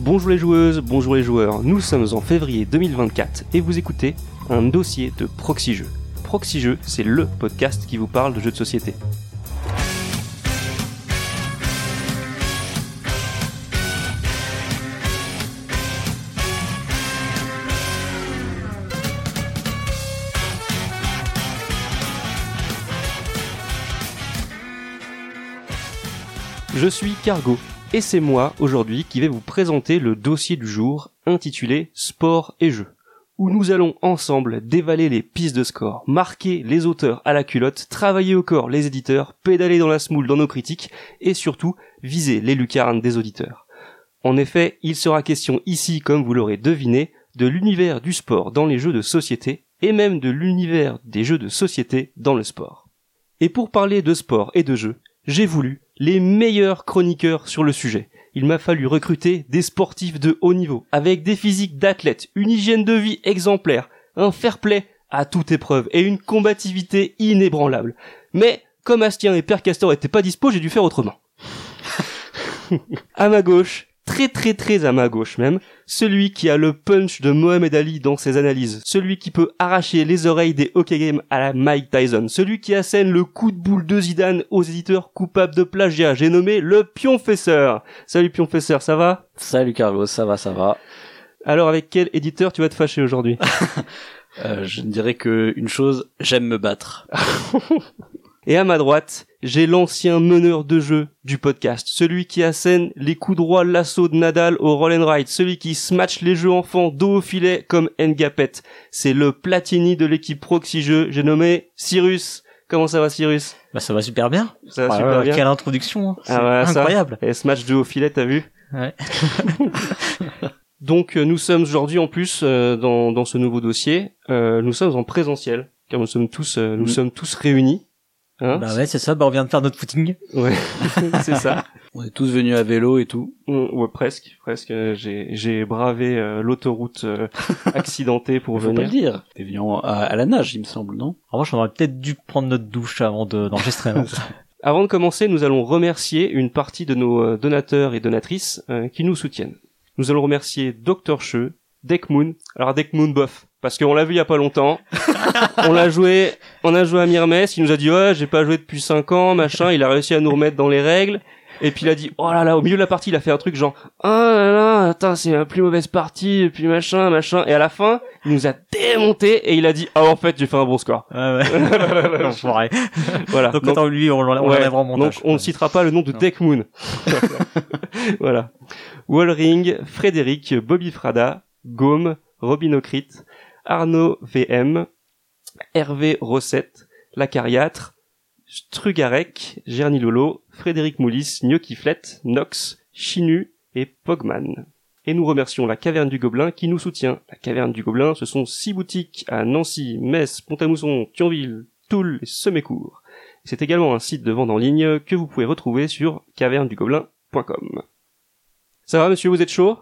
Bonjour les joueuses, bonjour les joueurs, nous sommes en février 2024 et vous écoutez un dossier de Proxy Jeux. Proxy Jeux, c'est le podcast qui vous parle de jeux de société. Je suis Cargo et c'est moi aujourd'hui qui vais vous présenter le dossier du jour intitulé Sport et jeux où nous allons ensemble dévaler les pistes de score, marquer les auteurs à la culotte, travailler au corps les éditeurs, pédaler dans la smoule dans nos critiques et surtout viser les lucarnes des auditeurs. En effet, il sera question ici, comme vous l'aurez deviné, de l'univers du sport dans les jeux de société et même de l'univers des jeux de société dans le sport. Et pour parler de sport et de jeux, j'ai voulu les meilleurs chroniqueurs sur le sujet. Il m'a fallu recruter des sportifs de haut niveau, avec des physiques d'athlètes, une hygiène de vie exemplaire, un fair play à toute épreuve et une combativité inébranlable. Mais, comme Astien et Père Castor étaient pas dispo, j'ai dû faire autrement. à ma gauche, très très très à ma gauche même, celui qui a le punch de Mohamed Ali dans ses analyses, celui qui peut arracher les oreilles des hockey games à la Mike Tyson, celui qui assène le coup de boule de Zidane aux éditeurs coupables de plagiat, j'ai nommé le Pionfesseur. Salut Pionfesseur, ça va Salut Carlos, ça va, ça va. Alors avec quel éditeur tu vas te fâcher aujourd'hui euh, Je ne dirais que une chose, j'aime me battre. Et à ma droite, j'ai l'ancien meneur de jeu du podcast, celui qui assène les coups droits l'assaut de Nadal au roll and ride, celui qui smatch les jeux enfants dos au filet comme Ngapet. C'est le Platini de l'équipe Proxy Jeux, j'ai nommé Cyrus. Comment ça va Cyrus? Bah ça va super bien. Ça va super bien. Quelle introduction, hein. Ah ouais, incroyable. Ça. Et smash dos au filet, t'as vu? Ouais. Donc euh, nous sommes aujourd'hui en plus euh, dans, dans ce nouveau dossier, euh, nous sommes en présentiel car nous sommes tous euh, nous Mm. sommes tous réunis. Hein Bah ouais, c'est ça. Bah on vient de faire notre footing. Ouais, c'est ça. On est tous venus à vélo et tout. Mm, Ouais, presque, presque. Euh, J'ai j'ai bravé euh, l'autoroute euh, accidentée pour Faut pas le venir. dire. T'es venu en- à, à la nage, il me semble, non? En revanche, on aurait peut-être dû prendre notre douche avant de- d'enregistrer. non? Avant de commencer, nous allons remercier une partie de nos donateurs et donatrices euh, qui nous soutiennent. Nous allons remercier Dr Cheux, Deckmoon. Alors Deckmoon bof, parce qu'on l'a vu il y a pas longtemps. on l'a joué, on a joué à Myrmes, il nous a dit ouais j'ai pas joué depuis 5 ans, machin, il a réussi à nous remettre dans les règles. Et puis il a dit oh là là au milieu de la partie il a fait un truc genre oh là là attends c'est la plus mauvaise partie et puis machin machin et à la fin il nous a démonté et il a dit ah en fait j'ai fait un bon score ouais, ouais. Enfoiré. voilà Donc, autant lui, on en montage. donc on ne citera pas le nom de Non. Deckmoon. voilà. Wallring, Frédéric, Bobby Frada, Gaume, Robin Ocrit, Arnaud VM, Hervé Rossette, Lacariâtre, Strugarek, Gerny Lolo, Frédéric Moulis, Gnocchiflet, Nox, Chinu et Pogman. Et nous remercions la Caverne du Gobelin qui nous soutient. La Caverne du Gobelin, ce sont six boutiques à Nancy, Metz, Pont-à-Mousson, Thionville, Toul et Semécourt. C'est également un site de vente en ligne que vous pouvez retrouver sur cavernedugobelin.com. Ça va monsieur, vous êtes chaud?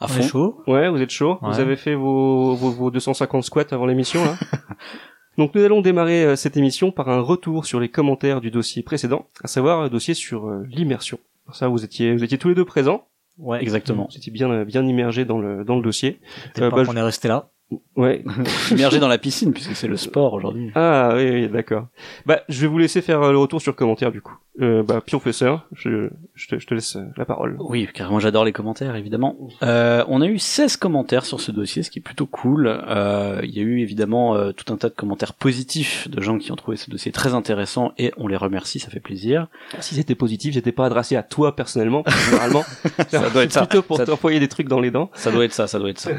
À On fond. chaud. Ouais, vous êtes chaud Vous avez fait vos, vos, vos 250 squats avant l'émission là Donc nous allons démarrer euh, cette émission par un retour sur les commentaires du dossier précédent, à savoir le dossier sur euh, l'immersion. Ça, vous étiez, vous étiez tous les deux présents. Ouais. Exactement. Vous étiez bien, euh, bien immergés dans le, dans le dossier. Euh, pas bah, qu'on est resté là. Ouais. Immergé dans la piscine, puisque c'est le sport aujourd'hui. Ah oui, oui d'accord. Bah, je vais vous laisser faire euh, le retour sur commentaire du coup. Euh, bah, professeur, je, je, te, je te laisse euh, la parole. Oui, car moi j'adore les commentaires, évidemment. Euh, on a eu 16 commentaires sur ce dossier, ce qui est plutôt cool. Euh, Il y a eu évidemment euh, tout un tas de commentaires positifs de gens qui ont trouvé ce dossier très intéressant et on les remercie, ça fait plaisir. Si c'était positif, j'étais pas adressé à toi personnellement, généralement. Ça doit être C'est ça. plutôt pour Ça- t'envoyer des trucs dans les dents. Ça doit être ça, ça doit être ça.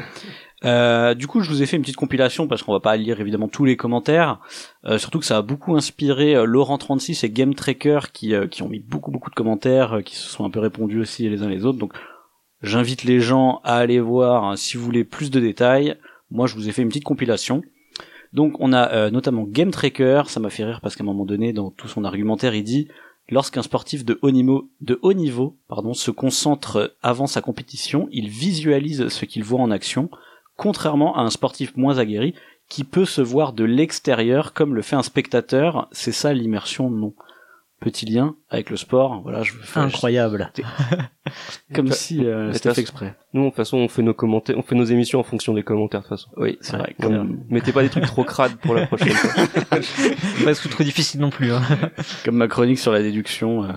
Euh, du coup, je vous ai fait une petite compilation parce qu'on va pas lire évidemment tous les commentaires. Euh, surtout que ça a beaucoup inspiré euh, Laurent36 et Game Tracker qui, euh, qui ont mis beaucoup beaucoup de commentaires, qui se sont un peu répondus aussi les uns les autres. Donc, j'invite les gens à aller voir hein, si vous voulez plus de détails. Moi, je vous ai fait une petite compilation. Donc, on a notamment Game Tracker. Ça m'a fait rire parce qu'à un moment donné, dans tout son argumentaire, il dit Lorsqu'un sportif de haut niveau, de haut niveau pardon, se concentre avant sa compétition, il visualise ce qu'il voit en action, contrairement à un sportif moins aguerri qui peut se voir de l'extérieur comme le fait un spectateur. C'est ça l'immersion, non. petit lien avec le sport. Voilà, je fais Incroyable. comme si euh, c'était fait exprès. Nous, de toute façon, on fait nos commentaires, on fait nos émissions en fonction des commentaires, de toute façon. Oui, c'est vrai. Donc, Comme, mettez pas des trucs trop crades pour la prochaine fois. Pas trop, trop difficile non plus. Hein. comme ma chronique sur la déduction. euh.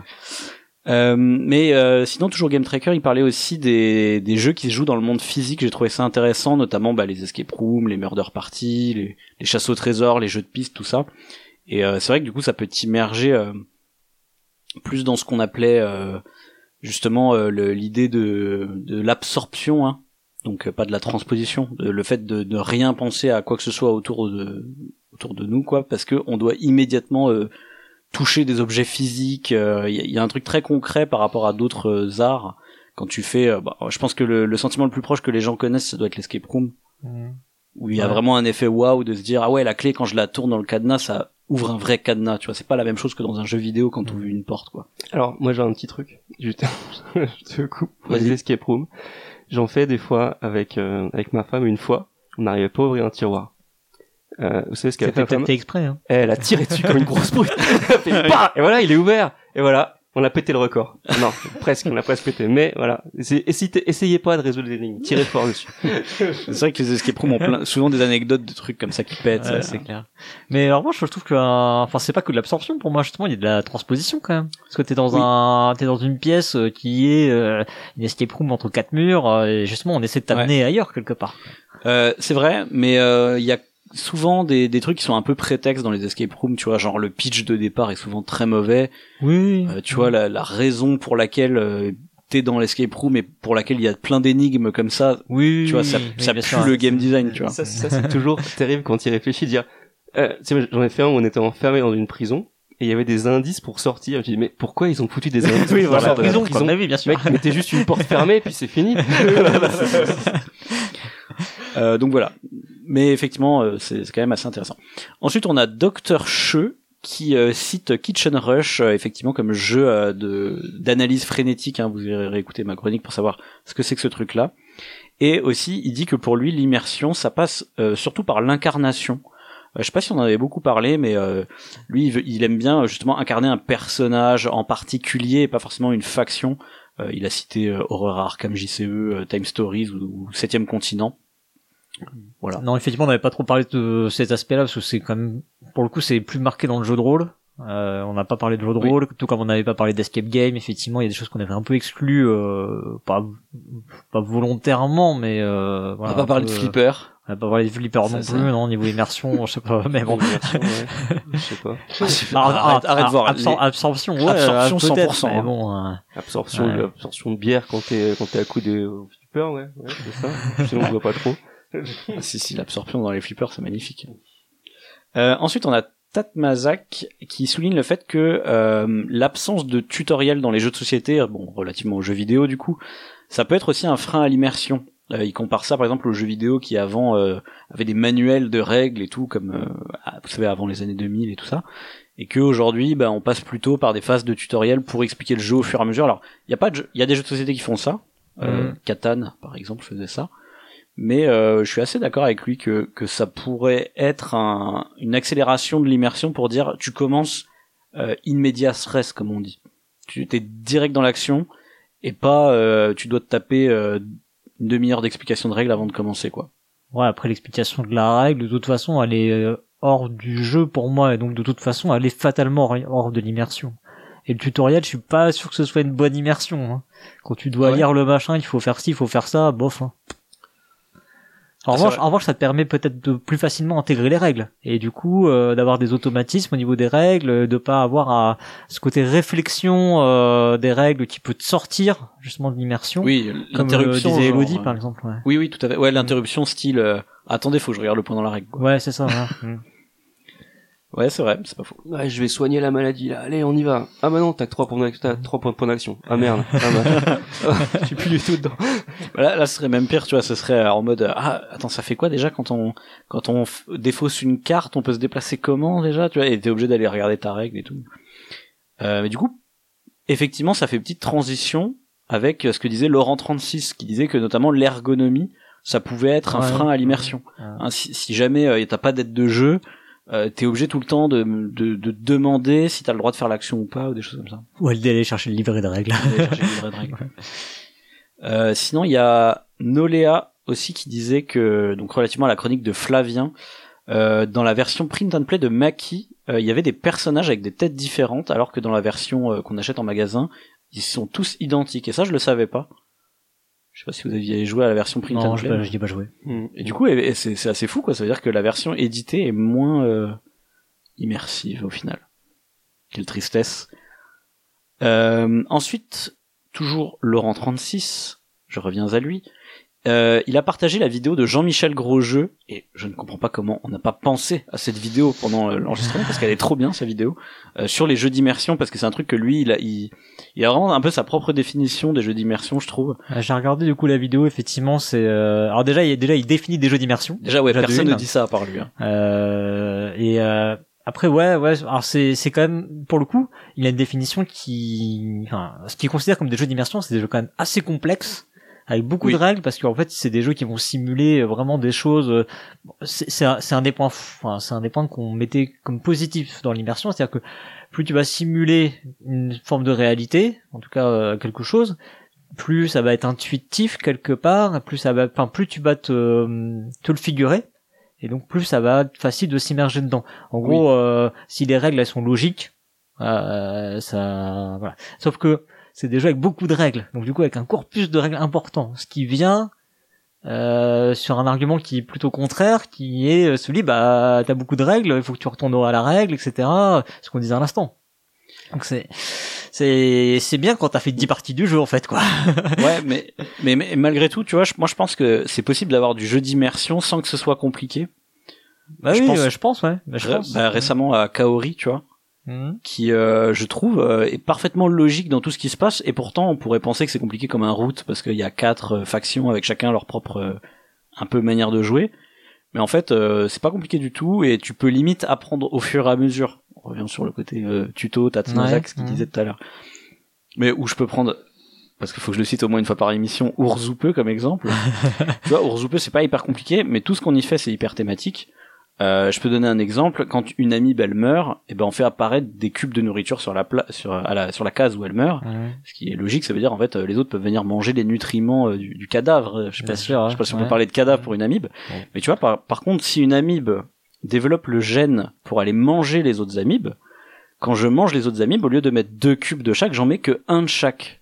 Euh, mais euh, sinon, toujours Game Tracker, il parlait aussi des, des jeux qui se jouent dans le monde physique. J'ai trouvé ça intéressant, notamment bah, les escape rooms, les murder parties, les, les chasses au trésor, les jeux de piste, tout ça. Et euh, c'est vrai que du coup, ça peut t'immerger euh, plus dans ce qu'on appelait euh, justement l'idée de, de l'absorption, hein. donc pas de la transposition, le fait de ne rien penser à quoi que ce soit autour de autour de nous, quoi, parce que on doit immédiatement toucher des objets physiques. Il y, a- y a un truc très concret par rapport à d'autres euh, arts. Quand tu fais, euh, bah, je pense que le, le sentiment le plus proche que les gens connaissent, ça doit être l'escape room, où il y a Ouais. vraiment un effet waouh de se dire ah ouais la clé quand je la tourne dans le cadenas, ça ouvre un vrai cadenas. Tu vois, c'est pas la même chose que dans un jeu vidéo quand tu ouvres une porte, quoi. Alors, moi, j'ai un petit truc. Je te, je te coupe. Les escape room. J'en fais des fois avec, euh, avec ma femme. Une fois, on n'arrivait pas à ouvrir un tiroir. Euh, vous savez ce qu'elle a fait, exprès. Hein. Elle a tiré dessus comme une grosse brute. Et voilà, il est ouvert. Et voilà, on a pété le record. Non, presque, on a presque pété. Mais voilà, essayez, essayez pas de résoudre l'énigme. Tirez fort dessus. C'est vrai que les escape rooms ont plein, souvent des anecdotes de trucs comme ça qui pètent. Ouais, c'est clair. Mais alors moi je trouve que euh, enfin c'est pas que de l'absorption pour moi justement il y a de la transposition quand même parce que t'es dans Oui. un t'es dans une pièce euh, qui est euh, une escape room entre quatre murs euh, et justement on essaie de t'amener ailleurs quelque part. Euh, c'est vrai, mais euh, il y a souvent des, des trucs qui sont un peu prétextes dans les escape rooms, tu vois, genre le pitch de départ est souvent très mauvais, Oui. Euh, tu vois, la, la raison pour laquelle euh, t'es dans l'escape room et pour laquelle il y a plein d'énigmes comme ça, oui. tu vois, ça, oui, ça pue sûr. le game design, tu vois. Ça, ça c'est toujours terrible quand il réfléchit, dire, euh, tu sais, moi, j'en ai fait un où on était enfermé dans une prison. Et il y avait des indices pour sortir. Je dis, mais pourquoi ils ont foutu des indices Oui, pour voilà, sortir de la prison? Mais oui, bien sûr. Mec, mettez juste une porte fermée, puis c'est fini. Euh, donc voilà. Mais effectivement, euh, c'est quand même assez intéressant. Ensuite, on a Dr. Che qui euh, cite Kitchen Rush euh, effectivement comme jeu euh, de d'analyse frénétique. Hein, vous irez réécouter ma chronique pour savoir ce que c'est que ce truc-là. Et aussi, il dit que pour lui, l'immersion, ça passe surtout par l'incarnation. Je sais pas si on en avait beaucoup parlé, mais euh, lui, il, veut- il aime bien justement incarner un personnage en particulier, et pas forcément une faction. Euh, il a cité euh, Horror Arkham JCE, Time Stories ou Septième Continent. Voilà. Non, effectivement, on n'avait pas trop parlé de cet aspect-là parce que c'est quand même, pour le coup, c'est plus marqué dans le jeu de rôle. Euh, on n'a pas parlé de jeu de Oui. rôle, tout comme on n'avait pas parlé d'escape game. Effectivement, il y a des choses qu'on avait un peu exclues, euh, pas pas volontairement, mais euh, On voilà, va pas un parler de flipper. On va pas parler de flipper non ça. plus, non, niveau immersion, je sais pas, mais bon. Immersion, ouais. Je sais pas. Ah, arrête, arrête de voir. absor- absorption, ouais, Absorption euh, peut-être, 100%, mais hein. bon, euh, Absorption, Ouais. absorption de bière quand t'es, quand t'es à coup de flipper, ouais. ouais c'est ça. Sinon, on voit pas trop. Ah, si, si, l'absorption dans les flippers, c'est magnifique. Euh, ensuite, on a Tatmazak qui souligne le fait que euh, l'absence de tutoriel dans les jeux de société, bon, relativement aux jeux vidéo du coup, ça peut être aussi un frein à l'immersion. Euh, il compare ça par exemple aux jeux vidéo qui avant euh, avaient des manuels de règles et tout, comme euh, vous savez avant les années 2000 et tout ça, et que aujourd'hui, bah, on passe plutôt par des phases de tutoriel pour expliquer le jeu au fur et à mesure. Alors, il y a pas il y a des jeux de société qui font ça. Euh, Mhm. Catan, par exemple, faisait ça. Mais euh, je suis assez d'accord avec lui que, que ça pourrait être un, une accélération de l'immersion pour dire tu commences euh, in res comme on dit. Tu es direct dans l'action et pas euh, tu dois te taper euh, une demi-heure d'explication de règles avant de commencer quoi. ouais, après l'explication de la règle, de toute façon, elle est euh, hors du jeu pour moi, et donc de toute façon, elle est fatalement hors- de l'immersion. Et le tutoriel, je suis pas sûr que ce soit une bonne immersion. hein. Quand tu dois Ah ouais lire le machin, il faut faire ci, il faut faire ça, bof. hein. En Ah, revanche, en revanche, ça te permet peut-être de plus facilement intégrer les règles et du coup euh, d'avoir des automatismes au niveau des règles, de pas avoir à ce côté réflexion euh, des règles qui peut te sortir justement de l'immersion. Oui, comme euh, l'interruption. disait genre, Elodie euh, par exemple. Ouais, Oui oui tout à fait. Ouais l'interruption style euh, attendez faut que je regarde le point dans la règle. Quoi. ouais c'est ça. ouais. Ouais c'est vrai c'est pas faux. Ouais, je vais soigner la maladie, là. Allez, on y va. Ah, bah non, t'as que trois points d'action, t'as trois points de point d'action. Ah, merde. Ah, bah. Ah, je suis plus du tout dedans. Là, là, ce serait même pire, tu vois, ce serait euh, en mode euh, ah attends ça fait quoi déjà quand on quand on défausse une carte, on peut se déplacer comment déjà, tu vois, et t'es obligé d'aller regarder ta règle et tout. Euh, mais du coup, effectivement, ça fait petite transition avec euh, ce que disait Laurent 36, qui disait que notamment l'ergonomie, ça pouvait être un Ouais. frein à l'immersion. Ouais. Hein, si, si jamais euh, t'as pas d'aide de jeu, euh, t'es obligé tout le temps de, de, de demander si t'as le droit de faire l'action ou pas ou des choses comme ça. Ou aller chercher le livret de règles. D'aller chercher le livret de règles. Euh, sinon, il y a Nolea aussi qui disait que, donc relativement à la chronique de Flavien, euh, dans la version print and play de Maki, euh, il y avait des personnages avec des têtes différentes, alors que dans la version euh, qu'on achète en magasin, ils sont tous identiques. Et ça, je le savais pas. Je sais pas si vous aviez joué à la version print non, and je j'y ai pas joué. Mm. Et du coup, c'est assez fou, quoi. Ça veut dire que la version éditée est moins euh, immersive au final. Quelle tristesse. Euh, ensuite, toujours Laurent 36, je reviens à lui. Euh, il a partagé la vidéo de Jean-Michel Grosjeu et je ne comprends pas comment on n'a pas pensé à cette vidéo pendant euh, l'enregistrement parce qu'elle est trop bien sa vidéo euh, sur les jeux d'immersion parce que c'est un truc que lui il a il, il a vraiment un peu sa propre définition des jeux d'immersion je trouve. Euh, J'ai regardé du coup la vidéo, effectivement, c'est euh... alors déjà il déjà il définit des jeux d'immersion. Déjà ouais Déjà personne ne dit ça à part lui. hein. Euh, et euh, après ouais ouais alors c'est c'est quand même pour le coup il a une définition qui enfin ce qu'il considère comme des jeux d'immersion c'est des jeux quand même assez complexes avec beaucoup Oui. de règles parce qu'en fait c'est des jeux qui vont simuler vraiment des choses euh, c'est un, un des points enfin c'est un des points qu'on mettait comme positif dans l'immersion c'est-à-dire que plus tu vas simuler une forme de réalité en tout cas euh, quelque chose plus ça va être intuitif quelque part plus ça va enfin plus tu vas te te le figurer et donc plus ça va être facile de s'immerger dedans. En gros, euh, si les règles elles sont logiques, euh, ça, voilà. Sauf que c'est des jeux avec beaucoup de règles, donc du coup avec un corpus de règles important, ce qui vient euh, sur un argument qui est plutôt contraire, qui est celui bah t'as beaucoup de règles, il faut que tu retournes à la règle, etc. Ce qu'on disait à l'instant. Donc c'est c'est c'est bien quand t'as fait 10 parties du jeu en fait quoi. ouais, mais, mais, mais malgré tout, tu vois, je- moi je pense que c'est possible d'avoir du jeu d'immersion sans que ce soit compliqué. Bah Je oui, pense- ouais, je pense ouais. Bah, je Ré- pense. bah, récemment à Kaori, tu vois, Mhm. qui, euh, je trouve, euh, est parfaitement logique dans tout ce qui se passe, et pourtant on pourrait penser que c'est compliqué comme un route parce qu'il y a quatre euh, factions avec chacun leur propre euh, un peu manière de jouer. Mais en fait, euh, c'est pas compliqué du tout, et tu peux limite apprendre au fur et à mesure. On revient sur le côté euh, tuto, Tatsunozak, Ouais, ce qu'il mhm. disait tout à l'heure. Mais où je peux prendre parce qu'il faut que je le cite au moins une fois par émission, Urzoupe comme exemple. tu vois, Urzoupe c'est pas hyper compliqué, mais tout ce qu'on y fait c'est hyper thématique. Euh, je peux donner un exemple. Quand une amibe elle meurt, et ben on fait apparaître des cubes de nourriture sur la pla sur à la sur la case où elle meurt. Ce qui est logique, ça veut dire en fait euh, les autres peuvent venir manger les nutriments euh, du, du cadavre. Je sais pas, sûr, je sais pas si on peut parler de cadavre pour une amibe. Mais tu vois, par, par contre, si une amibe développe le gène pour aller manger les autres amibes, quand je mange les autres amibes, au lieu de mettre deux cubes de chaque, j'en mets que un de chaque.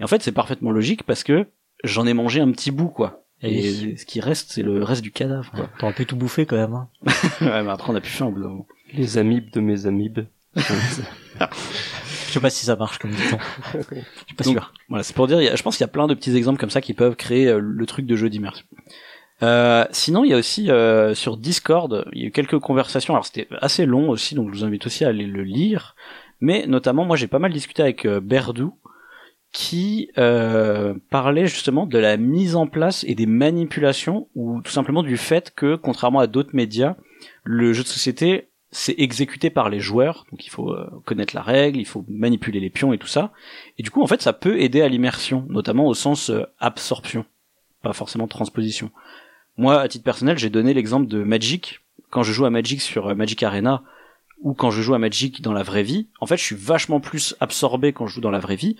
Et en fait, c'est parfaitement logique parce que j'en ai mangé un petit bout, quoi. Et ce qui reste, c'est le reste du cadavre, quoi. T'aurais pu tout bouffer quand même. Hein. ouais, mais après, on a plus faim au bout d'un moment. Les amibes de mes amibes. Je sais pas si ça marche comme dit-on. Je suis pas Donc, sûr. Voilà, c'est pour dire, je pense qu'il y a plein de petits exemples comme ça qui peuvent créer euh, le truc de jeu d'immersion. Euh, sinon, il y a aussi euh, sur Discord, il y a eu quelques conversations. Alors c'était assez long aussi, donc je vous invite aussi à aller le lire. Mais notamment, moi, j'ai pas mal discuté avec euh, Berdou, qui euh, parlait justement de la mise en place et des manipulations, ou tout simplement du fait que, contrairement à d'autres médias, le jeu de société c'est exécuté par les joueurs, donc il faut euh, connaître la règle, il faut manipuler les pions et tout ça. Et du coup, en fait, ça peut aider à l'immersion, notamment au sens euh, absorption, pas forcément transposition. Moi, à titre personnel, j'ai donné l'exemple de Magic. Quand je joue à Magic sur euh, Magic Arena, ou quand je joue à Magic dans la vraie vie, en fait, je suis vachement plus absorbé quand je joue dans la vraie vie,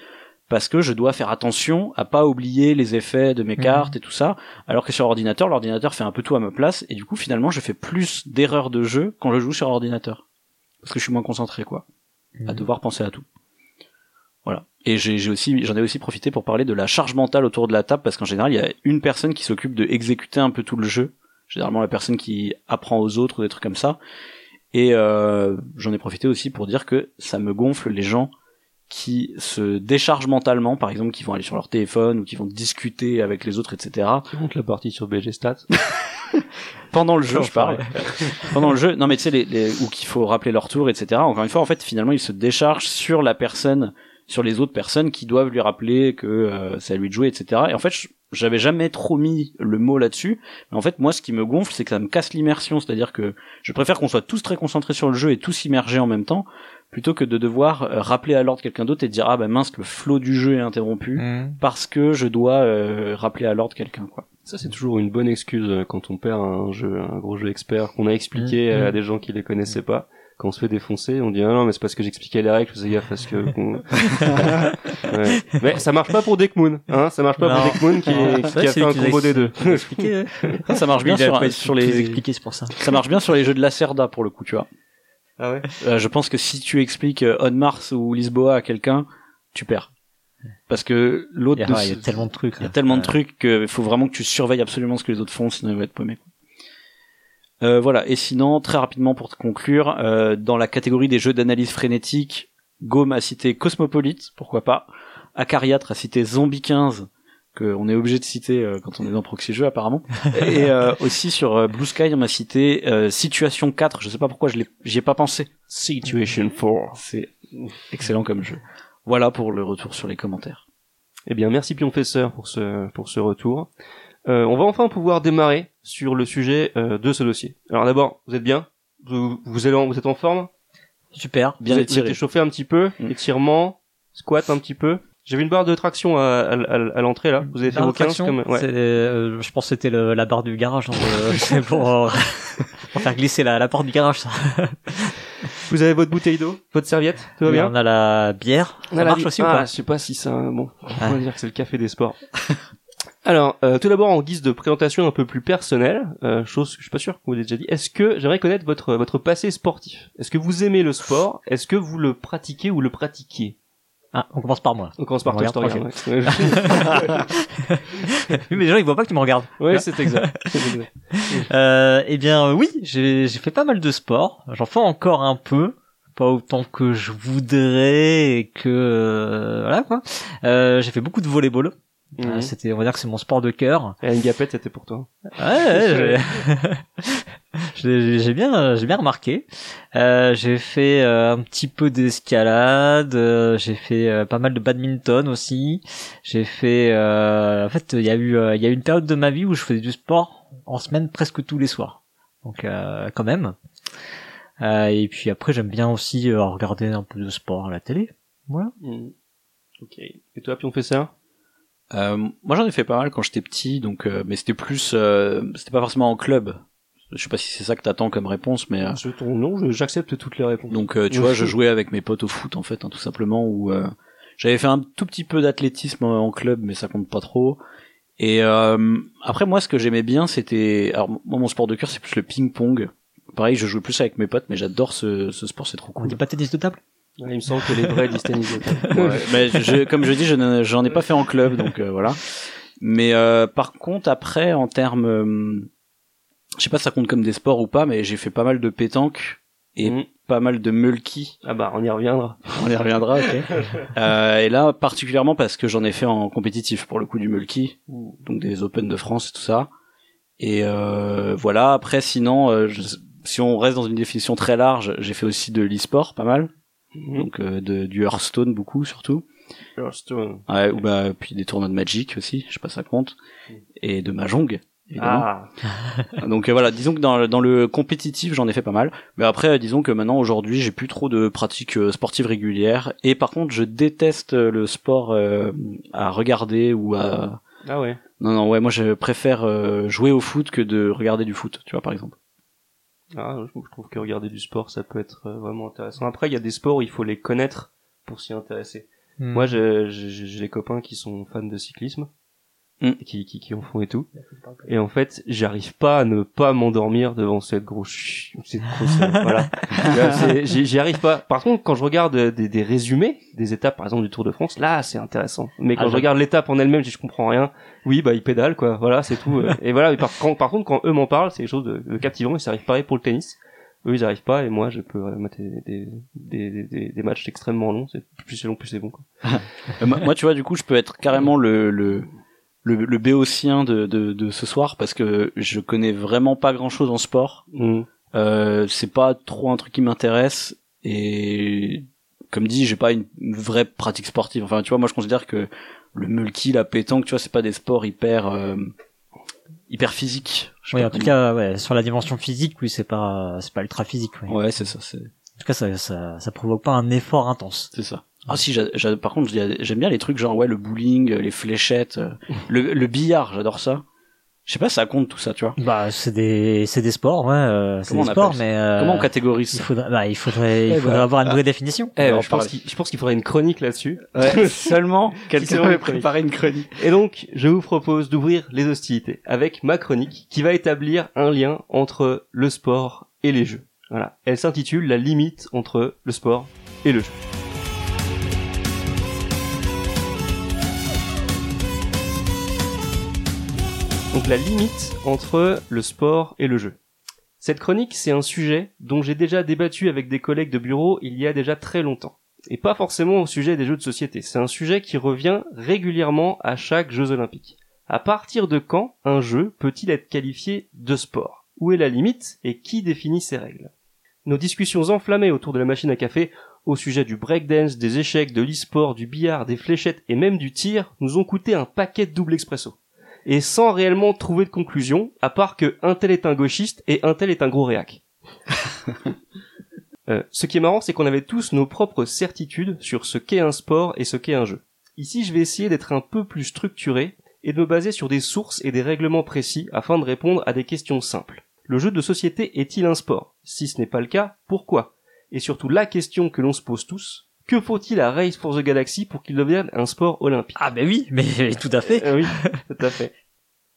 parce que je dois faire attention à pas oublier les effets de mes Mhm. cartes et tout ça, alors que sur ordinateur, l'ordinateur fait un peu tout à ma place, et du coup, finalement, je fais plus d'erreurs de jeu quand je joue sur ordinateur. Parce que je suis moins concentré, quoi à devoir penser à tout. Voilà. Et j'ai j'ai aussi, j'en ai aussi profité pour parler de la charge mentale autour de la table, parce qu'en général, il y a une personne qui s'occupe de exécuter un peu tout le jeu. Généralement, la personne qui apprend aux autres ou des trucs comme ça. Et euh, j'en ai profité aussi pour dire que ça me gonfle les gens qui se déchargent mentalement, par exemple, qui vont aller sur leur téléphone ou qui vont discuter avec les autres, etc. Tu montes la partie sur BG Stats. pendant le jeu, je parle. pendant le jeu, non mais tu sais, les, les, ou qu'il faut rappeler leur tour, etc. Encore une fois, en fait, finalement, il se décharge sur la personne, sur les autres personnes qui doivent lui rappeler que euh, c'est à lui de jouer, etc. Et en fait, j'avais jamais trop mis le mot là-dessus. Mais en fait, moi, ce qui me gonfle, c'est que ça me casse l'immersion. C'est-à-dire que je préfère qu'on soit tous très concentrés sur le jeu et tous immergés en même temps, plutôt que de devoir euh, rappeler à l'ordre quelqu'un d'autre et dire ah ben mince le flot du jeu est interrompu Mm. parce que je dois euh, rappeler à l'ordre quelqu'un quoi. Ça, c'est toujours une bonne excuse euh, quand on perd un jeu, un gros jeu expert qu'on a expliqué Mhm. à des gens qui les connaissaient pas. Quand on se fait défoncer, on dit ah non mais c'est parce que j'expliquais les règles, faisais gaffe parce que Ouais. mais ça marche pas pour Deckmoon, hein, ça marche pas Non. pour Deckmoon qui, Non. qui a fait un combo des deux. expliqué. Ça, marche bien sur, les expliqué, c'est pour ça. ça marche bien sur les jeux de Lacerda pour le coup tu vois. Ah ouais? Euh, je pense que si tu expliques euh, On Mars ou Lisboa à quelqu'un, tu perds. Parce que Il l'autre y, a, de ouais, il y a tellement de trucs. Il y a là. tellement de trucs qu'il faut vraiment que tu surveilles absolument ce que les autres font, sinon ils vont être paumés. Euh, voilà. Et sinon, très rapidement pour te conclure, euh, dans la catégorie des jeux d'analyse frénétique, Gaume a cité Cosmopolite, pourquoi pas. Acariatre a cité Zombie 15, que on est obligé de citer euh, quand on est dans Proxy Jeux apparemment. Et euh, aussi sur euh, Blue Sky, on m'a cité euh, Situation 4. Je sais pas pourquoi je l'ai, j'y ai pas pensé. Situation 4. C'est excellent comme jeu. Voilà pour le retour sur les commentaires. Eh bien, merci Pionfesseur pour ce pour ce retour. Euh, on va enfin pouvoir démarrer sur le sujet euh, de ce dossier. Alors d'abord, vous êtes bien? Vous, vous êtes en, vous êtes en forme? Super. Bien vous êtes, vous étiré. êtes échauffé un petit peu, Mm. étirement, squat un petit peu? J'ai vu une barre de traction à, à, à- à l'entrée là. Vous avez fait vos de 15 traction, comme ouais. c'est, euh, je pense que c'était le- la barre du garage. hein, euh, c'est pour, euh, pour faire glisser la, la porte du garage. Ça. Vous avez votre bouteille d'eau, votre serviette, tout va bien On a la bière. On Ça a la marche vie- aussi ou ah, pas Je sais pas si ça. Bon, on Ah. va dire que c'est le café des sports. Alors, euh, tout d'abord, en guise de présentation un peu plus personnelle, euh, chose que je suis pas sûr que vous l'avez déjà dit. Est-ce que j'aimerais connaître votre votre passé sportif? Est-ce que vous aimez le sport? Est-ce que vous le pratiquez ou le pratiquiez? Ah, on commence par moi. On commence par On toi, je te regarde, ouais. oui, mais les gens ils voient pas que tu me regardes. Ouais, c'est exact. Euh, eh bien oui, j'ai fait pas mal de sport. J'en fais encore un peu, pas autant que je voudrais et que euh, voilà quoi. Euh, j'ai fait beaucoup de volleyball. Mhm. Euh, C'était, on va dire que c'est mon sport de cœur. Et une gapette, c'était pour toi. Ouais, ouais, j'ai- bien, j'ai bien remarqué. Euh, j'ai fait euh, un petit peu d'escalade. euh, j'ai fait euh, pas mal de badminton aussi. J'ai fait, euh, en fait, il y a eu, euh, il y a eu une période de ma vie où je faisais du sport en semaine presque tous les soirs. Donc, quand même. Et puis après, j'aime bien aussi regarder un peu de sport à la télé. Voilà. Mhm. Ok. Et toi, puis on fait ça? Moi j'en ai fait pas mal quand j'étais petit, donc mais c'était plus, c'était pas forcément en club. Je sais pas si c'est ça que t'attends comme réponse, mais euh, Je ton nom, je- j'accepte toutes les réponses. donc euh, tu vois, je jouais avec mes potes au foot en fait, hein, tout simplement. Où euh, j'avais fait un tout petit peu d'athlétisme en club, mais ça compte pas trop. Et euh, après moi, ce que j'aimais bien, c'était, alors moi mon sport de cœur, c'est plus le ping-pong. Pareil, je jouais plus avec mes potes, mais j'adore ce, ce sport, c'est trop On cool. dit pas tennis de table? Ouais, il me semble que les vrais disent tennis de table. Ouais, mais je, comme je dis, je n'en- j'en ai pas fait en club, donc euh, voilà. Mais euh, par contre, après, en termes, euh, je sais pas si ça compte comme des sports ou pas, mais j'ai fait pas mal de pétanque et Mhm. pas mal de mulki. Ah bah, on y reviendra. On y reviendra, ok. Euh, et là, particulièrement parce que j'en ai fait en compétitif pour le coup du mulki, donc des Open de France et tout ça. Et euh, voilà. Après, sinon, euh, je- si on reste dans une définition très large, j'ai fait aussi de l'e-sport, pas mal. Mhm. Donc euh, de, du Hearthstone beaucoup surtout. Hearthstone. Ouais, ou bah puis des tournois de Magic aussi, je sais pas si ça compte, et de Mahjong évidemment. Ah, Donc euh, voilà, disons que dans, dans le compétitif, j'en ai fait pas mal, mais après euh, disons que maintenant aujourd'hui, j'ai plus trop de pratiques euh, sportives régulières et par contre, je déteste le sport euh, à regarder ou à ah ouais. Non non, ouais, moi je préfère euh, jouer au foot que de regarder du foot, tu vois par exemple. Ah, je trouve que regarder du sport, ça peut être vraiment intéressant. Après, il y a des sports où il faut les connaître pour s'y intéresser. Hmm. Moi, j'ai j'ai- j'ai des copains qui sont fans de cyclisme, Mm. qui, qui, qui en font et tout. Et en fait, j'arrive pas à ne pas m'endormir devant cette grosse, ch- cette grosse, euh, voilà. J'y arrive pas. Par contre, quand je regarde euh, des, des résumés des étapes, par exemple du Tour de France, là, c'est intéressant. Mais quand Ah, je regarde l'étape en elle-même, je dis, je comprends rien. Oui, bah, ils pédalent, quoi. Voilà, c'est tout. euh. Et voilà. Mais par, quand- par contre, quand eux m'en parlent, c'est quelque chose de, de captivant et ça arrive pareil pour le tennis. Eux, ils arrivent pas et moi, je peux mettre des, des, des, des, des matchs extrêmement longs. C'est plus c'est long, plus c'est bon, quoi. Moi, moi, tu vois, du coup, je peux être carrément le le le, le béotien de, de de ce soir parce que je connais vraiment pas grand chose en sport. Mm. Euh, c'est pas trop un truc qui m'intéresse et comme dit j'ai pas une, vraie pratique sportive enfin tu vois moi je considère que le multi la pétanque tu vois c'est pas des sports hyper euh, hyper physiques Oui, en tout comment- cas, ouais, sur la dimension physique, oui, c'est pas, c'est pas ultra physique. Oui. ouais c'est ça c'est En tout cas, ça, ça, ça provoque pas un effort intense. C'est ça. Ah si, par contre, j'a- j'aime bien les trucs genre ouais le bowling, euh, les fléchettes, euh, le, le billard, j'adore ça. Je sais pas, si ça compte tout ça, tu vois. Bah, c'est des, c'est des sports, ouais, euh, c'est Comment des sports, mais euh, Comment on catégorise il ça? faudrait, bah, il faudrait, il Eh faudrait bah, avoir une vraie définition. Eh, en je, pense qu'il, je pense qu'il faudrait une chronique là-dessus. Ouais, seulement quelqu'un chronique. préparé une chronique. Et donc, je vous propose d'ouvrir les hostilités avec ma chronique qui va établir un lien entre le sport et les jeux. Voilà. Elle s'intitule La limite entre le sport et le jeu. Donc la limite entre le sport et le jeu. Cette chronique, c'est un sujet dont j'ai déjà débattu avec des collègues de bureau il y a déjà très longtemps. Et pas forcément au sujet des jeux de société. C'est un sujet qui revient régulièrement à chaque Jeux olympiques. À partir de quand un jeu peut-il être qualifié de sport? Où est la limite et qui définit ces règles? Nos discussions enflammées autour de la machine à café au sujet du breakdance, des échecs, de l'e-sport, du billard, des fléchettes et même du tir nous ont coûté un paquet de double expresso. Et sans réellement trouver de conclusion, à part que un tel est un gauchiste et un tel est un gros réac. Euh, ce qui est marrant, c'est qu'on avait tous nos propres certitudes sur ce qu'est un sport et ce qu'est un jeu. Ici, je vais essayer d'être un peu plus structuré et de me baser sur des sources et des règlements précis afin de répondre à des questions simples. Le jeu de société est-il un sport? Si ce n'est pas le cas, pourquoi? Et surtout la question que l'on se pose tous, que faut-il à Race for the Galaxy pour qu'il devienne un sport olympique? Ah, ben oui, mais tout à fait. euh, oui, tout à fait.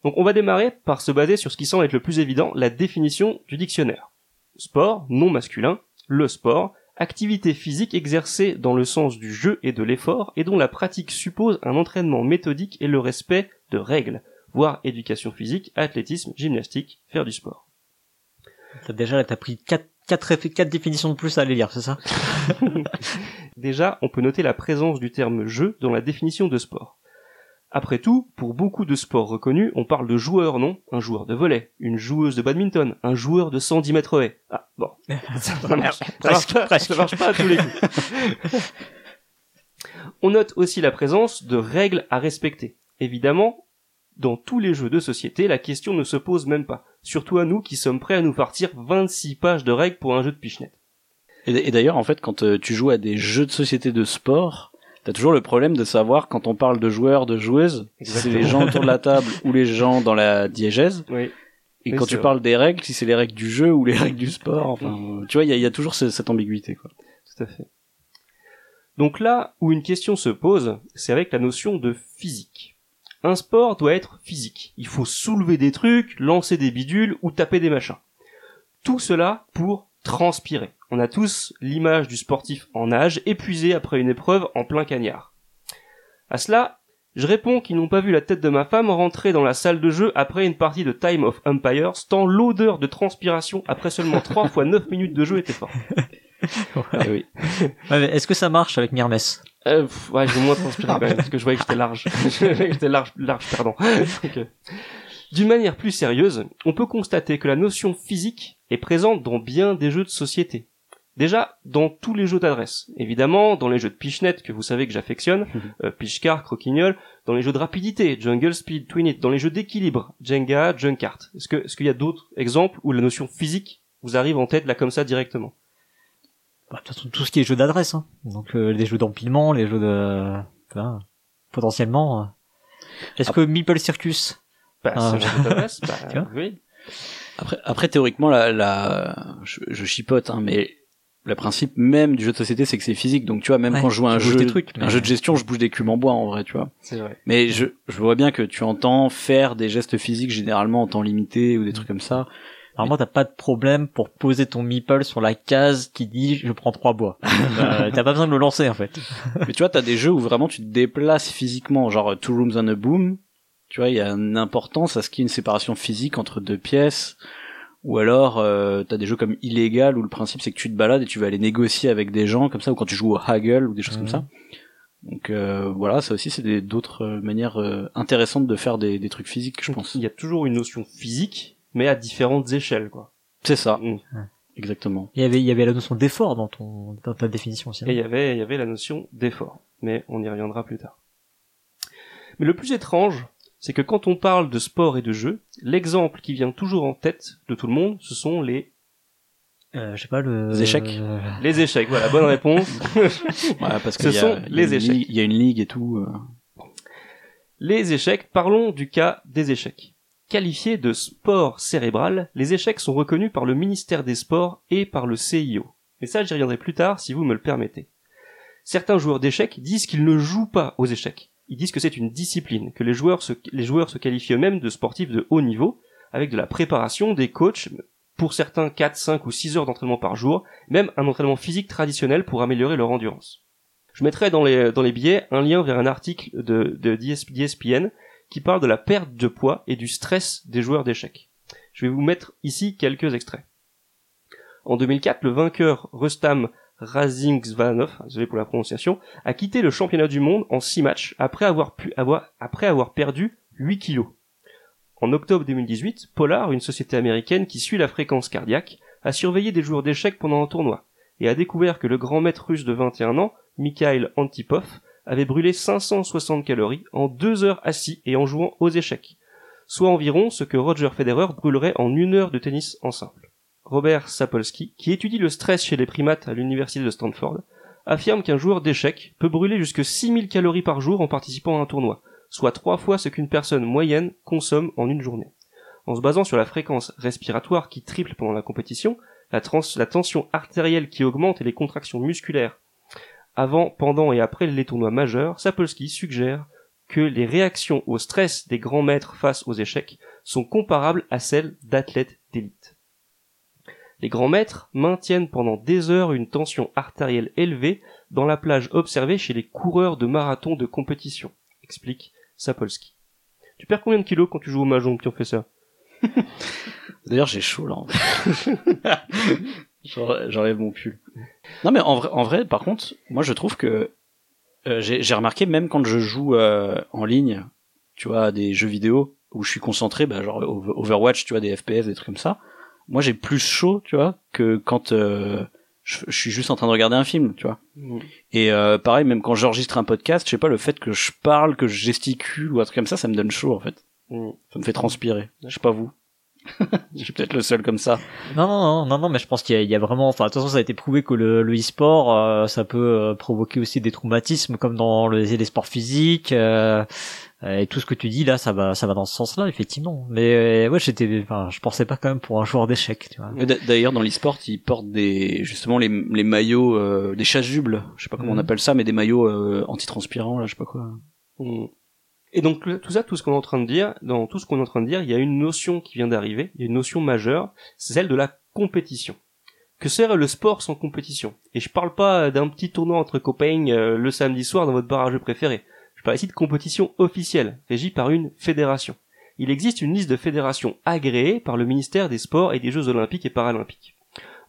Donc on va démarrer par se baser sur ce qui semble être le plus évident, la définition du dictionnaire. Sport, non masculin, le sport, activité physique exercée dans le sens du jeu et de l'effort et dont la pratique suppose un entraînement méthodique et le respect de règles, voire éducation physique, athlétisme, gymnastique, faire du sport. T'as déjà, t'as pris quatre, quatre définitions de plus à aller lire, c'est ça? Déjà, on peut noter la présence du terme jeu dans la définition de sport. Après tout, pour beaucoup de sports reconnus, on parle de joueur, non? Un joueur de volley, une joueuse de badminton, un joueur de 110 mètres haies. Ah, bon. Ça, ça marche, ça marche Presque, pas, ça marche pas à tous les coups. on note aussi la présence de règles à respecter. Évidemment, dans tous les jeux de société, la question ne se pose même pas. Surtout à nous qui sommes prêts à nous partir 26 pages de règles pour un jeu de pichenette. Et, et d'ailleurs, en fait, quand euh, tu joues à des jeux de société de sport, t'as toujours le problème de savoir quand on parle de joueurs, de joueuses, si c'est les gens autour de la table ou les gens dans la diégèse. Oui. Et Oui, quand tu vrai. parles des règles, si c'est les règles du jeu ou les règles du sport, enfin, euh, tu vois, il y a, il y a toujours ce- cette ambiguïté, quoi. Tout à fait. Donc là où une question se pose, c'est avec la notion de physique. Un sport doit être physique. Il faut soulever des trucs, lancer des bidules ou taper des machins. Tout cela pour transpirer. On a tous l'image du sportif en nage, épuisé après une épreuve en plein cagnard. À cela, je réponds qu'ils n'ont pas vu la tête de ma femme rentrer dans la salle de jeu après une partie de Time of Empires, tant l'odeur de transpiration après seulement 3 fois 9 minutes de jeu était forte. Eh oui. Ouais, mais est-ce que ça marche avec Mirmes Euh, pff, ouais, j'ai moins transpiré quand même, parce que je voyais que j'étais large. j'étais large, large, pardon. Donc, euh, D'une manière plus sérieuse, on peut constater que la notion physique est présente dans bien des jeux de société. Déjà, dans tous les jeux d'adresse. Évidemment, dans les jeux de pichenette, que vous savez que j'affectionne, euh, Pichcar, Croquignol, dans les jeux de rapidité, Jungle Speed, Twin It, dans les jeux d'équilibre, Jenga, Junkart. Est-ce que, est-ce qu'il y a d'autres exemples où la notion physique vous arrive en tête là comme ça directement? Bah, tout ce qui est jeu d'adresse, hein. Donc, euh, les jeux d'empilement, les jeux de, enfin, potentiellement. euh. Est-ce que Meeple Circus? Bah, Ah. c'est un jeu d'adresse, bah, Tu vois? oui. Après, après théoriquement, la, la, je, je chipote, hein, mais le principe même du jeu de société, c'est que c'est physique. Donc, tu vois, même Ouais, quand je joue à un jeu, des trucs, mais- un jeu de gestion, je bouge des cubes en bois, en vrai, tu vois. C'est vrai. Mais je, je vois bien que tu entends faire des gestes physiques généralement en temps limité ou des trucs comme ça. Normalement, t'as pas de problème pour poser ton meeple sur la case qui dit je prends trois bois. Euh, t'as pas besoin de le lancer en fait. Mais tu vois, t'as des jeux où vraiment tu te déplaces physiquement, genre Two Rooms on a Boom. Tu vois, il y a une importance à ce qu'il y ait une séparation physique entre deux pièces. Ou alors, euh, t'as des jeux comme Illégal où le principe c'est que tu te balades et tu vas aller négocier avec des gens comme ça, ou quand tu joues au Haggle ou des choses Mhm. comme ça. Donc euh, voilà, ça aussi c'est des- d'autres euh, manières euh, intéressantes de faire des, des trucs physiques, je Donc, pense. Il y a toujours une notion physique, mais à différentes échelles, quoi. C'est ça, Mm. exactement. Il y avait, il y avait la notion d'effort dans ton, dans ta définition aussi. hein. Et il y avait, il y avait la notion d'effort. Mais on y reviendra plus tard. Mais le plus étrange, c'est que quand on parle de sport et de jeu, l'exemple qui vient toujours en tête de tout le monde, ce sont les Euh, je sais pas le. Les échecs. euh, Les échecs, voilà, bonne réponse. Ouais, parce Ce y a- sont il y a les une échecs. ligue- Il y a une ligue et tout. euh. Les échecs, parlons du cas des échecs. Qualifiés de sport cérébral, les échecs sont reconnus par le ministère des Sports et par le CIO. Mais ça, j'y reviendrai plus tard si vous me le permettez. Certains joueurs d'échecs disent qu'ils ne jouent pas aux échecs. Ils disent que c'est une discipline, que les joueurs se, les joueurs se qualifient eux-mêmes de sportifs de haut niveau, avec de la préparation, des coachs, pour certains 4, 5 ou 6 heures d'entraînement par jour, même un entraînement physique traditionnel pour améliorer leur endurance. Je mettrai dans les, dans les billets un lien vers un article de, de qui parle de la perte de poids et du stress des joueurs d'échecs. Je vais vous mettre ici quelques extraits. En 2004, le vainqueur Rustam Razimzvanov, désolé pour la prononciation, a quitté le championnat du monde en 6 matchs après avoir perdu 8 kilos. En octobre 2018, Polar, une société américaine qui suit la fréquence cardiaque, a surveillé des joueurs d'échecs pendant un tournoi et a découvert que le grand maître russe de 21 ans, Mikhail Antipov, avait brûlé 560 calories en deux heures assis et en jouant aux échecs, soit environ ce que Roger Federer brûlerait en une heure de tennis en simple. Robert Sapolsky, qui étudie le stress chez les primates à l'université de Stanford, affirme qu'un joueur d'échecs peut brûler jusque 6000 calories par jour en participant à un tournoi, soit trois fois ce qu'une personne moyenne consomme en une journée. En se basant sur la fréquence respiratoire qui triple pendant la compétition, la, la tension artérielle qui augmente et les contractions musculaires avant, pendant et après les tournois majeurs, Sapolsky suggère que les réactions au stress des grands maîtres face aux échecs sont comparables à celles d'athlètes d'élite. Les grands maîtres maintiennent pendant des heures une tension artérielle élevée dans la plage observée chez les coureurs de marathon de compétition, explique Sapolsky. Tu perds combien de kilos quand tu joues au mahjong qui ont fait ça D'ailleurs, j'ai chaud là. en fait. J'enlève mon pull. Non, mais en vrai, en vrai, par contre, moi je trouve que euh, j'ai remarqué même quand je joue euh, en ligne, tu vois, à des jeux vidéo où je suis concentré, bah, genre Over- Overwatch, tu vois, des FPS, des trucs comme ça. Moi, j'ai plus chaud, tu vois, que quand euh, je, je suis juste en train de regarder un film, tu vois. Et euh, pareil, même quand j'enregistre un podcast, je sais pas, le fait que je parle, que je gesticule ou un truc comme ça, ça me donne chaud en fait. Ça me fait transpirer. Je sais pas vous. je suis peut-être le seul comme ça. Non, non, non, non, non, mais je pense qu'il y, a- il y a vraiment, enfin, de toute façon, ça a été prouvé que le, le e-sport, euh, ça peut euh, provoquer aussi des traumatismes, comme dans le- les sports physiques, euh, et tout ce que tu dis là, ça va, ça va dans ce sens-là, effectivement. Mais euh, ouais, j'étais, enfin, je pensais pas quand même pour un joueur d'échecs, tu vois. D'ailleurs, dans l'e-sport, ils portent des justement les, les maillots, euh, des chasubles. Je sais pas comment on Mhm. appelle ça, mais des maillots euh, antitranspirants, là, je sais pas quoi. Mm. Et donc tout ça, tout ce qu'on est en train de dire, dans tout ce qu'on est en train de dire, il y a une notion qui vient d'arriver, il y a une notion majeure, c'est celle de la compétition. Que serait le sport sans compétition? Et je parle pas d'un petit tournoi entre copains euh, le samedi soir dans votre bar à jeux préféré. Je parle ici de compétition officielle, régie par une fédération. Il existe une liste de fédérations agréées par le ministère des Sports et des Jeux Olympiques et Paralympiques.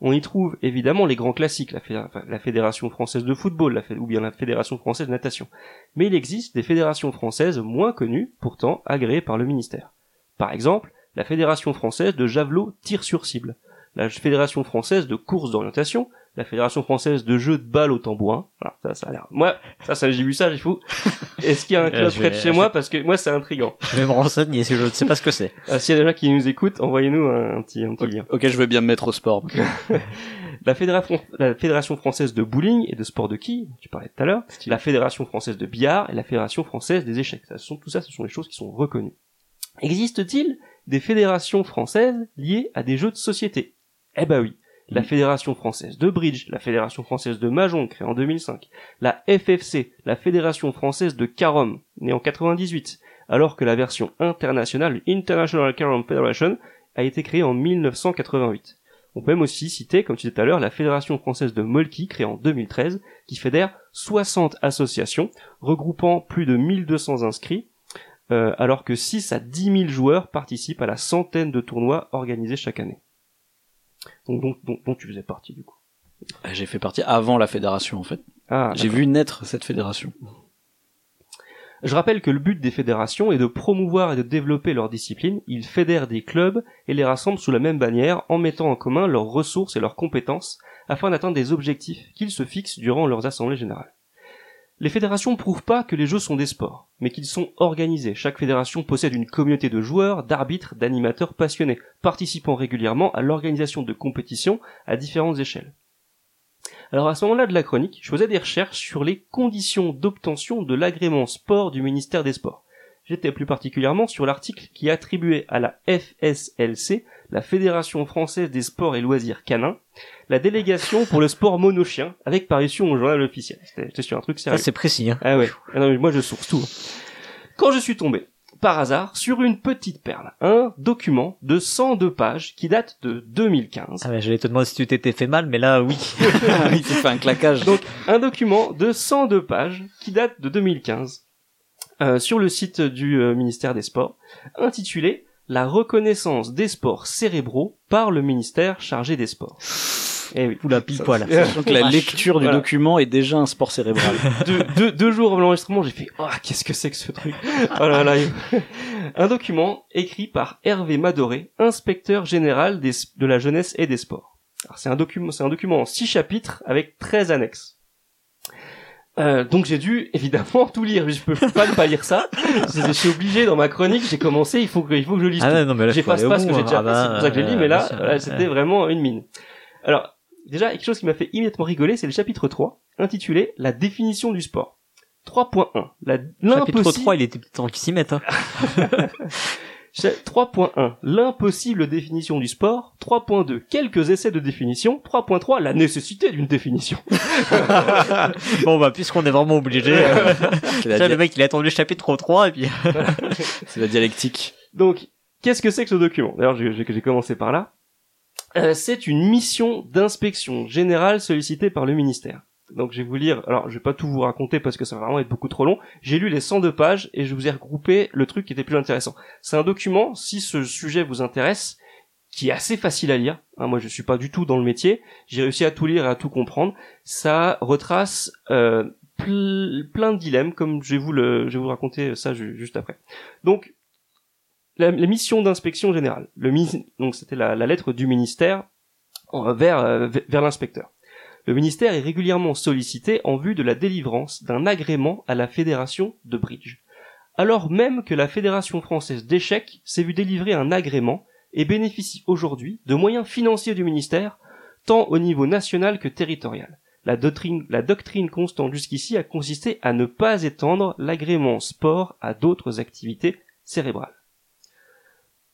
On y trouve évidemment les grands classiques, la, Fédération française de football, ou bien la Fédération française de natation mais il existe des fédérations françaises moins connues, pourtant agréées par le ministère. Par exemple, la Fédération française de javelot tir sur cible, la Fédération française de course d'orientation, la Fédération française de jeu de balle au tambourin. Voilà, ça, ça a l'air. Moi, ça, ça j'ai vu ça, j'ai fou. Est-ce qu'il y a un Euh, club près de chez je moi parce que moi c'est intriguant. Je vais me renseigner si je ne sais pas ce que c'est. Euh, S'il y a des gens qui nous écoutent, envoyez-nous un, un petit, un petit lien. Ok, je vais bien me mettre au sport. La Fédération, la Fédération française de bowling et de sport de dont tu parlais tout à l'heure, la Fédération française de billard et la Fédération française des échecs. Ça, ce sont, tout ça, ce sont des choses qui sont reconnues. Existe-t-il des fédérations françaises liées à des jeux de société? Eh ben oui. La Mhm. Fédération française de bridge, la Fédération française de mahjong, créée en 2005, la FFC, la Fédération française de carom, née en 98, alors que la version internationale, International Carom Federation, a été créée en 1988. On peut même aussi citer, comme tu disais tout à l'heure, la Fédération française de Molki, créée en 2013, qui fédère 60 associations, regroupant plus de 1200 inscrits, euh, alors que 6 à 10 000 joueurs participent à la centaine de tournois organisés chaque année. Donc, donc, dont, dont tu faisais partie, du coup. J'ai fait partie avant la fédération en fait. Ah, J'ai vu naître cette fédération. Je rappelle que le but des fédérations est de promouvoir et de développer leur discipline. Ils fédèrent des clubs et les rassemblent sous la même bannière en mettant en commun leurs ressources et leurs compétences afin d'atteindre des objectifs qu'ils se fixent durant leurs assemblées générales. Les fédérations ne prouvent pas que les jeux sont des sports. Mais qu'ils sont organisés. Chaque fédération possède une communauté de joueurs, d'arbitres, d'animateurs passionnés, participant régulièrement à l'organisation de compétitions à différentes échelles. Alors à ce moment-là de la chronique, je faisais des recherches sur les conditions d'obtention de l'agrément sport du ministère des Sports. J'étais plus particulièrement sur l'article qui attribuait à la FSLC, la Fédération française des sports et loisirs canins, la délégation pour le sport monochien, avec parution au journal officiel. C'était sur un truc sérieux. c'est précis, hein. Ah ouais. Ah non, mais moi je source tout. Quand je suis tombé, par hasard, sur une petite perle, un document de 102 pages qui date de 2015. Ah ouais, j'allais te demander si tu t'étais fait mal, mais là, oui. il s'est fait un claquage. Donc un document de 102 pages qui date de 2015 euh, sur le site du euh, ministère des Sports, intitulé La reconnaissance des sports cérébraux par le ministère chargé des sports. Eh oui. Oula, pile poil. Donc la lecture du Voilà. document est déjà un sport cérébral. deux, deux, deux jours avant l'enregistrement, j'ai fait oh qu'est-ce que c'est que ce truc? Oh là là. Un document écrit par Hervé Madoré, inspecteur général des, de la jeunesse et des sports. Alors c'est un document, c'est un document en six chapitres avec 13 annexes. Euh, donc j'ai dû évidemment tout lire. Je peux pas ne pas lire ça. Je je suis obligé dans ma chronique. J'ai commencé. Il faut que, il faut que je lise Ah tout. ouais, J'efface pas ce que j'ai hein. déjà Ah fait. bah, C'est pour ça que je l'ai euh, lu. Mais là, c'était vraiment une mine. Alors déjà quelque chose qui m'a fait immédiatement rigoler, c'est le chapitre 3, intitulé La définition du sport. 3.1. La, Chapitre l'impossible, 3, il était temps qu'il s'y mette, hein. Cha- 3.1. L'impossible définition du sport. 3.2. Quelques essais de définition. 3.3. La nécessité d'une définition. bon, bah, puisqu'on est vraiment obligé, euh, le mec, il a attendu le chapitre 3, et puis... c'est la dialectique. Donc, qu'est-ce que c'est que ce document? D'ailleurs, j'ai, j'ai- j'ai commencé par là. Euh, c'est une mission d'inspection générale sollicitée par le ministère. Donc, je vais vous lire. Alors, je vais pas tout vous raconter parce que ça va vraiment être beaucoup trop long. J'ai lu les 102 pages et je vous ai regroupé le truc qui était plus intéressant. C'est un document, si ce sujet vous intéresse, qui est assez facile à lire. Hein, moi, je suis pas du tout dans le métier. J'ai réussi à tout lire et à tout comprendre. Ça retrace euh, ple- plein de dilemmes, comme je vais vous le, je vais vous raconter ça ju- juste après. Donc, la, mission d'inspection générale. Le donc c'était la, la lettre du ministère en- vers euh, vers l'inspecteur. Le ministère est régulièrement sollicité en vue de la délivrance d'un agrément à la fédération de bridge. Alors même que la fédération française d'échecs s'est vue délivrer un agrément et bénéficie aujourd'hui de moyens financiers du ministère, tant au niveau national que territorial. La doctrine, la doctrine constante jusqu'ici a consisté à ne pas étendre l'agrément sport à d'autres activités cérébrales.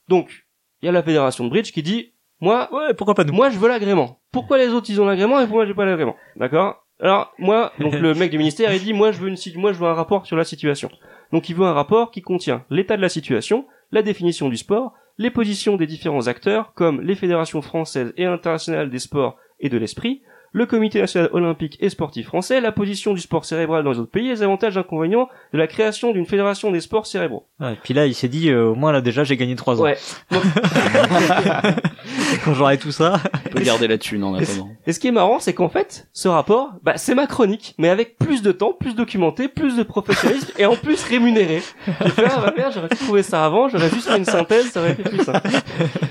Donc, il y a la fédération de bridge qui dit, moi, Ouais, pourquoi pas nous? moi je veux l'agrément. Pourquoi les autres ils ont l'agrément et moi j'ai pas l'agrément? D'accord? Alors moi, donc le mec du ministère il dit moi je veux une moi je veux un rapport sur la situation. Donc il veut un rapport qui contient l'état de la situation, la définition du sport, les positions des différents acteurs comme les fédérations françaises et internationales des sports et de l'esprit, le comité national olympique et sportif français, la position du sport cérébral dans les autres pays, et les avantages et inconvénients de la création d'une fédération des sports cérébraux. Ouais, puis là, il s'est dit, euh, au moins là déjà, j'ai gagné 3 ans. Ouais. Quand j'aurai tout ça, On peut garder la thune en attendant. Et ce qui est marrant, c'est qu'en fait, ce rapport, bah, c'est ma chronique, mais avec plus de temps, plus documenté, plus de professionnalisme, et en plus rémunéré. J'ai fait, ah, bah, merde, j'aurais pu trouver ça avant, j'aurais juste fait une synthèse, ça aurait été plus simple.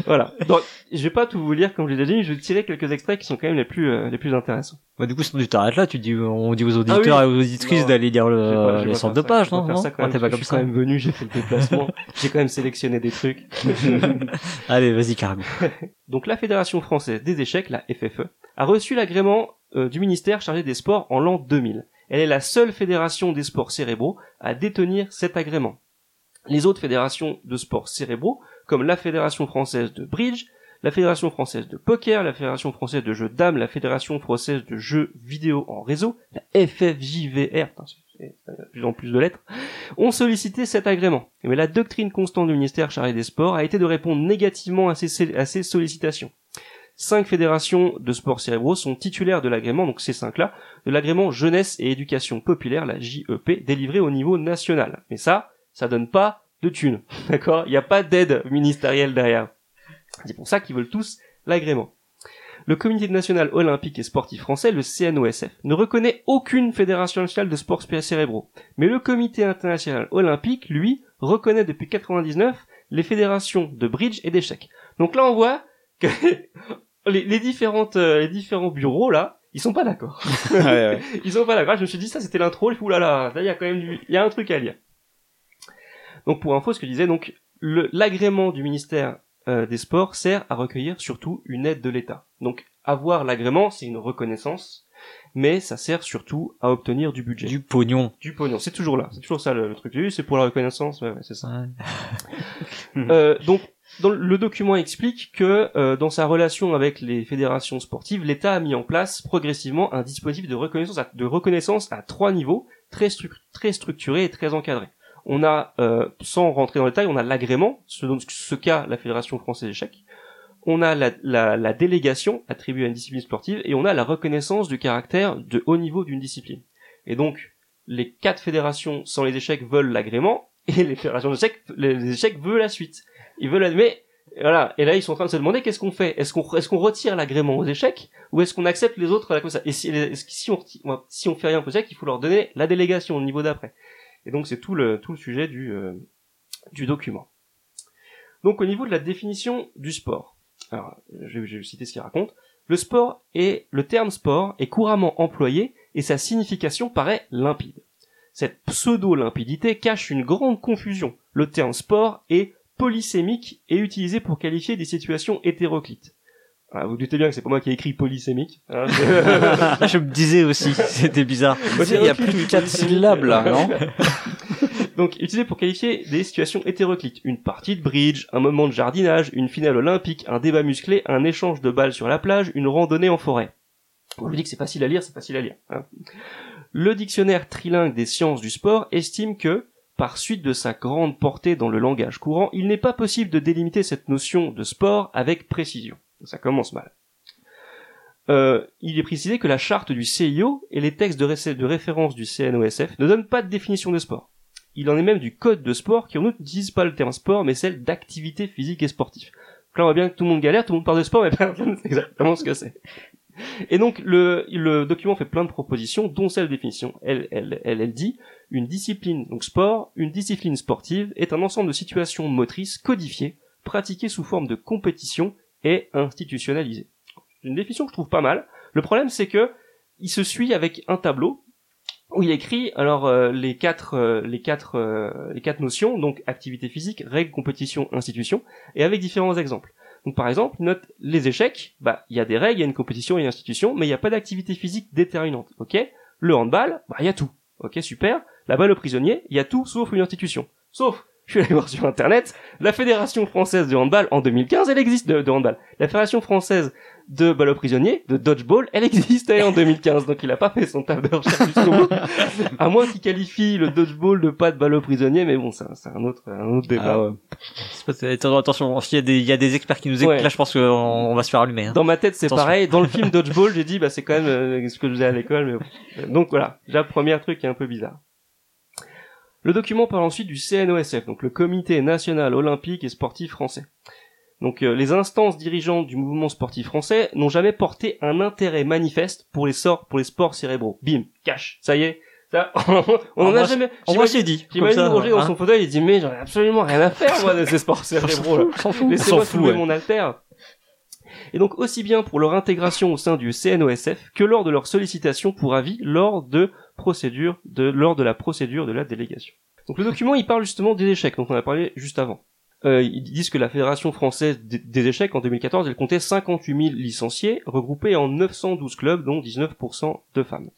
Voilà. Donc, je vais pas tout vous lire, comme je l'ai déjà dit, je vais tirer quelques extraits qui sont quand même les plus, euh, les plus intéressants. bah, du coup, sinon tu t'arrêtes là, tu dis, on dit aux auditeurs Ah et aux auditrices d'aller lire pas- les pas centres de ça, page, non, non ça Ah, t'es pas comme je suis ça. quand même venu, j'ai fait le déplacement, j'ai quand même sélectionné des trucs. Allez, vas-y, carrément. Donc la Fédération française des échecs, la FFE, a reçu l'agrément euh, du ministère chargé des sports en l'an 2000. Elle est la seule fédération des sports cérébraux à détenir cet agrément. Les autres fédérations de sports cérébraux, comme la Fédération française de bridge, la Fédération française de poker, la Fédération française de jeux dames, la Fédération française de jeux vidéo en réseau, la FFJVR, plus en plus de lettres, ont sollicité cet agrément. Mais la doctrine constante du ministère chargé des sports a été de répondre négativement à ces, à ces sollicitations. Cinq fédérations de sports cérébraux sont titulaires de l'agrément, donc ces cinq-là, de l'agrément jeunesse et éducation populaire, la JEP, délivré au niveau national. Mais ça, ça donne pas de thunes, d'accord? Il n'y a pas d'aide ministérielle derrière. C'est pour ça qu'ils veulent tous l'agrément. Le Comité national olympique et sportif français, le CNOSF, ne reconnaît aucune fédération nationale de sports cérébraux. Mais le Comité international olympique, lui, reconnaît depuis 99 les fédérations de bridge et d'échecs. Donc là, on voit que les, les différentes, euh, les différents bureaux là, ils sont pas d'accord. ouais, ouais. Ils sont pas d'accord. Je me suis dit ça, c'était l'intro. Dit, oulala, là, il y a quand même du, il y a un truc à lire. Donc pour info, ce que je disais, donc l'agrément du ministère euh, des Sports sert à recueillir surtout une aide de l'État. Donc avoir l'agrément, c'est une reconnaissance, mais ça sert surtout à obtenir du budget, du, Du pognon. pognon. C'est toujours là, c'est toujours ça le, le truc. C'est pour la reconnaissance, ouais, ouais, c'est ça. Ouais. Euh, donc, dans le- le document explique que euh, dans sa relation avec les fédérations sportives, l'État a mis en place progressivement un dispositif de reconnaissance à, de reconnaissance à trois niveaux, très, stru- très structuré et très encadré. On a, euh, sans rentrer dans le détail, on a l'agrément, ce, ce qu'a la Fédération française d'échecs. On a la, la, la délégation attribuée à une discipline sportive et on a la reconnaissance du caractère de haut niveau d'une discipline. Et donc, les quatre fédérations sans les échecs veulent l'agrément et les fédérations d'échecs, les échecs veulent la suite. Ils veulent, mais voilà. Et là, ils sont en train de se demander qu'est-ce qu'on fait? Est-ce qu'on est-ce qu'on retire l'agrément aux échecs ou est-ce qu'on accepte les autres là, comme ça? Et si, si on si on fait rien aux échecs, il faut leur donner la délégation au niveau d'après. Et donc c'est tout le tout le sujet du euh, du document. Donc au niveau de la définition du sport. Alors, je vais, citer ce qu'il raconte. Le sport est le terme sport est couramment employé et sa signification paraît limpide. Cette pseudo-limpidité cache une grande confusion. Le terme sport est polysémique et utilisé pour qualifier des situations hétéroclites. Ah, vous doutez bien que c'est pas moi qui ai écrit polysémique. hein, je me disais aussi, c'était bizarre. Il y a plus de quatre syllabes là, non Donc, utilisé pour qualifier des situations hétéroclites. Une partie de bridge, un moment de jardinage, une finale olympique, un débat musclé, un échange de balles sur la plage, une randonnée en forêt. On vous dit que c'est facile à lire, c'est facile à lire. hein. Le dictionnaire trilingue des sciences du sport estime que, par suite de sa grande portée dans le langage courant, il n'est pas possible de délimiter cette notion de sport avec précision. Ça commence mal. Euh, il est précisé que la charte du CIO et les textes de, ré- de référence du CNOSF ne donnent pas de définition de sport. Il en est même du code de sport qui en n'utilise pas le terme sport mais celle d'activité physique et sportive. Donc là on voit bien que tout le monde galère, tout le monde parle de sport mais personne ne sait exactement ce que c'est. Et donc le, le document fait plein de propositions, dont celle de définition. Elle, elle, elle dit une discipline, donc sport, une discipline sportive est un ensemble de situations motrices codifiées, pratiquées sous forme de compétition et institutionnalisées. C'est Une définition que je trouve pas mal. Le problème c'est que il se suit avec un tableau où il écrit alors euh, les quatre euh, les quatre euh, les quatre notions donc activité physique, règles, compétition, institution et avec différents exemples. Donc par exemple, note les échecs, bah il y a des règles, il y a une compétition, il y a une institution, mais il n'y a pas d'activité physique déterminante. OK? Le handball, bah il y a tout. OK, super. La balle au prisonnier, il y a tout sauf une institution. Sauf je suis allé voir sur internet, la Fédération française de handball en 2015, elle existe de, de handball. La Fédération française de balle au prisonnier, de dodgeball, elle existait en 2015, donc il a pas fait son taf de recherche jusqu'au bout. À moins qu'il qualifie le dodgeball de pas de balle au prisonnier, mais bon, c'est un autre, un autre débat. Ah ouais. Attention, s'il y a des, il y a des experts qui nous écoutent, Ouais. là, je pense qu'on on va se faire allumer. hein. Dans ma tête, c'est pareil. Dans le film Dodgeball, j'ai dit, bah, c'est quand même euh, ce que je faisais à l'école. Mais... bon. Donc voilà, déjà, premier truc qui est un peu bizarre. Le document parle ensuite du CNOSF, donc le Comité National Olympique et Sportif Français. Donc euh, les instances dirigeantes du mouvement sportif français n'ont jamais porté un intérêt manifeste pour les sorts, pour les sports cérébraux. Bim, cash, ça y est. Ça, on en a moi, jamais. On va c'est dit. J'imagine Roger dans hein. son fauteuil, il dit mais j'en ai absolument rien à faire moi de ces sports cérébraux là. On. Laissez-moi On ouais. mon alter. Et donc aussi bien pour leur intégration au sein du CNOSF que lors de leur sollicitation pour avis lors de procédure de lors de la procédure de la délégation. Donc le document il parle justement des échecs dont on a parlé juste avant. Euh, ils disent que la Fédération française des, échecs en 2014 elle comptait 58 000 licenciés regroupés en 912 clubs dont 19% de femmes.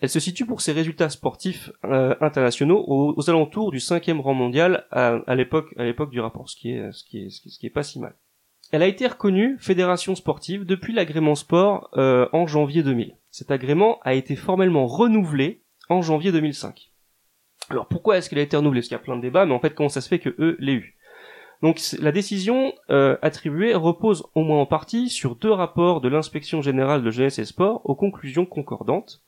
Elle se situe pour ses résultats sportifs euh, internationaux aux, alentours du cinquième rang mondial à, l'époque à l'époque du rapport, ce qui est ce qui est, ce qui est pas si mal. Elle a été reconnue fédération sportive depuis l'agrément sport euh, en janvier 2000. Cet agrément a été formellement renouvelé en janvier 2005. Alors pourquoi est-ce qu'elle a été renouvelée Parce qu'il y a plein de débats, mais en fait comment ça se fait que eux l'aient eu? Donc la décision euh, attribuée repose au moins en partie sur deux rapports de l'inspection générale de jeunesse et sport aux conclusions concordantes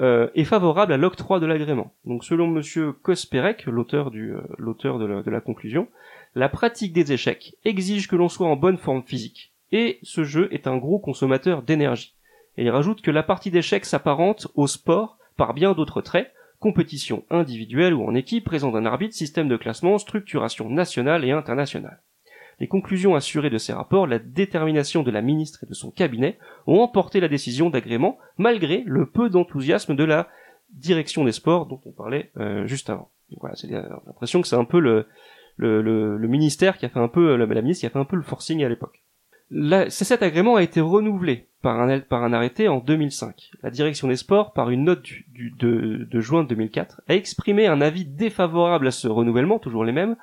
euh, et favorable à l'octroi de l'agrément. Donc selon Monsieur Kosperek, l'auteur euh, de la conclusion, la pratique des échecs exige que l'on soit en bonne forme physique, et ce jeu est un gros consommateur d'énergie. Et il rajoute que la partie d'échecs s'apparente au sport par bien d'autres traits, compétition individuelle ou en équipe, présence d'un arbitre, système de classement, structuration nationale et internationale. Les conclusions assurées de ces rapports, la détermination de la ministre et de son cabinet ont emporté la décision d'agrément malgré le peu d'enthousiasme de la direction des sports dont on parlait euh, juste avant. Voilà, c'est euh, l'impression que c'est un peu le, le, le, le ministère qui a fait un peu, la, ministre qui a fait un peu le forcing à l'époque. Cet agrément a été renouvelé par un, arrêté en 2005. La direction des sports, par une note du- de, de juin 2004, a exprimé un avis défavorable à ce renouvellement, toujours les mêmes,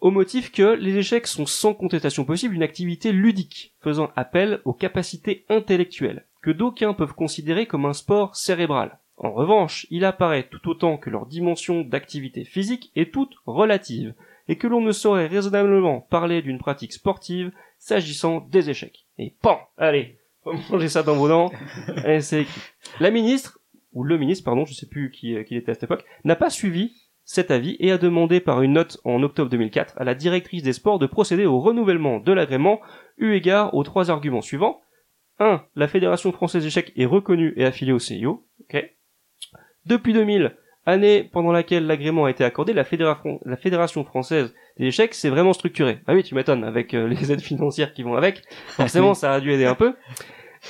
au motif que les échecs sont sans contestation possible une activité ludique, faisant appel aux capacités intellectuelles, que d'aucuns peuvent considérer comme un sport cérébral. En revanche, il apparaît tout autant que leur dimension d'activité physique est toute relative, et que l'on ne saurait raisonnablement parler d'une pratique sportive s'agissant des échecs. Et pan Allez, faut manger ça dans vos dents, et c'est écrit. La ministre, ou le ministre, pardon, je sais plus qui, qui il était à cette époque, n'a pas suivi cet avis et a demandé par une note en octobre 2004 à la directrice des sports de procéder au renouvellement de l'agrément eu égard aux trois arguments suivants. 1. La Fédération française d'échecs est reconnue et affiliée au CIO. Ok. Depuis 2000, année pendant laquelle l'agrément a été accordé, la, Fédéra- la Fédération française des échecs s'est vraiment structurée. Ah oui, tu m'étonnes, avec euh, les aides financières qui vont avec. Forcément, ça a dû aider un peu.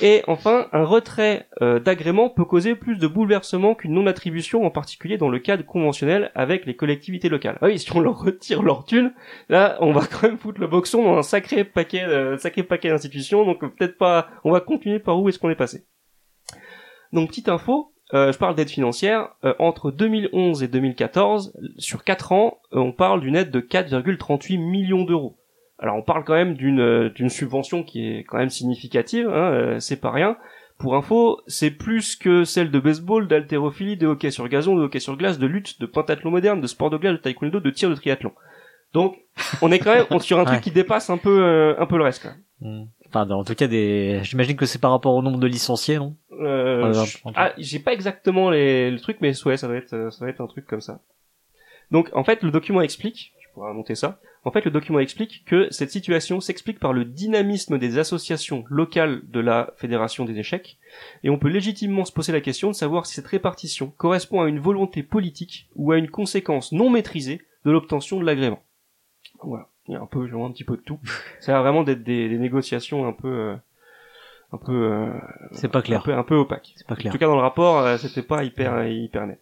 Et enfin, un retrait euh, d'agrément peut causer plus de bouleversements qu'une non-attribution, en particulier dans le cadre conventionnel avec les collectivités locales. Ah oui, si on leur retire leur thune, là, on va quand même foutre le boxon dans un sacré paquet, euh, sacré paquet d'institutions. Donc peut-être pas. On va continuer par où est-ce qu'on est passé. Donc petite info, euh, je parle d'aide financière. euh, entre 2011 et 2014, sur 4 ans, euh, on parle d'une aide de 4,38 millions d'euros. Alors on parle quand même d'une euh, d'une subvention qui est quand même significative, hein, euh, c'est pas rien. Pour info, c'est plus que celle de baseball, d'haltérophilie, de hockey sur gazon, de hockey sur glace, de lutte, de pentathlon moderne, de sport de glace, de taekwondo, de tir de triathlon. Donc on est quand même on- sur un truc Ouais. qui dépasse un peu euh, un peu le reste. Quand même. Hmm. Enfin, en tout cas, des. J'imagine que c'est par rapport au nombre de licenciés, non? Euh, je- ah, j'ai pas exactement les, le truc, mais ouais, ça doit être, ça doit être un truc comme ça. Donc, en fait, le document explique, tu pourras monter ça. En fait, le document explique que cette situation s'explique par le dynamisme des associations locales de la Fédération des échecs, et on peut légitimement se poser la question de savoir si cette répartition correspond à une volonté politique ou à une conséquence non maîtrisée de l'obtention de l'agrément. Voilà, un peu, genre, un petit peu de tout. Ça a l'air vraiment d'être des, des négociations un peu, euh, un peu, euh, C'est pas un clair. peu, un peu opaque. C'est pas En clair. tout cas, dans le rapport, euh, c'était pas hyper, hyper net.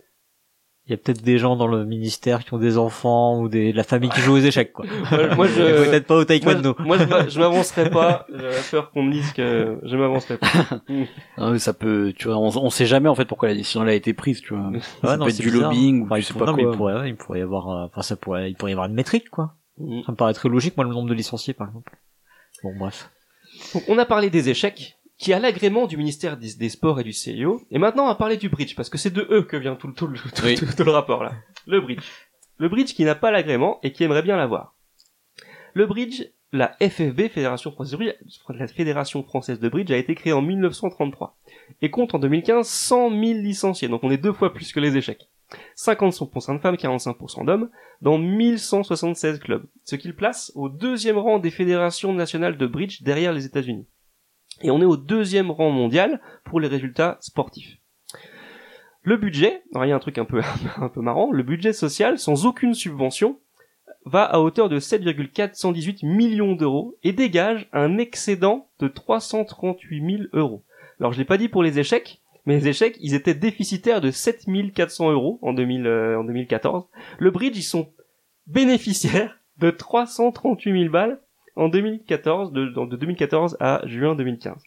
Il y a peut-être des gens dans le ministère qui ont des enfants ou des de la famille qui joue aux échecs, quoi. Moi, moi, je, Peut-être pas au moi, taekwondo. je- moi, je, m'a- je m'avancerai pas. J'aurais peur qu'on me dise que je m'avancerai pas. Ah oui, ça peut, tu vois, on, on sait jamais en fait pourquoi la décision a été prise, tu vois. Ouais, ça non, peut être du bizarre. lobbying ou Enfin, je il sais pas non, mais quoi. il pourrait, il pourrait y avoir, euh, enfin, ça pourrait, il pourrait y avoir une métrique, quoi. Mm. Ça me paraît très logique, moi, le nombre de licenciés, par exemple. Bon, bref. Donc, on a parlé des échecs, qui a l'agrément du ministère des, des Sports et du CIO. Et maintenant, on va parler du bridge, parce que c'est de eux que vient tout, le- tout, le- tout, Oui. tout- tout le rapport, là. Le bridge. Le bridge qui n'a pas l'agrément et qui aimerait bien l'avoir. Le bridge, la FFB, Fédération Française de Bridge, la Fédération Française de Bridge, a été créée en 1933 et compte en 2015 100 000 licenciés, donc on est deux fois plus que les échecs. 50% de femmes, 45% d'hommes, dans 1176 clubs, ce qui le place au deuxième rang des fédérations nationales de bridge derrière les États-Unis. Et on est au deuxième rang mondial pour les résultats sportifs. Le budget, alors il y a un truc un peu, un peu marrant, le budget social, sans aucune subvention, va à hauteur de 7,418 millions d'euros et dégage un excédent de 338 000 euros. Alors je l'ai pas dit pour les échecs, les échecs, ils étaient déficitaires de 7400 euros en, 2000, euh, 2014. Le bridge, ils sont bénéficiaires de 338 000 balles en 2014, de, de 2014 à juin 2015.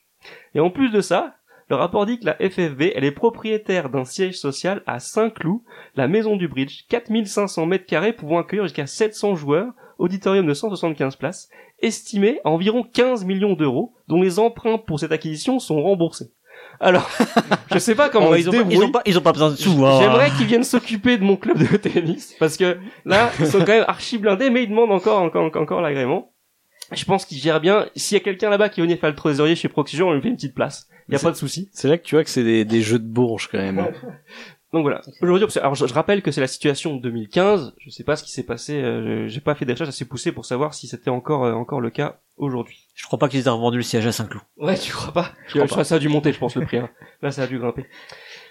Et en plus de ça, le rapport dit que la FFB, elle est propriétaire d'un siège social à Saint-Cloud, la maison du bridge, 4500 mètres carrés pouvant accueillir jusqu'à 700 joueurs, auditorium de 175 places, estimé à environ 15 millions d'euros, dont les emprunts pour cette acquisition sont remboursés. Alors, je sais pas comment Oh, ils, ils, se ont pas, ils ont pas, ils ont pas besoin de sous, hein. J'aimerais qu'ils viennent s'occuper de mon club de tennis parce que là ils sont quand même archi blindés mais ils demandent encore encore encore, l'agrément. Je pense qu'ils gèrent bien. S'il y a quelqu'un là-bas qui venait faire le trésorier chez Proxion, on lui fait une petite place. Il y a pas de souci. C'est là que tu vois que c'est des, des jeux de bourge quand même. Donc voilà. Aujourd'hui, alors je, je rappelle que c'est la situation de 2015. Je sais pas ce qui s'est passé. euh, J'ai pas fait recherches assez poussées pour savoir si c'était encore euh, encore le cas aujourd'hui. Je crois pas qu'ils aient revendu le siège à Saint-Cloud. Ouais, tu crois pas? Je crois Je crois que ça a dû monter, je pense, le prix. hein. Là, ça a dû grimper.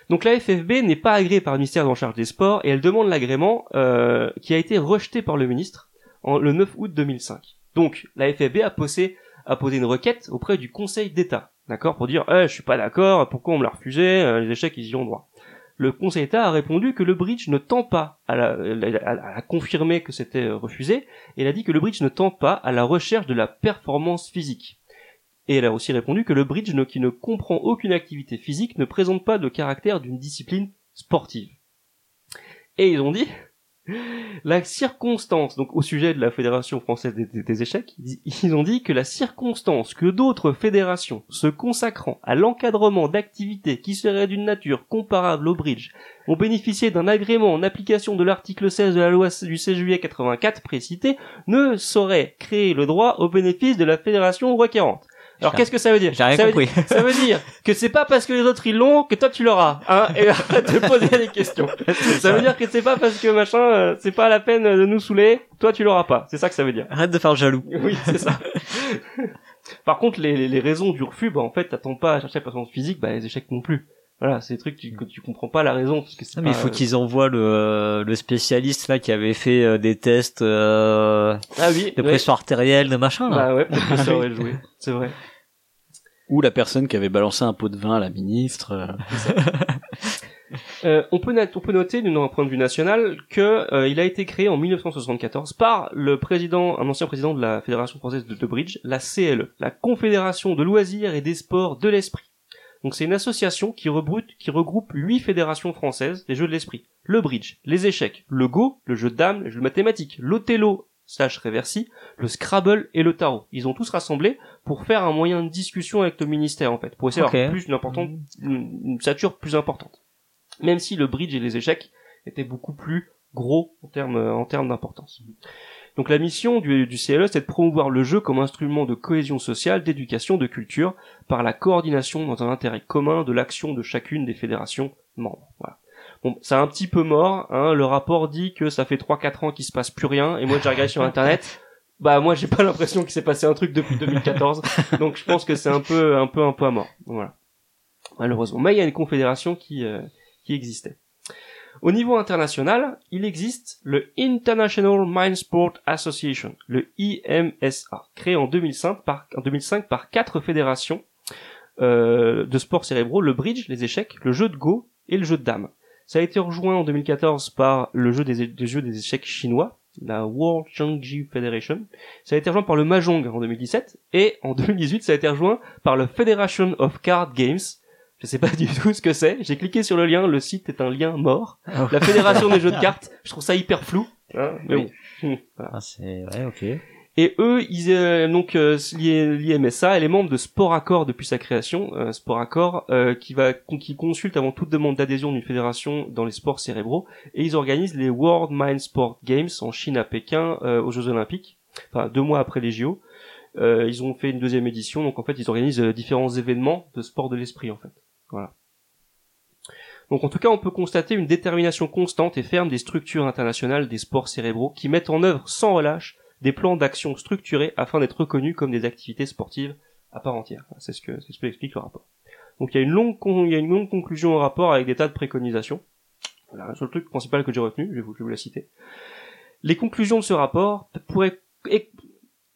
Donc la FFB n'est pas agréée par le ministère en charge des sports et elle demande l'agrément euh, qui a été rejeté par le ministre en, le 9 août 2005. Donc la FFB a posé, a posé une requête auprès du Conseil d'État, d'accord, pour dire eh, je suis pas d'accord, pourquoi on me l'a refusé, euh, les échecs ils y ont droit. Le Conseil d'État a répondu que le bridge ne tend pas à la, a confirmé que c'était refusé, et elle a dit que le bridge ne tend pas à la recherche de la performance physique. Et elle a aussi répondu que le bridge qui ne comprend aucune activité physique ne présente pas de caractère d'une discipline sportive. Et ils ont dit, la circonstance, donc au sujet de la Fédération française des, échecs, ils ont dit que la circonstance que d'autres fédérations se consacrant à l'encadrement d'activités qui seraient d'une nature comparable au bridge ont bénéficié d'un agrément en application de l'article 16 de la loi du 16 juillet 84 précité ne saurait créer le droit au bénéfice de la fédération requérante. Alors qu'est-ce que ça veut dire J'ai rien compris. ça veut dire que c'est pas parce que les autres ils l'ont que toi tu l'auras. Hein et arrête de poser des questions. ça veut dire que c'est pas parce que machin, euh, c'est pas la peine de nous saouler, toi tu l'auras pas. C'est ça que ça veut dire. Arrête de faire le jaloux. Oui, c'est ça. Par contre, les, les, raisons du refus, bah en fait, t'attends pas à chercher la performance physique, bah les échecs non plus. Voilà, c'est des trucs que tu comprends pas la raison parce que c'est. mais il faut qu'ils envoient le, le spécialiste là qui avait fait euh, des tests euh, ah oui, de pression artérielle, de machin. Là. Bah ouais, peut-être que ça aurait joué. C'est vrai. Ou la personne qui avait balancé un pot de vin à la ministre. Euh. euh, on, peut on peut noter, d'un point de vue national, que euh, il a été créé en 1974 par le président, un ancien président de la Fédération française de, de bridge, la CLE, la Confédération de loisirs et des sports de l'esprit. Donc c'est une association qui, qui regroupe huit fédérations françaises des jeux de l'esprit. Le bridge, les échecs, le go, le jeu de dames, le jeu de mathématiques, l'othello slash reversi, le scrabble et le tarot. Ils ont tous rassemblé pour faire un moyen de discussion avec le ministère en fait, pour essayer d'avoir plus une importante, une, stature plus importante. Même si le bridge et les échecs étaient beaucoup plus gros en termes en termes d'importance. Donc la mission du, du CLE, c'est de promouvoir le jeu comme instrument de cohésion sociale, d'éducation, de culture, par la coordination dans un intérêt commun de l'action de chacune des fédérations membres. Voilà. Bon, c'est un petit peu mort. Hein. Le rapport dit que ça fait 3-4 ans qu'il se passe plus rien. Et moi, j'ai regardé sur Internet. Bah moi, j'ai pas l'impression qu'il s'est passé un truc depuis 2014. donc je pense que c'est un peu, un peu, un peu à mort. Voilà. Malheureusement. Mais il y a une confédération qui, euh, qui existait. Au niveau international, il existe le International Mind Sport Association, le IMSA, créé en 2005 par, en 2005 par quatre fédérations euh, de sports cérébraux, le bridge, les échecs, le jeu de go et le jeu de dames. Ça a été rejoint en 2014 par le jeu des échecs chinois, la World Changji Federation. Ça a été rejoint par le Mahjong en 2017 et en 2018 ça a été rejoint par le Federation of Card Games, je sais pas du tout ce que c'est. J'ai cliqué sur le lien, le site est un lien mort. Ah La fédération des jeux de cartes, je trouve ça hyper flou. Hein, mais bon. Hum, ah, c'est ouais, ok. Et eux, ils euh, donc euh, l'IMSA, elle est membre de Sport Accord depuis sa création. Euh, Sport Accord euh, qui va qui consulte avant toute demande d'adhésion d'une fédération dans les sports cérébraux et ils organisent les World Mind Sport Games en Chine à Pékin aux Jeux Olympiques. Enfin deux mois après les JO. ils ont fait une deuxième édition, donc en fait ils organisent différents événements de sport de l'esprit en fait. Voilà. Donc en tout cas, on peut constater une détermination constante et ferme des structures internationales des sports cérébraux qui mettent en œuvre sans relâche des plans d'action structurés afin d'être reconnus comme des activités sportives à part entière. C'est ce que c'est ce que explique le rapport. Donc il y a une longue il y a une longue conclusion au rapport avec des tas de préconisations. Voilà, le truc principal que j'ai retenu, je vais vous, je vais vous la citer. Les conclusions de ce rapport pourraient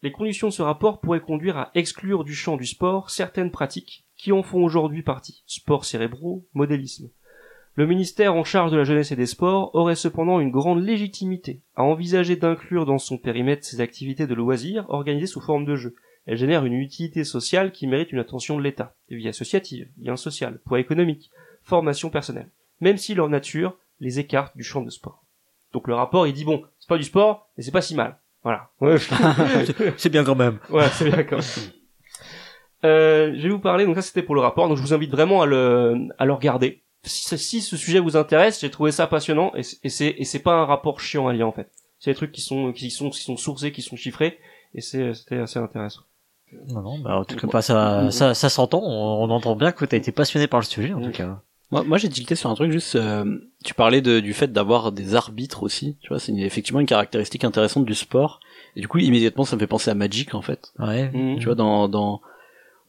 les conditions de ce rapport pourraient conduire à exclure du champ du sport certaines pratiques qui en font aujourd'hui partie. Sports cérébraux, modélisme. Le ministère en charge de la jeunesse et des sports aurait cependant une grande légitimité à envisager d'inclure dans son périmètre ces activités de loisirs organisées sous forme de jeu. Elles génèrent une utilité sociale qui mérite une attention de l'État. Vie associative, lien social, poids économique, formation personnelle. Même si leur nature les écarte du champ de sport. Donc le rapport, il dit bon, c'est pas du sport, mais c'est pas si mal. Voilà. c'est bien quand même. Ouais, c'est bien quand même. Euh, je vais vous parler, donc ça c'était pour le rapport, donc je vous invite vraiment à le, à le regarder. Si, si ce sujet vous intéresse, j'ai trouvé ça passionnant et, c'est et c'est pas un rapport chiant à lire en fait. C'est des trucs qui sont qui sont qui sont sourcés, qui sont chiffrés et c'est c'était assez intéressant. Non non, bah en tout cas ça ça, ça s'entend, on, entend bien que tu as été passionné par le sujet en tout cas. Moi, moi j'ai tilté sur un truc juste. Euh, tu parlais de, du fait d'avoir des arbitres aussi. Tu vois, c'est effectivement une caractéristique intéressante du sport. Et du coup, immédiatement, ça me fait penser à Magic en fait. Ouais. Mmh. Tu vois, dans dans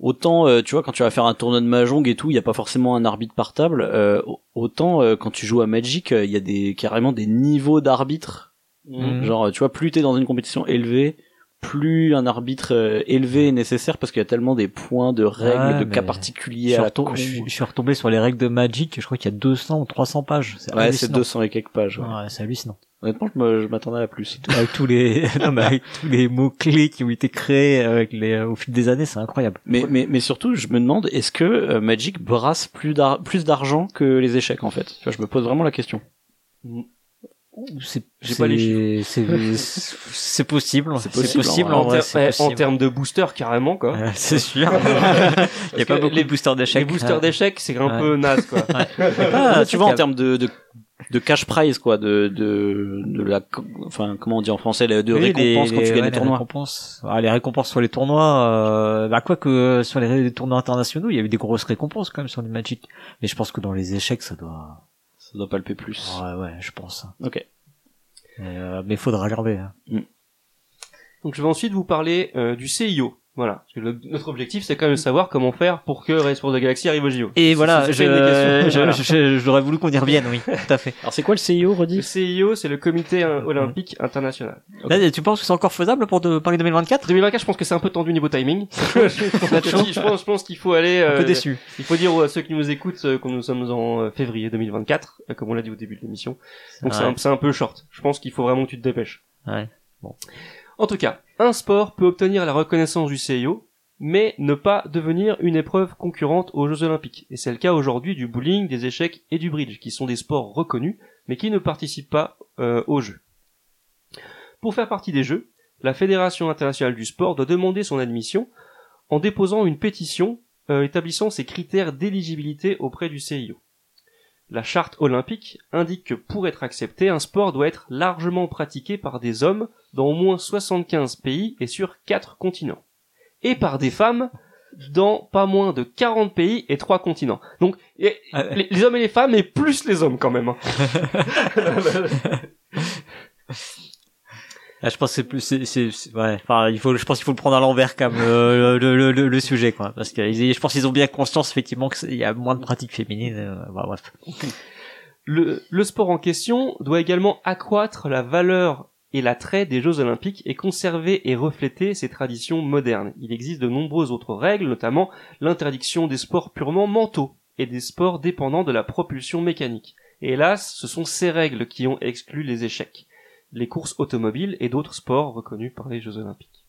autant euh, tu vois quand tu vas faire un tournoi de mahjong et tout il y a pas forcément un arbitre par table euh, autant euh, quand tu joues à Magic il y a des carrément des niveaux d'arbitre mmh. genre tu vois plus t'es dans une compétition élevée plus un arbitre euh, élevé est nécessaire parce qu'il y a tellement des points de règles, de cas particuliers Je suis, à la retom- con. je suis- je suis retombé sur les règles de Magic, je crois qu'il y a 200 ou 300 pages. C'est Ouais, c'est hallucinant. 200 et quelques pages. ouais. Ouais, c'est hallucinant. Honnêtement, je m'attendais à plus. avec tous les, non, mais avec tous les mots clés qui ont été créés avec les, au fil des années, c'est incroyable. Mais, mais, mais surtout, je me demande, est-ce que euh, Magic brasse plus d'ar- plus d'argent que les échecs, en fait? Tu vois, je me pose vraiment la question. C'est, J'ai pas les c'est, possible. C'est possible, possible, en ter- possible. termes de booster carrément quoi. C'est sûr. Il y a pas beaucoup les- de boosters d'échecs. Les boosters d'échecs c'est un Ouais. peu naze quoi. Ah, tu vois, en termes de, de, de cash prize, quoi, de, de, de la, enfin, comment on dit en français, de Oui, récompense les- quand tu les- gagnes ouais, les les tournois. récompenses. Ah, les récompenses sur les tournois, euh, bah quoi que euh, sur les, les tournois internationaux, il y a eu des grosses récompenses quand même sur du Magic. Mais je pense que dans les échecs, ça doit. Ça doit palper plus. Ouais, ouais, je pense. Ok. Mais, euh, mais faudra regarder. hein. Donc je vais ensuite vous parler euh, du CIO. Voilà. Parce que le- notre objectif c'est quand même de savoir comment faire pour que Race for the Galaxy arrive au JO. Et voilà, je, Voilà. j'aurais voulu qu'on y revienne, oui, tout à fait. Alors, c'est quoi le CIO, Le redit CIO c'est le Comité euh, olympique international. Là, tu penses que c'est encore faisable pour de Paris 2024 2024 je pense que c'est un peu tendu niveau timing. je pense, je pense qu'il faut aller. Un peu euh, déçu. Il faut dire à ceux qui nous écoutent euh, que nous sommes en euh, février 2024, euh, comme on l'a dit au début de l'émission. Donc c'est Ouais. un, c'est un peu short. Je pense qu'il faut vraiment que tu te dépêches. Ouais. En tout cas, un sport peut obtenir la reconnaissance du CIO, mais ne pas devenir une épreuve concurrente aux Jeux Olympiques. Et c'est le cas aujourd'hui du bowling, des échecs et du bridge, qui sont des sports reconnus, mais qui ne participent pas euh, aux Jeux. Pour faire partie des Jeux, la Fédération internationale du sport doit demander son admission en déposant une pétition euh, établissant ses critères d'éligibilité auprès du CIO. La charte olympique indique que pour être accepté, un sport doit être largement pratiqué par des hommes dans au moins 75 pays et sur 4 continents. Et par des femmes dans pas moins de 40 pays et 3 continents. Donc, et- Ah les, les hommes et les femmes, et plus les hommes quand même. Ah, je pense que c'est plus, c'est, c'est, ouais. Enfin, il faut, je pense qu'il faut le prendre à l'envers comme le, le, le, le, sujet, quoi. Parce que je pense qu'ils ont bien conscience effectivement qu'il y a moins de pratiques féminines. euh, bah, bref. Le, le sport en question doit également accroître la valeur et l'attrait des Jeux Olympiques et conserver et refléter ces traditions modernes. Il existe de nombreuses autres règles, notamment l'interdiction des sports purement mentaux et des sports dépendant de la propulsion mécanique. Et hélas, ce sont ces règles qui ont exclu les échecs, les courses automobiles et d'autres sports reconnus par les Jeux Olympiques.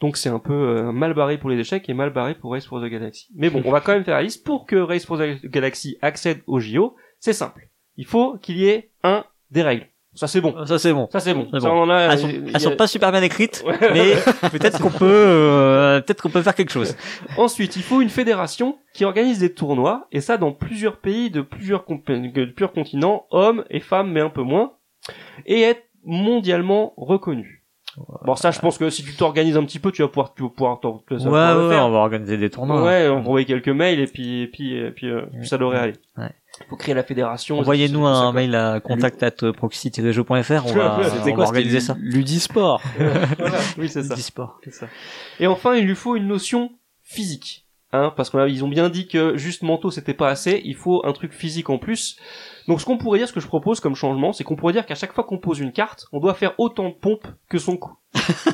Donc c'est un peu euh, mal barré pour les échecs et mal barré pour Race for the Galaxy. Mais bon, on va quand même faire la liste. Pour que Race for the Galaxy accède au JO, c'est simple. Il faut qu'il y ait un des règles. Ça c'est bon. Ça c'est bon. Ça c'est bon. Ça, bon. on en a, Elles sont, il y a- elles sont pas super bien écrites, Ouais. mais peut-être qu'on peut, euh, peut-être qu'on peut faire quelque chose. Ensuite, il faut une fédération qui organise des tournois, et ça dans plusieurs pays de plusieurs, de plusieurs continents, hommes et femmes, mais un peu moins, et être mondialement reconnu. Bon, ça, je pense que si tu t'organises un petit peu, tu vas pouvoir, tu vas pouvoir, t'en- ça Ouais, va ouais, le faire. on va organiser des tournois. Ouais, envoyer quelques mails et puis, et puis, et puis, euh, ça devrait aller. Ouais. Faut créer la fédération. Envoyez-nous ça, un mail à contact@proxy-jeux.fr, on va, on va quoi, organiser ça. Ludisport. Voilà. Oui, c'est ça. Disport. C'est ça. Et enfin, il lui faut une notion physique. Hein, parce qu'ils ont bien dit que juste manteau c'était pas assez, il faut un truc physique en plus. Donc ce qu'on pourrait dire, ce que je propose comme changement, c'est qu'on pourrait dire qu'à chaque fois qu'on pose une carte, on doit faire autant de pompes que son coup.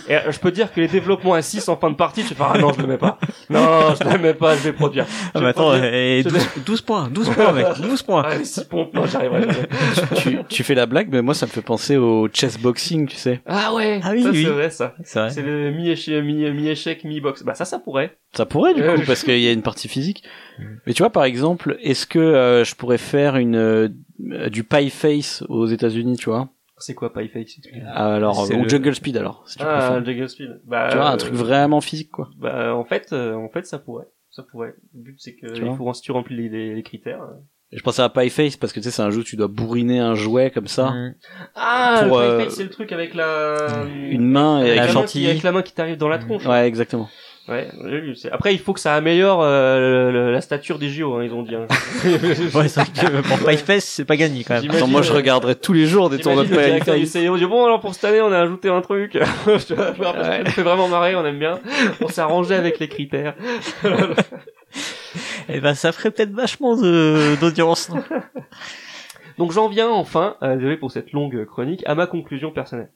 Et euh, je peux dire que les développements à 6 en fin de partie, tu fais ah non je le mets pas. Non je le mets pas, je vais produire. Je Ah, vais mais attends, produire. et Je 12, 12 points, 12 points, mec, 12 points. Ah, les 6 pompes, non j'arriverai jamais. tu, tu fais la blague, mais moi, ça me fait penser au chess boxing, tu sais. Ah ouais, Ah oui, ça oui. c'est vrai ça. C'est vrai. C'est le mi-échec, mi- mi-échec, mi-box. Bah ça, ça pourrait. Ça pourrait, du Euh, coup, je- parce qu'il y a une partie physique. Mais tu vois, par exemple, est-ce que euh, je pourrais faire une euh, du pie face aux États-Unis, tu vois? C'est quoi Pie Face Alors, ou le- jungle speed, alors, si tu Ah, préfères. Jagger Speed. Bah, Tu vois, un euh, truc vraiment physique, quoi. Bah, en fait, euh, en fait, ça pourrait. Ça pourrait. Le but, c'est que Tu il faut, si tu remplis les, les, les critères. Et je pensais à pie face parce que tu sais, c'est un jeu où tu dois bourriner un jouet comme ça. Mm. Ah, Pour, le euh, c'est le truc avec la, Une main et avec la main gentille. qui, avec la main qui t'arrive dans la tronche. Ouais, exactement. Ouais, j'ai lu, c'est- Après, il faut que ça améliore euh, le- le- la stature des JO, hein, ils ont dit. hein. Ouais, c'est vrai que pour Pie Face, c'est pas gagné quand même. Attends, moi, je euh, regarderai tous les jours des tournois de face. CIO dit bon alors pour cette année on a ajouté un truc. Je nous fait vraiment marrer, on aime bien. On s'est arrangé avec les critères. Et ben, ça ferait peut-être vachement de, d'audience. Donc j'en viens enfin, euh, désolé pour cette longue chronique, à ma conclusion personnelle.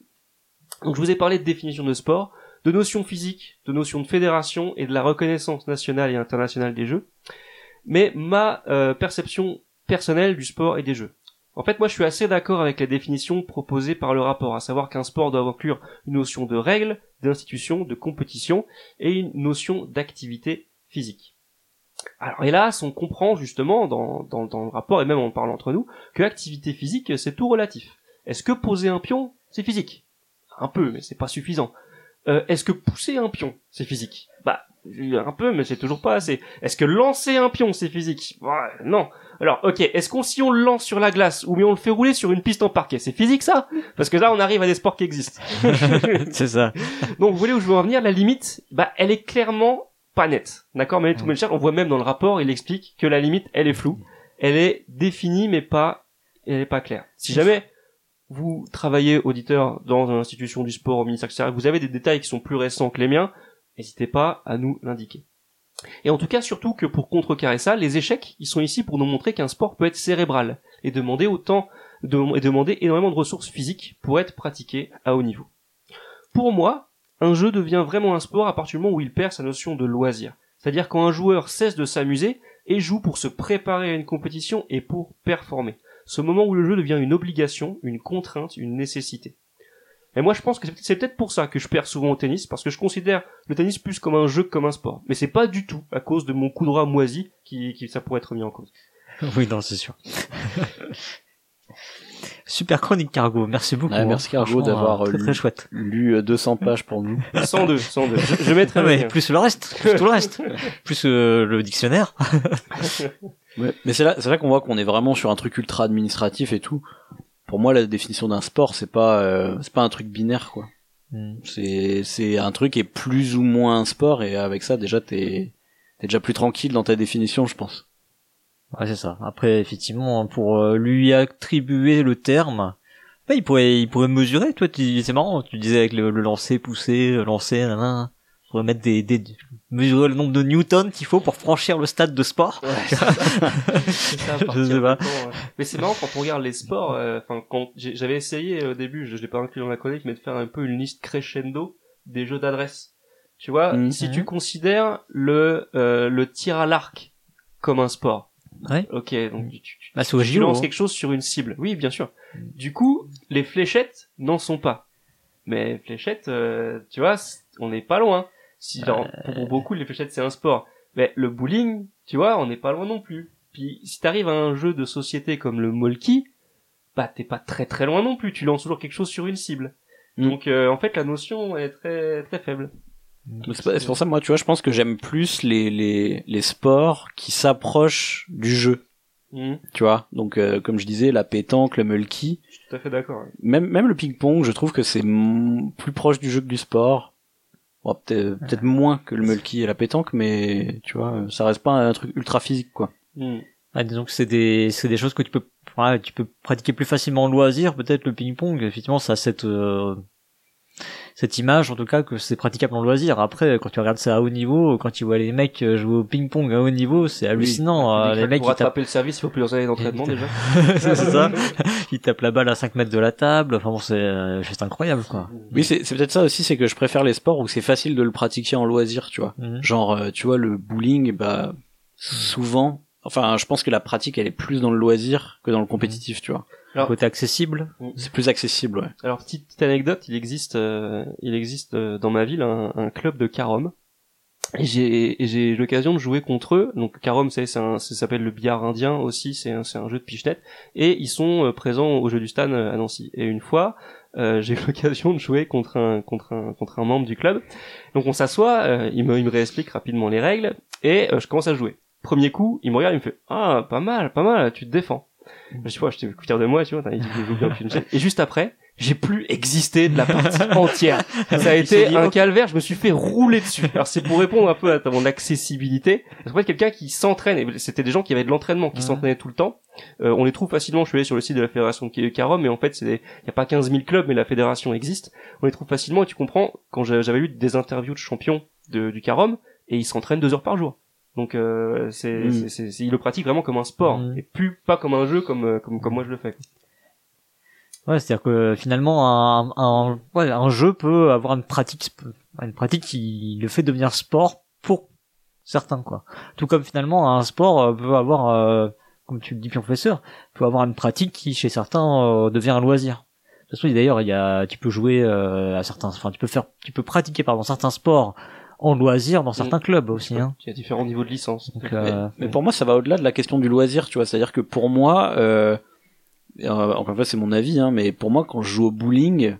Donc je vous ai parlé de définition de sport, de notions physiques, de notions de fédération et de la reconnaissance nationale et internationale des jeux, mais ma euh, perception personnelle du sport et des jeux. En fait, moi, je suis assez d'accord avec la définition proposée par le rapport, à savoir qu'un sport doit inclure une notion de règles, d'institution, de compétition et une notion d'activité physique. Alors hélas, on comprend justement dans, dans, dans le rapport, et même en parlant entre nous, que activité physique, c'est tout relatif. Est-ce que poser un pion, c'est physique? Un peu, mais c'est pas suffisant. Euh, Est-ce que pousser un pion, c'est physique? Bah, un peu, mais c'est toujours pas assez. Est-ce que lancer un pion, c'est physique? Ouais, Non. Alors, ok, est-ce qu'on si on le lance sur la glace ou bien on le fait rouler sur une piste en parquet, c'est physique ça? Parce que là, on arrive à des sports qui existent. c'est ça. Donc, vous voyez où je veux en venir? La limite, bah, elle est clairement pas nette. D'accord Mais tout on voit même dans le rapport, il explique que la limite, elle est floue. Elle est définie, mais pas, elle est pas claire. Si jamais vous travaillez auditeur dans une institution du sport au ministère, etc., vous avez des détails qui sont plus récents que les miens, n'hésitez pas à nous l'indiquer. Et en tout cas, surtout que pour contrecarrer ça, les échecs, ils sont ici pour nous montrer qu'un sport peut être cérébral et demander autant et demander énormément de ressources physiques pour être pratiqué à haut niveau. Pour moi, un jeu devient vraiment un sport à partir du moment où il perd sa notion de loisir. C'est-à-dire quand un joueur cesse de s'amuser et joue pour se préparer à une compétition et pour performer. Ce moment où le jeu devient une obligation, une contrainte, une nécessité. Et moi, je pense que c'est peut-être pour ça que je perds souvent au tennis, parce que je considère le tennis plus comme un jeu que comme un sport. Mais c'est pas du tout à cause de mon coup droit moisi qui, qui ça pourrait être mis en cause. Oui, non, c'est sûr. Super chronique Cargo, merci beaucoup. Ouais, merci hein. Cargo d'avoir euh, très, lu, très chouette. lu 200 pages pour nous. 102, 102. Je, je mettrai Ah plus le reste, plus tout le reste, plus euh, le dictionnaire. Ouais. Mais c'est là, c'est là qu'on voit qu'on est vraiment sur un truc ultra administratif et tout. Pour moi, la définition d'un sport, c'est pas, euh, c'est pas un truc binaire, quoi. Hmm. C'est, c'est un truc qui est plus ou moins un sport et avec ça, déjà, t'es, t'es déjà plus tranquille dans ta définition, je pense. Ouais, c'est ça. Après, effectivement, pour euh, lui attribuer le terme, bah, il pourrait, il pourrait mesurer. Toi, tu, c'est marrant. Tu disais avec le, le lancer, pousser, lancer, nanana. Il pourrait mettre des, des, mesurer le nombre de newtons qu'il faut pour franchir le stade de sport. Ouais, ça. Ça, Je sais pas. ouais. Mais c'est marrant quand on regarde les sports. euh, Enfin, quand j'avais essayé au début, je, je l'ai pas inclus dans la chronique, mais de faire un peu une liste crescendo des jeux d'adresse. Tu vois, Mhm. si tu considères le euh, le tir à l'arc comme un sport. Ouais. Ok, donc tu, tu, Bah, tu JO, lances hein. quelque chose sur une cible. Oui, bien sûr. Du coup, les fléchettes n'en sont pas. Mais fléchettes, euh, tu vois, on n'est pas loin. Si genre, pour, pour beaucoup, les fléchettes c'est un sport. Mais le bowling, tu vois, on n'est pas loin non plus. Puis si t'arrives à un jeu de société comme le Molki, bah t'es pas très très loin non plus. Tu lances toujours quelque chose sur une cible. Mm. Donc euh, en fait, la notion est très très faible. C'est pour ça, moi, tu vois, je pense que j'aime plus les, les, les sports qui s'approchent du jeu. Mm. Tu vois, donc euh, comme je disais, la pétanque, le mulky, Je suis tout à fait d'accord. même même le ping-pong, je trouve que c'est plus proche du jeu que du sport. Bon, peut-être peut-être moins que le mulky et la pétanque, mais tu vois, ça reste pas un truc ultra physique, quoi. Mm. Ah, disons que c'est des, c'est des choses que tu peux, ouais, tu peux pratiquer plus facilement en loisir. Peut-être le ping-pong, effectivement, ça a cette, euh, cette image, en tout cas, que c'est praticable en loisir. Après, quand tu regardes ça à haut niveau, quand tu vois les mecs jouer au ping-pong à haut niveau, c'est hallucinant. Euh, Des les mecs, pour rattraper le service, il faut plusieurs années d'entraînement déjà. c'est ça. Ils tapent la balle à 5 mètres de la table. Enfin bon, c'est euh, juste incroyable, quoi. Oui, c'est c'est peut-être ça aussi, c'est que je préfère les sports où c'est facile de le pratiquer en loisir, tu vois. Mhm. Genre, euh, tu vois, le bowling, bah, souvent, enfin, je pense que la pratique, elle est plus dans le loisir que dans le compétitif, tu vois. Alors- Côté accessible. C'est plus accessible, ouais. Alors petite, petite anecdote, il existe, euh, il existe euh, dans ma ville un, un club de carom. Et j'ai et j'ai eu l'occasion de jouer contre eux. Donc carom, c'est c'est un, ça s'appelle le billard indien aussi. C'est un, c'est un jeu de pichenette. Et ils sont euh, présents au jeu du Stan euh, à Nancy. Et une fois, euh, j'ai eu l'occasion de jouer contre un contre un contre un membre du club. Donc on s'assoit, euh, il me il me réexplique rapidement les règles et euh, je commence à jouer. Premier coup, il me regarde, il me fait ah pas mal, pas mal, tu te défends. Je sais pas, j'étais fier de moi, tu vois. Et juste après, j'ai plus existé de la partie entière. Ça a été dit, un calvaire, je me suis fait rouler dessus. Alors c'est pour répondre un peu à ta- mon accessibilité. Parce qu'en fait, quelqu'un qui s'entraîne, et c'était des gens qui avaient de l'entraînement, qui Ouais. s'entraînaient tout le temps. Euh, on les trouve facilement, je suis allé sur le site de la fédération de Carom, mais en fait, il y a pas 15 000 clubs, mais la fédération existe. On les trouve facilement, et tu comprends, quand j'a- j'avais eu des interviews de champions de, du Carom, et ils s'entraînent deux heures par jour. Donc euh, c'est, Mm. c'est, ils le pratiquent vraiment comme un sport, Mm. et plus pas comme un jeu comme, euh, comme, comme moi je le fais. Ouais, c'est-à-dire que finalement un, un, ouais, un jeu peut avoir une pratique, une pratique qui le fait devenir sport pour certains quoi. Tout comme finalement un sport euh, peut avoir, euh, comme tu le dis professeur, peut avoir une pratique qui chez certains euh, devient un loisir. De toute façon, d'ailleurs, il y a, tu peux jouer à certains, enfin, tu peux faire, tu peux pratiquer pardon certains sports en loisir dans certains mm. clubs aussi. Hein. Il y a différents niveaux de licence. mais, pour moi, ça va au-delà de la question du loisir, tu vois. C'est-à-dire que pour moi, euh, encore une fois, c'est mon avis, hein, mais pour moi, quand je joue au bowling,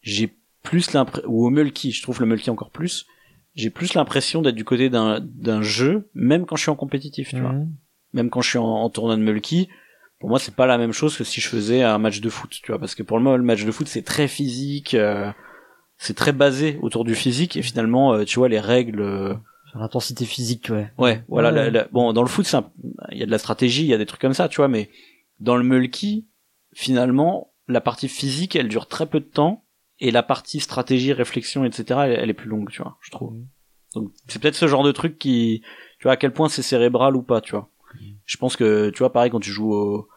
j'ai plus l'impression, ou au mulky, je trouve le mulky encore plus, j'ai plus l'impression d'être du côté d'un jeu, même quand je suis en compétitif, tu vois. Mhm. Même quand je suis en, tournoi de mulky, pour moi, c'est pas la même chose que si je faisais un match de foot, tu vois, parce que pour moi, le match de foot, c'est très physique, euh, c'est très basé autour du physique, et finalement, euh, tu vois, les règles. Euh, l'intensité physique, ouais. Ouais, voilà. bon, dans le foot, il y a de la stratégie, il y a des trucs comme ça, tu vois, mais dans le mulky, finalement, la partie physique, elle dure très peu de temps, et la partie stratégie, réflexion, etc., elle, est plus longue, tu vois, je trouve. Donc c'est peut-être ce genre de truc qui, tu vois, à quel point c'est cérébral ou pas, tu vois. Je pense que, tu vois, pareil quand tu joues au,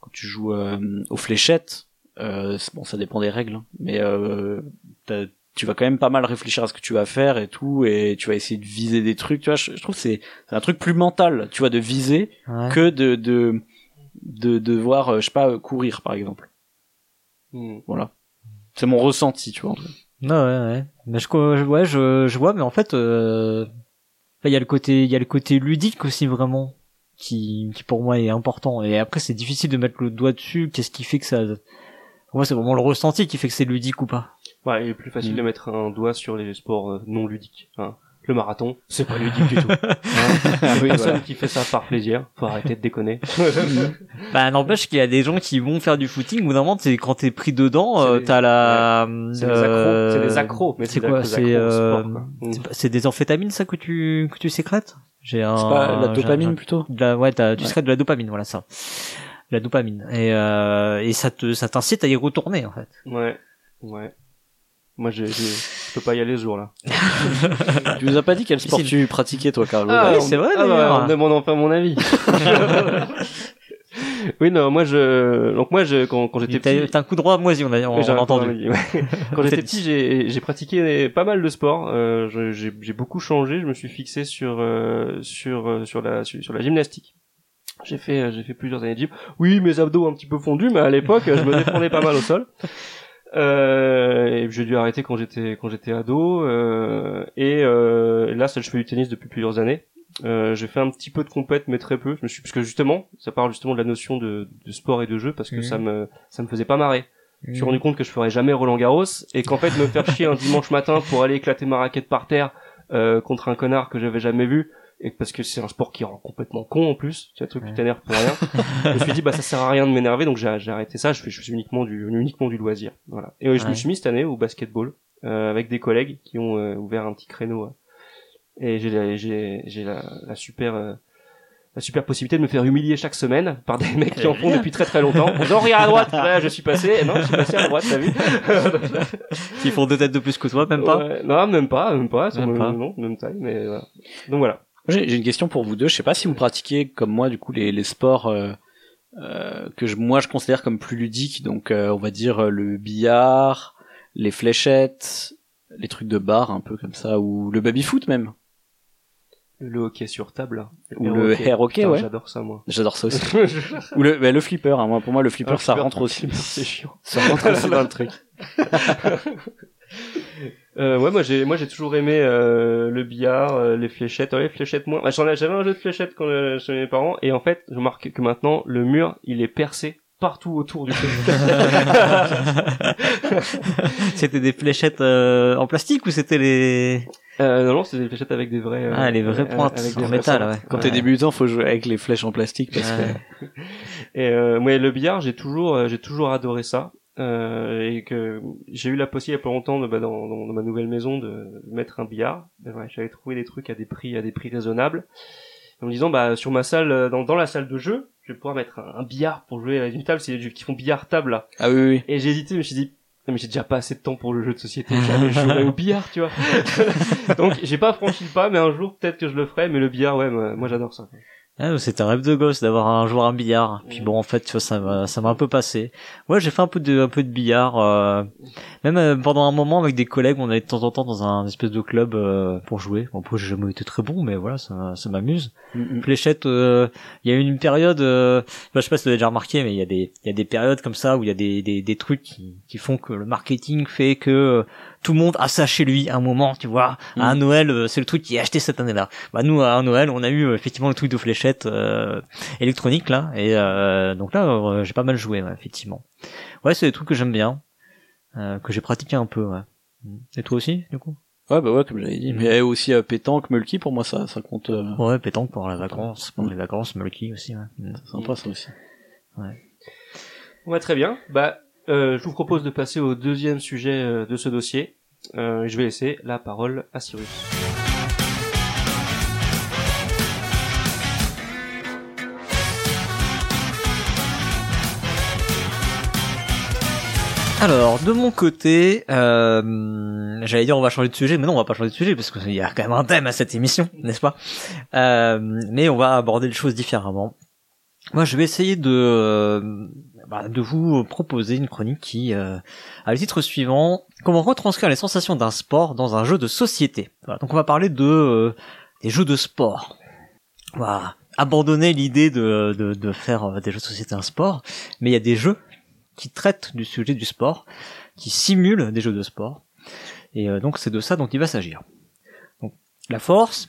quand tu joues euh, aux fléchettes, euh, bon, ça dépend des règles, hein, mais euh, tu vas quand même pas mal réfléchir à ce que tu vas faire et tout, et tu vas essayer de viser des trucs, tu vois. Je, trouve que c'est un truc plus mental, tu vois, de viser que de, de de devoir, euh, je sais pas, euh, courir par exemple. Hmm. Voilà. C'est mon ressenti, tu vois. Non, ouais, ouais. Mais je, ouais, je, je vois, mais en fait, euh, il y a le côté, il y a le côté ludique aussi vraiment, qui, qui pour moi est important. Et après, c'est difficile de mettre le doigt dessus. Qu'est-ce qui fait que ça, moi, c'est vraiment le ressenti qui fait que c'est ludique ou pas. Ouais, il est plus facile hmm. de mettre un doigt sur les sports non ludiques. Hein le marathon, c'est pas ludique du tout. Hein oui, personne qui fait ça par plaisir. Faut arrêter de déconner. bah n'empêche qu'il y a des gens qui vont faire du footing. Ou d'un c'est quand t'es pris dedans, euh, t'as la. C'est des accros. C'est des accros. Mais c'est quoi C'est euh... c'est des amphétamines ça que tu que tu sécrètes? J'ai un. C'est pas la dopamine plutôt? la... Ouais, tu sécrètes de la dopamine, voilà ça. La dopamine. Et euh... et ça te ça t'incite à y retourner en fait. Ouais. Ouais. Moi, je, je, peux pas y aller ce jour-là. tu nous as pas dit quel sport tu pratiquais, toi, Carlo Ah, c'est vrai, ah, bah, on demande enfin mon avis. oui, non, moi, je, donc moi, je, quand, quand j'étais petit. T'as un coup droit moisi, on a, on, a entendu. quand j'étais petit, j'ai, j'ai pratiqué pas mal de sports. Euh, j'ai, j'ai beaucoup changé. Je me suis fixé sur, euh, sur, euh, sur la, sur, la gymnastique. J'ai fait, euh, j'ai fait plusieurs années de gym. Oui, mes abdos un petit peu fondus, mais à l'époque, je me défendais pas mal au sol. Euh, j'ai dû arrêter quand j'étais quand j'étais ado. Euh, et euh, là, je fais du tennis depuis plusieurs années. Euh, j'ai fait un petit peu de compète, mais très peu. Je me suis parce que justement, ça parle justement de la notion de, de sport et de jeu parce que ça mhm. me ça me faisait pas marrer. Je me suis mhm. rendu compte que je ferais jamais Roland Garros et qu'en fait me faire chier un dimanche matin pour aller éclater ma raquette par terre euh, contre un connard que j'avais jamais vu, et parce que c'est un sport qui rend complètement con en plus, tu as truc qui t'énerve pour rien. je me suis dit bah ça sert à rien de m'énerver donc j'ai arrêté ça, je fais je fais uniquement du uniquement du loisir. Voilà. Et je me suis mis cette année au basketball euh, avec des collègues qui ont euh, ouvert un petit créneau euh. et j'ai j'ai j'ai la, la, super euh, la super possibilité de me faire humilier chaque semaine par des mecs qui en font depuis très très longtemps. En disant regarde à droite, là je suis passé, non je suis passé à droite, t'as vu Qui font deux têtes de plus que toi, même pas Non, même pas, même pas, même, pas. non, même taille, mais voilà. Donc voilà. J'ai une question pour vous deux. Je sais pas si vous pratiquez comme moi du coup les, les sports euh, euh, que je, moi je considère comme plus ludiques. Donc euh, on va dire euh, le billard, les fléchettes, les trucs de bar un peu comme ça, ou le baby foot même. Le hockey sur table. Ou le air hockey, ouais. J'adore ça, moi. J'adore ça aussi. ou le, bah, le flipper, hein. moi, pour moi, le flipper, ça rentre aussi. C'est chiant. Ça rentre aussi dans le truc. Euh, ouais, moi j'ai moi j'ai toujours aimé euh, le billard, euh, les fléchettes, ouais, les fléchettes moins. Bah, j'en j'avais un jeu de fléchettes quand euh, chez mes parents et en fait, je remarque que maintenant le mur, il est percé partout autour du C'était des fléchettes euh, en plastique ou c'était les euh, non, non, c'est des fléchettes avec des vrais. ah, les vraies pointes avec en métal, ouais. Quand t'es débutant, faut jouer avec les flèches en plastique parce que. Et euh, ouais, le billard, j'ai toujours, j'ai toujours adoré ça euh, et que j'ai eu la possibilité il y a pas longtemps de, bah, dans, dans, ma nouvelle maison de mettre un billard. Ben J'avais trouvé des trucs à des prix à des prix raisonnables. En me disant bah sur ma salle euh, dans, dans la salle de jeu, je vais pouvoir mettre un, billard pour jouer à une table, c'est des jeux qui font billard table là. Ah oui oui. Et j'ai hésité, je me suis dit mais j'ai déjà pas assez de temps pour le jeu de société, jamais jouer au billard, tu vois. Donc j'ai pas franchi le pas, mais un jour peut-être que je le ferai, mais le billard ouais, moi, moi j'adore ça. Ah, c'était un rêve de gosse d'avoir un joueur à billard. Puis bon, en fait, tu vois, ça m'a, ça m'a un peu passé. Ouais, j'ai fait un peu de, un peu de billard, euh, même euh, pendant un moment avec des collègues, on allait de temps en temps dans un espèce de club euh, pour jouer. Bon, après, j'ai jamais été très bon, mais voilà, ça, ça m'amuse. Fléchette, euh, il y a eu une période, euh, bah, je sais pas si tu l'as déjà remarqué, mais il y a des, il y a des périodes comme ça où il y a des, des, des trucs qui, qui font que le marketing fait que euh, tout le monde a ça chez lui à un moment, tu vois. À un Noël, euh, c'est le truc qui est acheté cette année-là. Bah nous, à un Noël, on a eu euh, effectivement le truc de fléchette euh, électronique là, et euh, donc là, euh, j'ai pas mal joué, ouais, effectivement. Ouais, c'est des trucs que j'aime bien, euh, que j'ai pratiqué un peu. Ouais. Et toi aussi, du coup? Ouais, bah ouais, comme j'avais dit. Mais aussi euh, pétanque, mulki, pour moi, ça, ça compte. euh, Ouais, pétanque pour les vacances, pour les vacances, Mulky aussi. Ouais. C'est sympa, ça aussi. Ouais, très bien. Bah, euh, je vous propose de passer au deuxième sujet euh, de ce dossier. Euh, je vais laisser la parole à Cyrus. Alors, de mon côté, euh, j'allais dire on va changer de sujet, mais non, on va pas changer de sujet parce qu'il y a quand même un thème à cette émission, n'est-ce pas? Euh, Mais on va aborder les choses différemment. Moi, je vais essayer de euh, bah, de vous proposer une chronique qui euh, a le titre suivant comment retranscrire les sensations d'un sport dans un jeu de société. Voilà, donc on va parler de euh, des jeux de sport. Voilà. Abandonner l'idée de, de, de faire euh, des jeux de société un sport, mais il y a des jeux qui traitent du sujet du sport, qui simulent des jeux de sport. Et euh, donc c'est de ça dont il va s'agir. La force,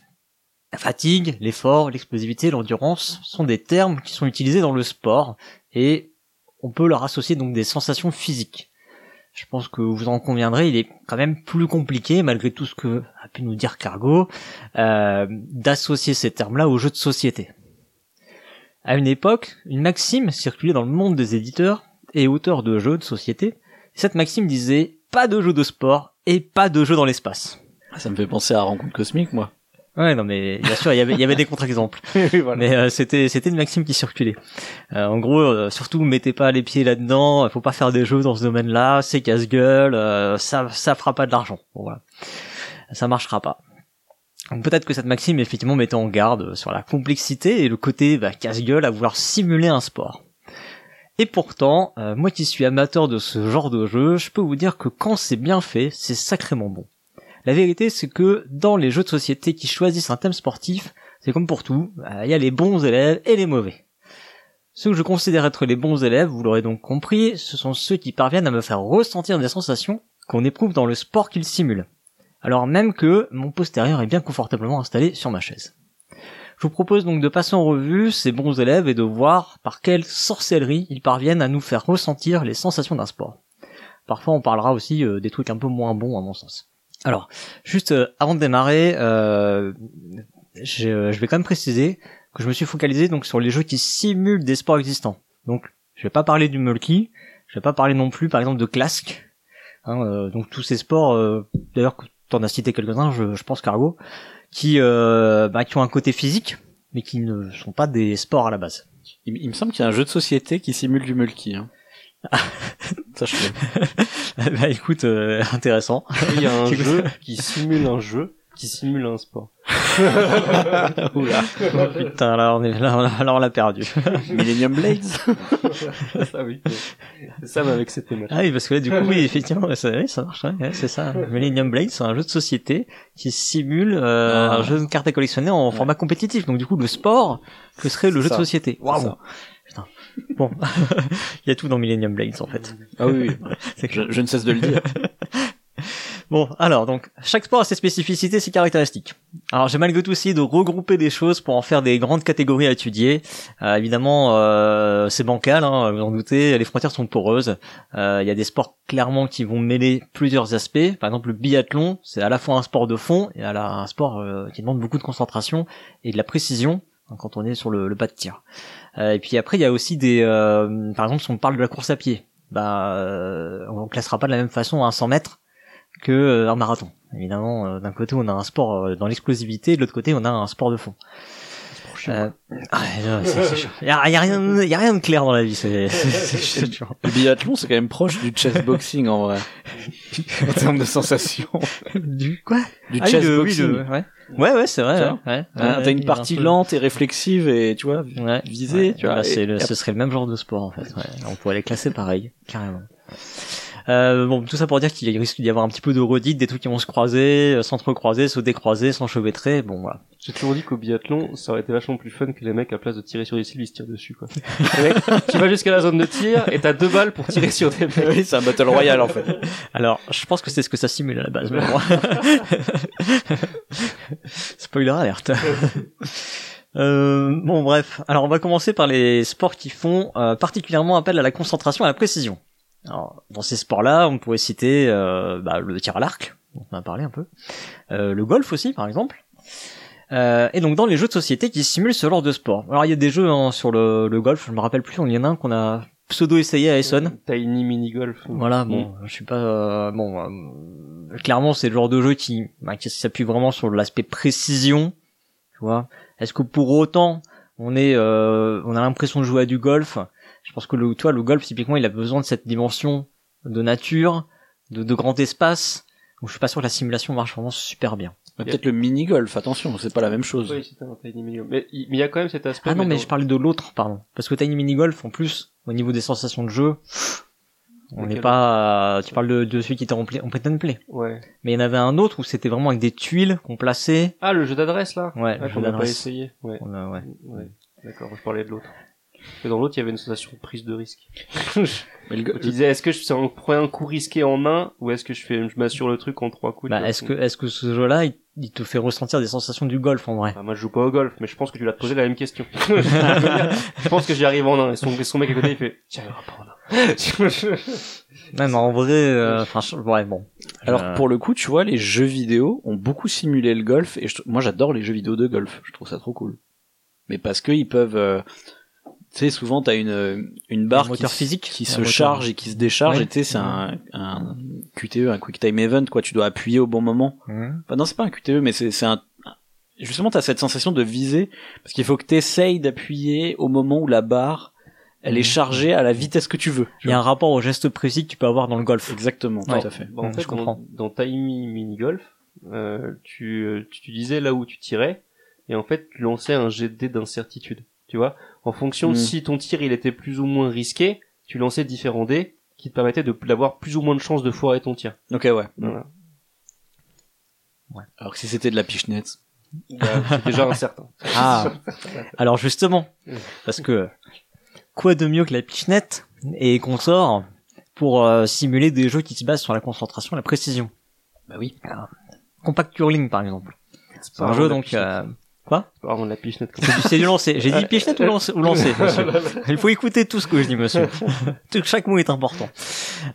la fatigue, l'effort, l'explosivité, l'endurance sont des termes qui sont utilisés dans le sport et on peut leur associer donc des sensations physiques. Je pense que vous en conviendrez, il est quand même plus compliqué, malgré tout ce que a pu nous dire Cargo, euh, d'associer ces termes-là aux jeux de société. À une époque, une maxime circulait dans le monde des éditeurs et auteurs de jeux de société. Cette maxime disait pas de jeux de sport et pas de jeux dans l'espace. Ça me fait penser à Rencontre Cosmique, moi. Ouais, non, mais bien sûr, il y avait, il y avait des contre-exemples. oui, voilà. Mais euh, c'était, c'était une maxime qui circulait. Euh, en gros, euh, surtout, mettez pas les pieds là-dedans. Il faut pas faire des jeux dans ce domaine-là. C'est casse-gueule. euh, ça, ça fera pas de l'argent. Bon, voilà, ça marchera pas. Donc peut-être que cette maxime effectivement mettait en garde sur la complexité et le côté bah, casse-gueule à vouloir simuler un sport. Et pourtant, euh, moi qui suis amateur de ce genre de jeu, je peux vous dire que quand c'est bien fait, c'est sacrément bon. La vérité, c'est que dans les jeux de société qui choisissent un thème sportif, c'est comme pour tout, euh, il y a les bons élèves et les mauvais. Ceux que je considère être les bons élèves, vous l'aurez donc compris, ce sont ceux qui parviennent à me faire ressentir des sensations qu'on éprouve dans le sport qu'ils simulent. Alors même que mon postérieur est bien confortablement installé sur ma chaise. Je vous propose donc de passer en revue ces bons élèves et de voir par quelle sorcellerie ils parviennent à nous faire ressentir les sensations d'un sport. Parfois on parlera aussi euh, des trucs un peu moins bons à mon sens. Alors, juste euh, avant de démarrer, euh, je, vais quand même préciser que je me suis focalisé donc sur les jeux qui simulent des sports existants. Donc, je vais pas parler du Mulky, je vais pas parler non plus, par exemple, de Clask. Hein, euh, donc tous ces sports, d'ailleurs, que t'en as cité quelques-uns, je, pense Cargo, qui, bah, qui ont un côté physique, mais qui ne sont pas des sports à la base. Il, me semble qu'il y a un jeu de société qui simule du mulki. Hein. Sache-le. bah écoute, euh, intéressant. Il y a un jeu qui simule un jeu qui simule un sport. Oula. Putain, là on est là, on l'a- là, on l'a perdu. Millennium Blades. ça oui. C'est ça mais avec cette thématique. Ah oui, parce que là, du coup, oui, effectivement, ça, oui, ça marche, ouais, c'est ça. Millennium Blade, c'est un jeu de société qui simule euh, Ah. un jeu de cartes à collectionner en format compétitif. Donc, du coup, le sport que serait le jeu de ça. société. Waouh ça. Bon, il y a tout dans Millennium Blades, en fait. Ah oui, oui. Je, je ne cesse de le dire. Bon, alors, donc, chaque sport a ses spécificités, ses caractéristiques. Alors, j'ai malgré tout essayé de regrouper des choses pour en faire des grandes catégories à étudier. Euh, évidemment, euh, c'est bancal, hein, vous en doutez, les frontières sont poreuses. Euh, Il y a des sports clairement qui vont mêler plusieurs aspects. Par exemple, le biathlon, c'est à la fois un sport de fond et à la, un sport euh, qui demande beaucoup de concentration et de la précision hein, quand on est sur le, le pas de tir. Euh, et puis après, il y a aussi des... euh, par exemple, si on parle de la course à pied, bah, euh, on classera pas de la même façon un 100 mètres que un marathon. Évidemment, d'un côté on a un sport dans l'explosivité, de l'autre côté on a un sport de fond. Euh, ah, ouais, c'est- c'est chiant. y, a, y a rien, y a rien de clair dans la vie. C'est. Le biathlon, c'est quand même proche du chess boxing en vrai. en termes de sensations. du quoi? Du Ah oui, chess le- oui, boxing. le- ouais. Ouais, ouais, c'est vrai. Ouais, ouais. Hein, Ouais, T'as une il partie un peu- lente et réflexive et tu vois, Ouais. visée, Ouais, tu vois. c'est et- le, et ce serait le même genre de sport en fait. Ouais. On pourrait les classer pareil, carrément. Euh, bon, tout ça pour dire qu'il risque d'y avoir un petit peu de redites, des trucs qui vont se croiser, euh, s'entrecroiser, se décroiser, s'enchevêtrer. Bon, voilà. J'ai toujours dit qu'au biathlon, ça aurait été vachement plus fun que les mecs, à place de tirer sur des cibles, ils se tirent dessus, quoi. Les mecs, tu vas jusqu'à la zone de tir et t'as deux balles pour tirer sur des mecs. oui, c'est un battle royale en fait. Alors, je pense que c'est ce que ça simule à la base. mais bon. Spoiler alerte. Euh, bon, bref. Alors, on va commencer par les sports qui font euh, particulièrement appel à la concentration et à la précision. Alors, dans ces sports-là, on pourrait citer euh, bah, le tir à l'arc, dont on a parlé un peu, euh, le golf aussi, par exemple. Euh, et donc dans les jeux de société qui simulent ce genre de sport. Alors il y a des jeux hein, sur le, le golf, je me rappelle plus, il y en a un qu'on a pseudo essayé à Essonne. Tiny mini golf. Voilà, bon, je suis pas euh, bon. euh, clairement, c'est le genre de jeu qui, bah, qui s'appuie vraiment sur l'aspect précision. Tu vois. Est-ce que pour autant, on est, euh, on a l'impression de jouer à du golf Je pense que le, toi, le golf typiquement, il a besoin de cette dimension de nature, de, de grand espace. Donc, je suis pas sûr que la simulation marche vraiment super bien. Mais Peut-être le mini golf, attention, c'est pas la même chose. Oui, c'était un tiny. Mais il mais il y a quand même cet aspect. Ah non, mais je parlais de l'autre, pardon. Parce que Tiny Mini Golf, en plus, au niveau des sensations de jeu, on n'est pas. Tu parles de, de celui qui était en, pla- en print and play. Ouais. Mais il y en avait un autre où c'était vraiment avec des tuiles qu'on plaçait. Ah, le jeu d'adresse, là? Ouais, Ah, le qu'on jeu n'a pas essayé. Ouais. On a- ouais. Ouais. D'accord, je parlais de l'autre. Et dans l'autre, il y avait une sensation de prise de risque. Mais le Tu disais, est-ce que je prends un coup risqué en main, ou est-ce que je fais, je m'assure le truc en trois coups? Bah, est-ce que, est-ce que ce jeu-là, il, il te fait ressentir des sensations du golf en vrai Ah, moi, je joue pas au golf, mais je pense que tu l'as posé la même question. je pense que j'y arrive en un, et son, son mec à côté, il fait, j'y arriverai pas en un. Non, mais en vrai, euh, enfin, ouais, bon. Alors Euh, pour le coup, tu vois, les jeux vidéo ont beaucoup simulé le golf et je- moi j'adore les jeux vidéo de golf. Je trouve ça trop cool. Mais parce que ils peuvent, euh, tu sais, souvent t'as une une barre moteur qui, physique, qui un se moteur. charge et qui se décharge. Ouais. Et tu sais, c'est un, un QTE, un Quick Time Event quoi. Tu dois appuyer au bon moment. hum. Enfin non, c'est pas un QTE, mais c'est c'est un justement t'as cette sensation de viser parce qu'il faut que t'essayes d'appuyer au moment où la barre elle est chargée à la vitesse que tu veux. Il y a un rapport au geste précis que tu peux avoir dans le golf. Exactement, Ouais. tout à fait. En fait, je comprends. dans, dans Tiny Mini Golf, euh, tu, tu, disais là où tu tirais, et en fait, tu lançais un jet d'incertitude. Tu vois, en fonction de Mm. si ton tir il était plus ou moins risqué, tu lançais différents dés qui te permettaient de d'avoir plus ou moins de chances de foirer ton tir. Ok, ouais. Voilà. Alors que si c'était de la pichenette. Bah, c'est déjà incertain. Ah. Alors justement, parce que quoi de mieux que la pichenette et consort pour euh, simuler des jeux qui se basent sur la concentration et la précision? Bah oui. Compact Curling par exemple. C'est un jeu donc euh, quoi la pichenette C'est du- lancer. J'ai dit pichenette ou lancer, ou lancer monsieur. Il faut écouter tout ce que je dis monsieur. Chaque mot est important.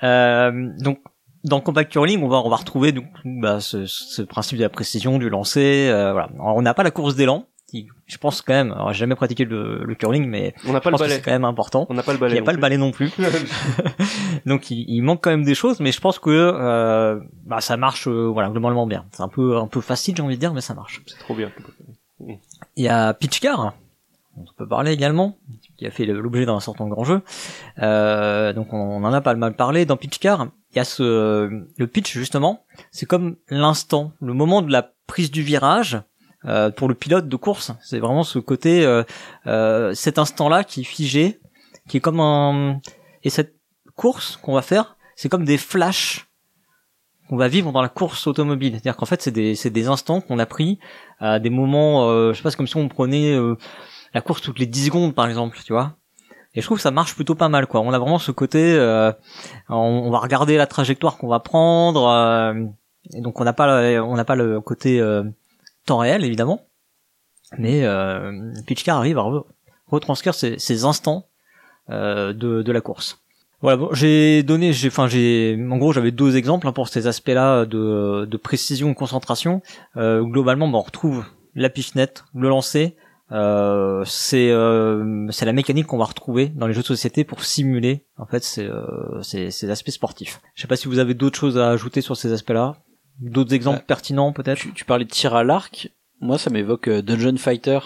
Euh, donc dans Compact Curling, on va on va retrouver donc bah, ce, ce principe de la précision du lancer. euh, voilà. Alors, on n'a pas la course d'élan. qui, Je pense quand même. Alors j'ai jamais pratiqué le, le curling, mais On n'a je pas le pense que balai. c'est quand même important. On n'a pas le Il balai. n'y a pas le balai non plus. Donc il, il manque quand même des choses, mais je pense que euh, bah, ça marche euh, voilà globalement bien. C'est un peu un peu facile j'ai envie de dire, mais ça marche. C'est trop bien. Il y a Pitchcar, on peut parler également, qui a fait l'objet d'un certain grand jeu. Euh, donc on, on en a pas mal parlé. Dans Pitchcar, il y a ce le pitch justement, c'est comme l'instant, le moment de la prise du virage. euh, pour le pilote de course, c'est vraiment ce côté, euh, euh, cet instant-là qui est figé, qui est comme un et cette course qu'on va faire, c'est comme des flashs qu'on va vivre dans la course automobile. C'est-à-dire qu'en fait, c'est des, c'est des instants qu'on a pris à des moments, euh, je sais pas, c'est comme si on prenait euh, la course toutes les 10 secondes, par exemple, tu vois. Et je trouve que ça marche plutôt pas mal, quoi. On a vraiment ce côté, euh, on, va regarder la trajectoire qu'on va prendre, euh, et donc on n'a pas, le- on n'a pas le côté euh, temps réel, évidemment. Mais euh, Pitchcar arrive à re- retranscrire ces, ces instants euh, de, de la course. Voilà, bon, j'ai donné, j'ai, enfin, j'ai, en gros, j'avais deux exemples hein, pour ces aspects-là de, de précision et concentration. Euh, globalement, bon, on retrouve la pichenette, le lancer. Euh, c'est, euh, c'est la mécanique qu'on va retrouver dans les jeux de société pour simuler, en fait, ces, euh, ces, ces aspects sportifs. Je sais pas si vous avez d'autres choses à ajouter sur ces aspects-là, d'autres exemples Ouais. pertinents peut-être? Tu, tu parlais de tir à l'arc. Moi, ça m'évoque euh, Dungeon Fighter,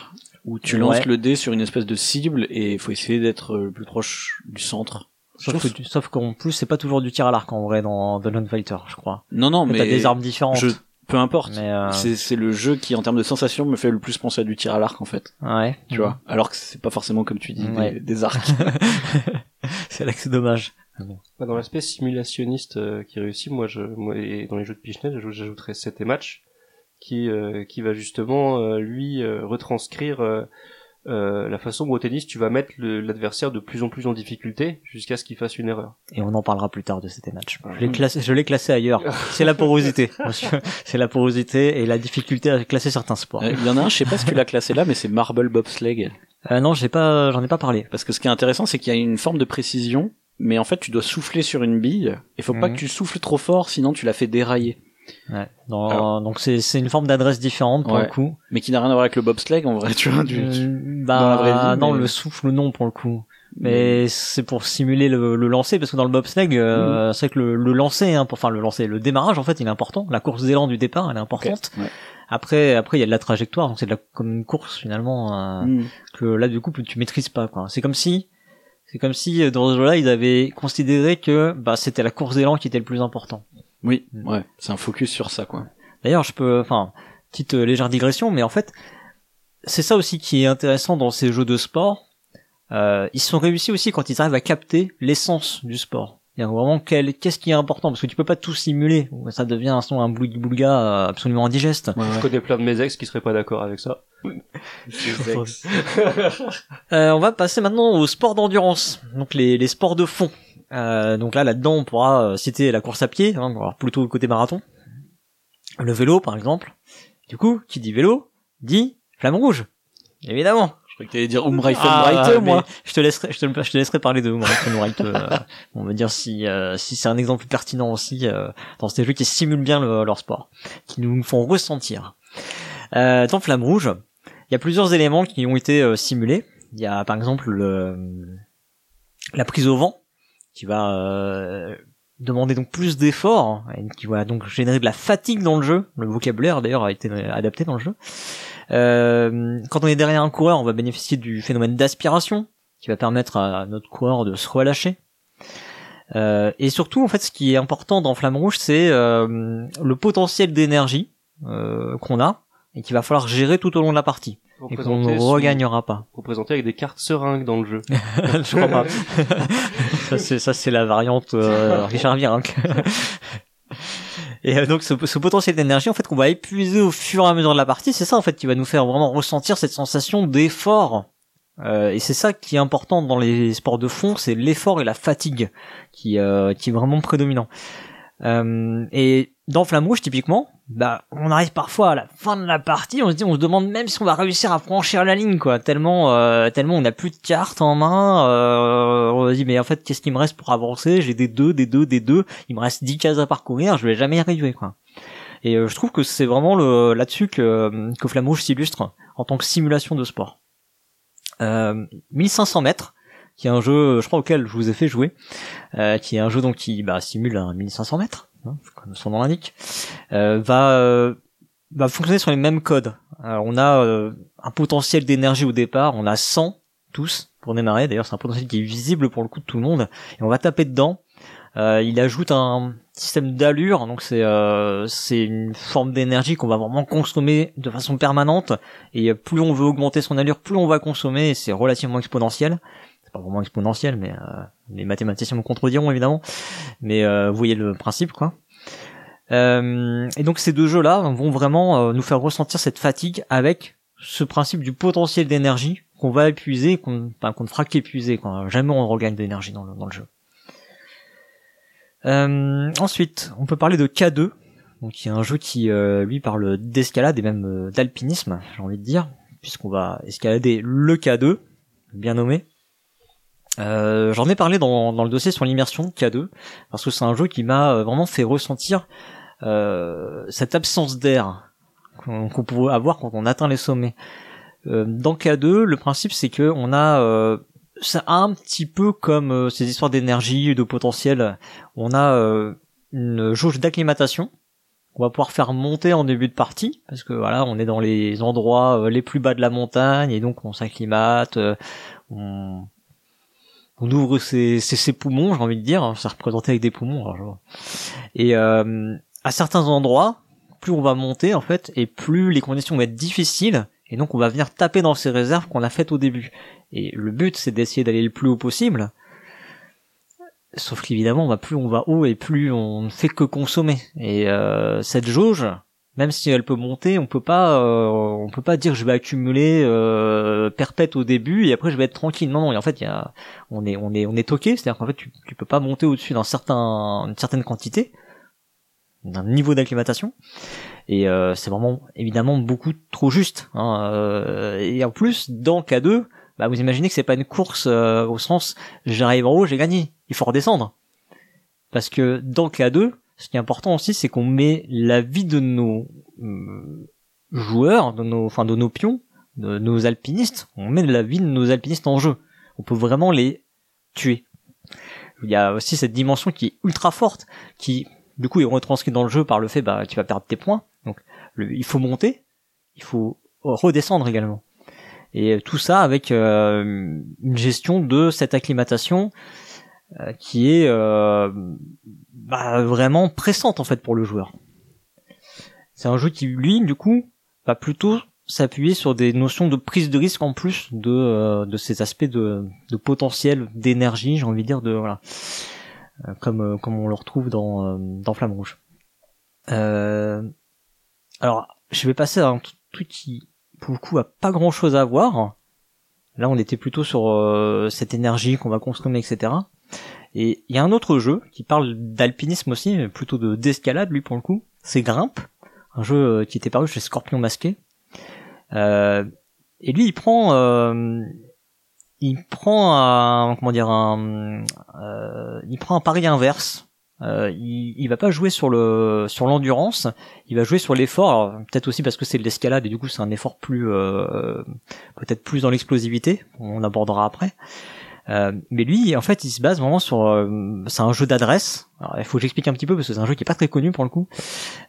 où tu lances Ouais. le dé sur une espèce de cible et il faut essayer d'être euh, le plus proche du centre. Sauf que sauf qu'en plus c'est pas toujours du tir à l'arc en vrai dans The Lone Fighter, je crois. Non, non, Mais t'as des armes différentes. je, peu importe. Mais euh, C'est, c'est le jeu qui, en termes de sensation, me fait le plus penser à du tir à l'arc, en fait. ouais, Tu vois. Alors que c'est pas forcément comme tu dis, Ouais. des, des arcs. c'est là que c'est dommage. Bah, Dans l'aspect simulationniste euh, qui réussit, moi, je, moi, et dans les jeux de j'aj- j'ajouterais 7 et match, qui, euh, qui va justement, euh, lui, euh, retranscrire euh, la façon dont au tennis, tu vas mettre l'adversaire de plus en plus en difficulté jusqu'à ce qu'il fasse une erreur. Et on en parlera plus tard de cet match. Ouais. Je l'ai classé, je l'ai classé ailleurs. C'est la porosité. C'est la porosité et la difficulté à classer certains sports. Euh, Il y en a un, je sais pas si tu l'as classé là, mais c'est Marble Bobsleigh. Euh, non, j'ai pas, j'en ai pas parlé. Parce que ce qui est intéressant, c'est qu'il y a une forme de précision, mais en fait, tu dois souffler sur une bille. Il faut pas Mhm. que tu souffles trop fort, sinon tu la fais dérailler. Ouais. Donc c'est, c'est une forme d'adresse différente pour Ouais. le coup. Mais qui n'a rien à voir avec le bobsleigh, en vrai, tu vois. Tu- Euh, bah, dans la vraie vie, non, mais- le souffle non pour le coup. Mais c'est pour simuler le, le lancer parce que dans le bobsleigh, euh, c'est vrai que le, le lancer, hein, pour- enfin le lancer, le démarrage en fait, il est important. La course d'élan du départ, elle est importante. Ouais. Après, après il y a de la trajectoire, donc c'est de la, comme une course finalement euh, Mhm. que là du coup tu maîtrises pas quoi. C'est comme si, c'est comme si euh, dans ce jeu-là ils avaient considéré que bah c'était la course d'élan qui était le plus important. Oui, Mm. ouais, c'est un focus sur ça, quoi. D'ailleurs, je peux, enfin, petite euh, légère digression, mais en fait, c'est ça aussi qui est intéressant dans ces jeux de sport. Euh, ils sont réussis aussi quand ils arrivent à capter l'essence du sport. Il y a vraiment quel, qu'est-ce qui est important? Parce que tu peux pas tout simuler. Ça devient un son un boulga boulga euh, absolument indigeste. Je connais plein de mes ex qui seraient pas d'accord avec ça. Euh, on va passer maintenant au sport d'endurance, donc les, les sports de fond. Euh, donc là, là-dedans, on pourra euh, citer la course à pied, hein, alors plutôt le côté marathon. Le vélo, par exemple. Du coup, qui dit vélo, dit flamme rouge. Évidemment. Je croyais que t'allais dire Umreifen Ah, mais moi. Je te laisserai, je te, je te laisserai parler de Umreifen Wright, euh, on va dire si, euh, si c'est un exemple pertinent aussi euh, dans ces jeux qui simulent bien le- leur sport, qui nous font ressentir. Euh, dans Flamme Rouge, il y a plusieurs éléments qui ont été simulés. Il y a par exemple le, la prise au vent, qui va euh, demander donc plus d'efforts et qui va donc générer de la fatigue dans le jeu. Le vocabulaire d'ailleurs a été adapté dans le jeu. Euh, quand on est derrière un coureur, on va bénéficier du phénomène d'aspiration qui va permettre à notre coureur de se relâcher. Euh, et surtout, en fait, ce qui est important dans Flamme Rouge, c'est le potentiel d'énergie qu'on a et qu'il va falloir gérer tout au long de la partie et qu'on ne regagnera pas. représenté avec des cartes seringues dans le jeu. Je crois pas. ça c'est ça c'est la variante euh, Richard Virenque. Et euh, donc ce, ce potentiel d'énergie en fait qu'on va épuiser au fur et à mesure de la partie, c'est ça en fait qui va nous faire vraiment ressentir cette sensation d'effort. Euh, et c'est ça qui est important dans les sports de fond, c'est l'effort et la fatigue qui euh, qui est vraiment prédominant. Euh, et dans Flamme Rouge typiquement, bah on arrive parfois à la fin de la partie, on se dit, on se demande même si on va réussir à franchir la ligne quoi. Tellement euh, tellement on n'a plus de cartes en main. Euh, on se dit mais en fait qu'est-ce qu'il me reste pour avancer? J'ai des deux, des deux, des deux. Il me reste 10 cases à parcourir, je vais jamais y arriver quoi. Et euh, je trouve que c'est vraiment là-dessus que que Flamme Rouge s'illustre en tant que simulation de sport. Euh, 1500 mètres, qui est un jeu, je crois auquel je vous ai fait jouer, euh, qui est un jeu donc qui bah, simule un 1500 mètres, hein, comme son nom l'indique, euh, va euh, va fonctionner sur les mêmes codes. Alors, on a euh, un potentiel d'énergie au départ, on a 100 tous pour démarrer. D'ailleurs, c'est un potentiel qui est visible pour le coup de tout le monde, et on va taper dedans. Euh, il ajoute un système d'allure, donc c'est euh, c'est une forme d'énergie qu'on va vraiment consommer de façon permanente. Et plus on veut augmenter son allure, plus on va consommer. et C'est relativement exponentiel. Pas vraiment exponentiel, mais euh, les mathématiciens me contrediront évidemment. Mais euh, vous voyez le principe, quoi. Euh, et donc ces deux jeux-là vont vraiment nous faire ressentir cette fatigue avec ce principe du potentiel d'énergie qu'on va épuiser, qu'on ne fera qu'épuiser. Jamais on regagne d'énergie dans le, jeu. Euh, ensuite, on peut parler de K2, donc qui est un jeu qui lui parle d'escalade et même d'alpinisme, j'ai envie de dire, puisqu'on va escalader le K2, bien nommé. Euh, J'en ai parlé dans, dans le dossier sur l'immersion K2 parce que c'est un jeu qui m'a euh, vraiment fait ressentir euh, cette absence d'air qu'on qu'on pouvait avoir quand on atteint les sommets. Euh, dans K2, le principe c'est que on a euh, c'est un petit peu comme euh, ces histoires d'énergie, de potentiel. On a euh, une jauge d'acclimatation qu'on va pouvoir faire monter en début de partie parce que voilà, on est dans les endroits euh, les plus bas de la montagne et donc on s'acclimate, euh, on on ouvre ses, ses, poumons, j'ai envie de dire, ça représenté avec des poumons. alors, vois. Et euh, à certains endroits, plus on va monter en fait, et plus les conditions vont être difficiles, et donc on va venir taper dans ces réserves qu'on a faites au début. Et le but, c'est d'essayer d'aller le plus haut possible. Sauf qu'évidemment, bah, plus on va haut et plus on ne fait que consommer. Et euh, cette jauge, même si elle peut monter, on peut pas, euh, on peut pas dire je vais accumuler euh, perpète au début et après je vais être tranquille. Non, non. En fait, y a, on est, on est, on est toqué. C'est-à-dire qu'en fait, tu, tu peux pas monter au-dessus d'un certain, une certaine quantité, d'un niveau d'acclimatation. Et euh, c'est vraiment, évidemment, beaucoup trop juste. hein. Euh, et en plus, dans K2, bah, vous imaginez que c'est pas une course euh, au sens j'arrive en haut, j'ai gagné. Il faut redescendre. Parce que dans K2, ce qui est important aussi, c'est qu'on met la vie de nos euh, joueurs, de nos, enfin de nos pions, de nos alpinistes, on met la vie de nos alpinistes en jeu. On peut vraiment les tuer. Il y a aussi cette dimension qui est ultra forte, qui du coup est retranscrite dans le jeu par le fait bah tu vas perdre tes points. Donc il faut monter, il faut redescendre également. Et tout ça avec euh, une gestion de cette acclimatation qui est euh, bah, vraiment pressante en fait pour le joueur. C'est un jeu qui lui du coup va plutôt s'appuyer sur des notions de prise de risque en plus de euh, de ces aspects de, de potentiel d'énergie, j'ai envie de dire de voilà Euh, comme euh, comme on le retrouve dans euh, dans Flamme Rouge. Euh, alors je vais passer à un truc qui pour le coup a pas grand chose à voir. Là on était plutôt sur euh, cette énergie qu'on va consommer etc. Et il y a un autre jeu qui parle d'alpinisme aussi, mais plutôt de d'escalade lui pour le coup. C'est Grimpe, un jeu euh, qui était paru chez Scorpion Masqué. Euh, et lui, il prend, euh, il prend un, comment dire, un, euh, il prend un pari inverse. Euh, il, il va pas jouer sur le sur l'endurance, il va jouer sur l'effort. Peut-être aussi parce que c'est de l'escalade et du coup c'est un effort plus euh, peut-être plus dans l'explosivité. On abordera après. Euh, mais lui, en fait, il se base vraiment sur. euh, c'est un jeu d'adresse. Il faut que j'explique un petit peu parce que c'est un jeu qui est pas très connu pour le coup.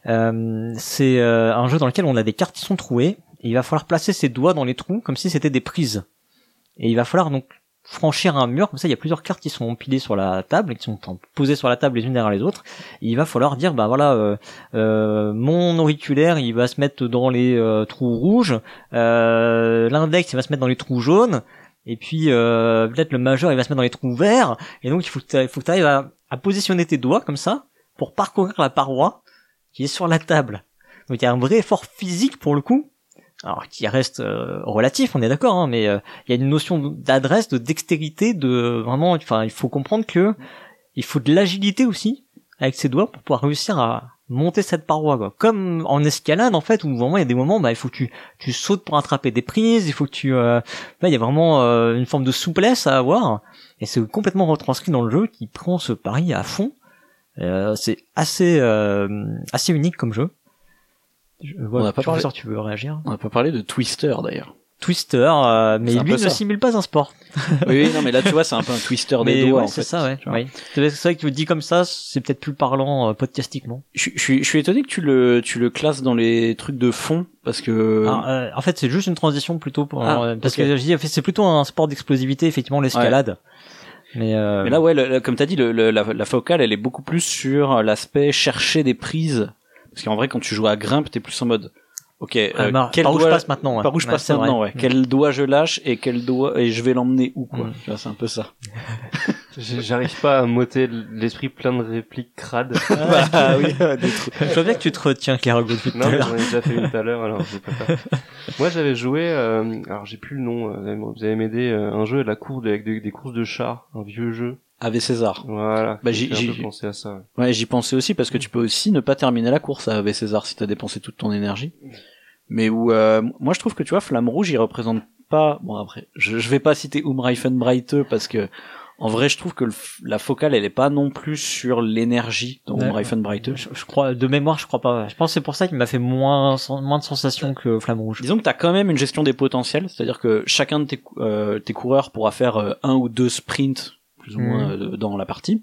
Euh, c'est euh, un jeu dans lequel on a des cartes qui sont trouées. Et il va falloir placer ses doigts dans les trous comme si c'était des prises. Et il va falloir donc franchir un mur. Comme ça, il y a plusieurs cartes qui sont empilées sur la table, qui sont posées sur la table les unes derrière les autres. Il va falloir dire, bah voilà, euh, euh, mon auriculaire, il va se mettre dans les trous rouges. L'index, il va se mettre dans les trous jaunes. Et puis euh, peut-être le majeur il va se mettre dans les trous verts et donc il faut que tu arrives à, à positionner tes doigts comme ça pour parcourir la paroi qui est sur la table. Donc il y a un vrai effort physique pour le coup, alors qui reste euh, relatif, on est d'accord, hein, mais euh, il y a une notion d'adresse, de dextérité, de vraiment, enfin il faut comprendre que il faut de l'agilité aussi avec ses doigts pour pouvoir réussir à monter cette paroi quoi. Comme en escalade en fait où vraiment il y a des moments bah il faut que tu tu sautes pour attraper des prises, il faut que tu euh, là il y a vraiment euh, une forme de souplesse à avoir et c'est complètement retranscrit dans le jeu qui prend ce pari à fond. Euh, c'est assez euh, assez unique comme jeu. Je, On voilà, n'a pas professeur, tu veux réagir On a pas parlé de Twister d'ailleurs. Twister, euh, mais lui ne simule pas un sport. oui, non, mais là tu vois, c'est un peu un Twister des doigts. ouais, c'est ça, ouais. tu vois. oui. C'est vrai que tu le dis comme ça, c'est peut-être plus parlant euh, podcastiquement. Je, je suis, je suis étonné que tu le, tu le classes dans les trucs de fond parce que. Alors, euh, en fait, c'est juste une transition plutôt pour, Ah, euh, parce que je dis, en fait, c'est plutôt un sport d'explosivité, effectivement, l'escalade. Mais, euh, Mais là, ouais, le- le- comme t'as dit, le, le- la, la focale, elle est beaucoup plus sur l'aspect chercher des prises. Parce qu'en vrai, quand tu joues à grimpe, t'es plus en mode. Ok, euh, ah, quel par où je passe maintenant. ouais. par où je passe maintenant, ouais. Mm. Quel doigt je lâche et quel doigt et je vais l'emmener où, quoi. Mm. Tu vois, c'est un peu ça. J'arrive pas à m'ôter l'esprit plein de répliques crades. bah oui, des trucs. Je vois bien que tu te retiens, depuis tout non, à j'en ai déjà fait une tout à l'heure, alors je pas. Moi, j'avais joué, euh, alors j'ai plus le nom, euh, vous allez m'aider, euh, un jeu à la cour avec des, des courses de chars, un vieux jeu. Ave César. Voilà. Bah, j'ai pensé à ça. ouais. Ouais, j'y pensais aussi parce que tu peux aussi ne pas terminer la course à Ave César si t'as dépensé toute ton énergie. Mais où, euh, moi je trouve que tu vois, Flamme Rouge, il représente pas, bon après, je, je vais pas citer Umreifenbreite parce que, en vrai, je trouve que le la focale, elle est pas non plus sur l'énergie dans. Je, je crois, de mémoire, je crois pas. Je pense que c'est pour ça qu'il m'a fait moins, moins de sensations que Flamme Rouge. Disons que t'as quand même une gestion des potentiels, c'est-à-dire que chacun de tes, euh, tes coureurs pourra faire euh, un ou deux sprints, plus ou moins, euh, dans la partie.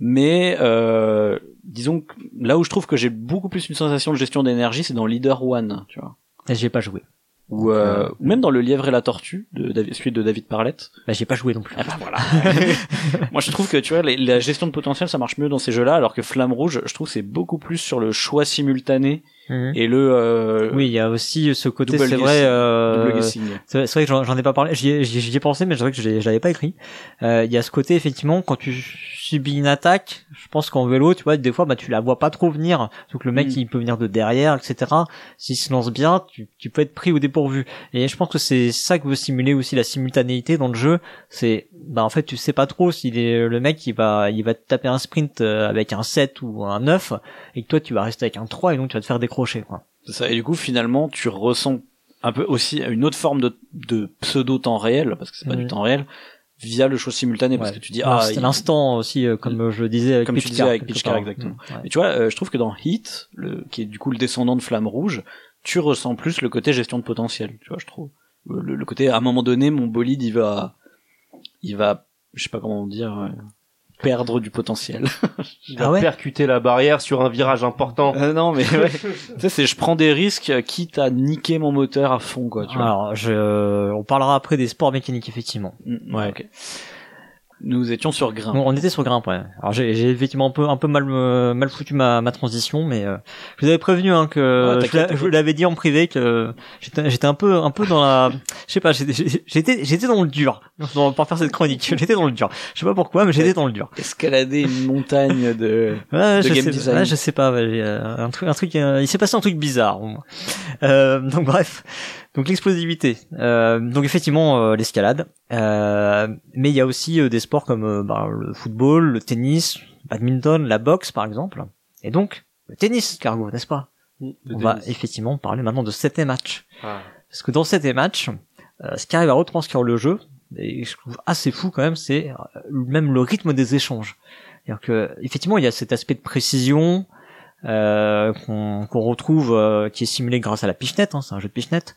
Mais euh, disons que là où je trouve que j'ai beaucoup plus une sensation de gestion d'énergie, c'est dans Leader One, tu vois. Et j'y ai pas joué. ou euh, ou même dans le lièvre et la tortue de David, celui de David Parlett. Bah, j'ai pas joué non plus. Ah bah voilà. Moi je trouve que tu vois les- la gestion de potentiel ça marche mieux dans ces jeux-là alors que Flamme Rouge je trouve que c'est beaucoup plus sur le choix simultané Mhm. et le euh, Oui, il y a aussi ce côté, double c'est vrai. euh. C'est vrai, c'est vrai que j'en- j'en ai pas parlé, j'y ai, j'y ai- j'y ai pensé, mais c'est vrai que je l'avais pas écrit. Euh, Il y a ce côté, effectivement, quand tu subis une attaque, je pense qu'en vélo, tu vois, des fois, bah, tu la vois pas trop venir. Donc le mec, Mm. il peut venir de derrière, etc. S'il se lance bien, tu, tu peux être pris au dépourvu. Et je pense que c'est ça que veut simuler aussi la simultanéité dans le jeu. C'est, bah, en fait, tu sais pas trop si le mec, il va, il va te taper un sprint euh, avec un 7 ou un 9, et que toi, tu vas rester avec un 3, et donc tu vas te faire décrocher, quoi. Ça. Et du coup, finalement, tu ressens un peu aussi une autre forme de, de pseudo temps réel, parce que c'est pas du temps réel, via le choix simultané, parce que tu dis ah, c'est il- l'instant aussi, euh, comme je disais avec Comme tu disais Car, avec Pitch Car, exactement. Mm, ouais. Et tu vois, euh, je trouve que dans Heat, le, qui est du coup le descendant de Flamme Rouge, tu ressens plus le côté gestion de potentiel, tu vois, je trouve. Le, le côté, à un moment donné, mon bolide, il va, il va, je sais pas comment dire, euh, perdre du potentiel. Il Ah va ouais percuter la barrière sur un virage important. Euh, non, mais ouais. tu sais, c'est, je prends des risques, euh, quitte à niquer mon moteur à fond, quoi, tu vois. Alors, je, on parlera après des sports mécaniques, effectivement. Mm, ouais, ok. Nous étions sur grain. Bon, on était sur grimpe, ouais. Alors, j'ai j'ai effectivement un peu, un peu mal, euh, mal foutu ma, ma transition, mais euh, je vous avais prévenu hein, que Ouais, je l'avais dit en privé que j'étais j'étais un peu, un peu dans la, je sais pas, j'étais, j'étais, j'étais dans le dur. Pas faire cette chronique. J'étais dans le dur. Je sais pas pourquoi, mais j'étais dans le dur. Escalader une montagne de... Ouais, de je game sais, design. ouais, je sais pas, ouais, euh, un truc, un truc, euh, il s'est passé un truc bizarre. au moins. Euh, donc bref, donc l'explosivité. Euh, donc effectivement euh, l'escalade, Euh, mais il y a aussi euh, des sports comme euh, bah, le football, le tennis, le badminton, la boxe par exemple. Et donc le tennis, cargo, n'est-ce pas? Le On va effectivement parler maintenant de 7 match. Ah. Parce que dans 7 match, euh, ce qui arrive à retranscrire le jeu, et je trouve assez fou quand même, c'est même le rythme des échanges. C'est-à-dire que effectivement, il y a cet aspect de précision euh, qu'on qu'on retrouve, euh, qui est simulé grâce à la pichenette. Hein, c'est un jeu de pichenette.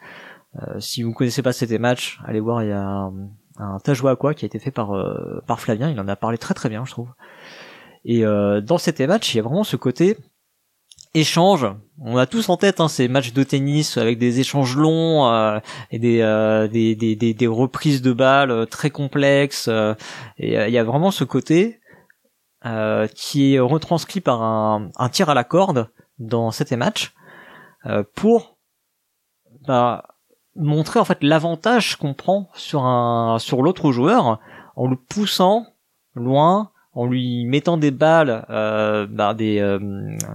Euh, si vous connaissez pas CT Match, allez voir, il y a un, un à quoi qui a été fait par euh, par Flavien. Il en a parlé très très bien, je trouve. Et euh, dans CT Match, il y a vraiment ce côté échange. On a tous en tête hein, ces matchs de tennis avec des échanges longs euh, et des, euh, des, des, des, reprises de balles très complexes. euh, et il y a vraiment ce côté qui est retranscrit par un, un tir à la corde dans cet match pour bah, montrer en fait l'avantage qu'on prend sur un sur l'autre joueur en le poussant loin, en lui mettant des balles, euh, bah, des euh,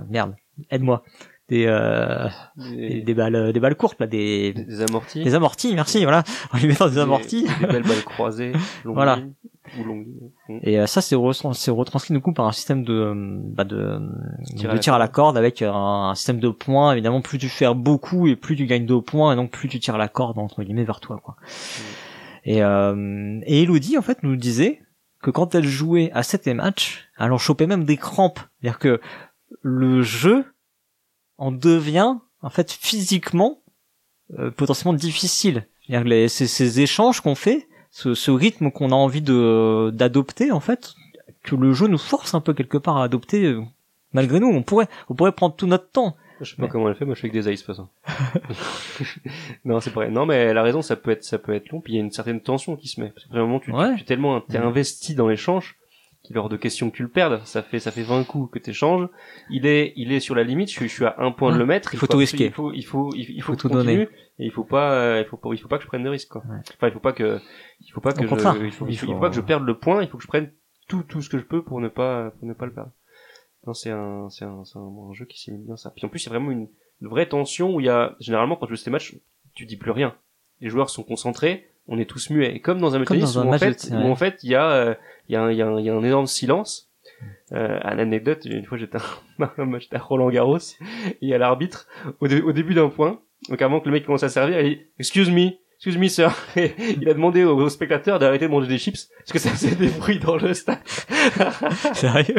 merde, aide-moi, des, euh, des Des, des balles des balles courtes là, des des amortis. des amortis, merci, voilà, en lui mettant des amortis. Des, belles balles croisées. longue Voilà. Ou. Mm. Et euh, ça, c'est re- c'est retranscrit du coup par un système de, euh, bah, de, Tir à de la tir à la corde avec un, un système de points. Évidemment, plus tu fais beaucoup et plus tu gagnes de points, et donc plus tu tires la corde entre guillemets vers toi, quoi. Et, euh, et Elodie, en fait, nous disait que quand elle jouait à cet match, elle en chopait même des crampes. C'est-à-dire que le jeu en devient, en fait, physiquement, euh, potentiellement difficile. Les- ces, ces échanges qu'on fait, ce, ce rythme qu'on a envie de d'adopter, en fait, que le jeu nous force un peu quelque part à adopter, euh, malgré nous. On pourrait, on pourrait prendre tout notre temps. Je sais pas Mais- comment elle fait, moi je fais que des ice façon. non, c'est vrai. Non, mais elle a raison, ça peut être, ça peut être long, puis il y a une certaine tension qui se met. Parce que tu, Ouais. tu es tellement, t'es Mhm. investi dans l'échange, qu'il est hors de question que tu le perdes. Ça fait, ça fait 20 coups que t'échanges. Il est, il est sur la limite, je, suis- je suis à un point de le mettre. Il faut tout risquer. Il faut, il faut, il faut, il faut Faut tout je donner. Et il faut pas, euh, il faut pas, il faut pas que je prenne de risques, quoi. Ouais. Enfin, il faut pas que, il faut pas que je, il faut, il faut, pas que je perde le point, il faut que je prenne tout, tout ce que je peux pour ne pas, pour ne pas le perdre. Non, c'est un, c'est un, c'est un, un jeu qui simule bien ça. Puis en plus, c'est vraiment une, une vraie tension où il y a, généralement, quand tu joues ces matchs, tu dis plus rien. Les joueurs sont concentrés, on est tous muets. Et comme dans un match de tennis où, fait, ouais. en fait, il y a, euh, il y a un, il y a un, il y a un énorme silence. Euh, à l'anecdote, une fois j'étais à à Roland Garros, et il y a l'arbitre, au, dé- au début d'un point, donc avant que le mec commence à servir, il dit, excuse me, excuse me sir. Et il a demandé aux, aux spectateurs d'arrêter de manger des chips, parce que ça faisait des bruits dans le stade. Sérieux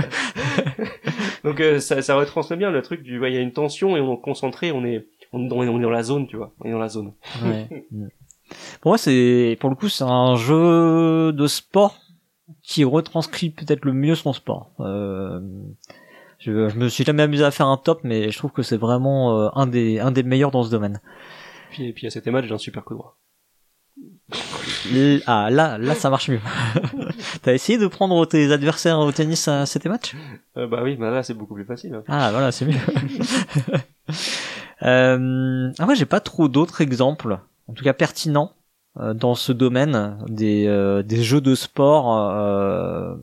Donc euh, ça, ça retransmet bien le truc du, ouais, il y a une tension et on est concentré, on est, on est, dans, on est dans la zone, tu vois, on est dans la zone. Ouais. Pour moi, c'est pour le coup, c'est un jeu de sport qui retranscrit peut-être le mieux son sport. Euh, je, je me suis jamais amusé à faire un top, mais je trouve que c'est vraiment euh, un des un des meilleurs dans ce domaine. Puis, et puis à cet match, j'ai un super coup droit. Ah, là, là, ça marche mieux. T'as essayé de prendre tes adversaires au tennis à cet match? Euh, bah oui, bah là c'est beaucoup plus facile. hein. Ah, voilà, c'est mieux. euh, ah, moi, j'ai pas trop d'autres exemples, en tout cas pertinents, dans ce domaine des, euh, des jeux de sport euh,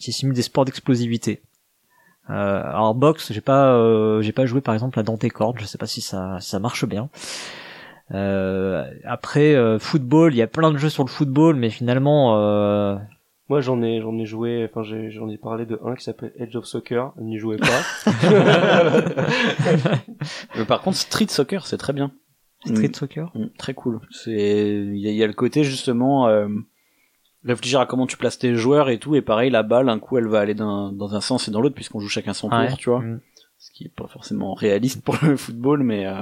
qui simulent des sports d'explosivité. Euh, alors boxe, j'ai pas, euh, j'ai pas joué par exemple à Dante Cord, je sais pas si ça, si ça marche bien. Euh, après euh, football, il y a plein de jeux sur le football, mais finalement, euh, Moi j'en ai j'en ai joué, enfin j'ai- j'en ai parlé de un qui s'appelle Edge of Soccer, n'y jouez pas. Mais par contre, Street Soccer, c'est très bien. Street Soccer. Mm, Très cool. C'est il y, y a le côté justement euh, réfléchir à comment tu places tes joueurs et tout et pareil la balle un coup elle va aller d'un- dans un sens et dans l'autre puisqu'on joue chacun son tour, Ouais. tu vois. Mm. Ce qui est pas forcément réaliste pour le football mais euh,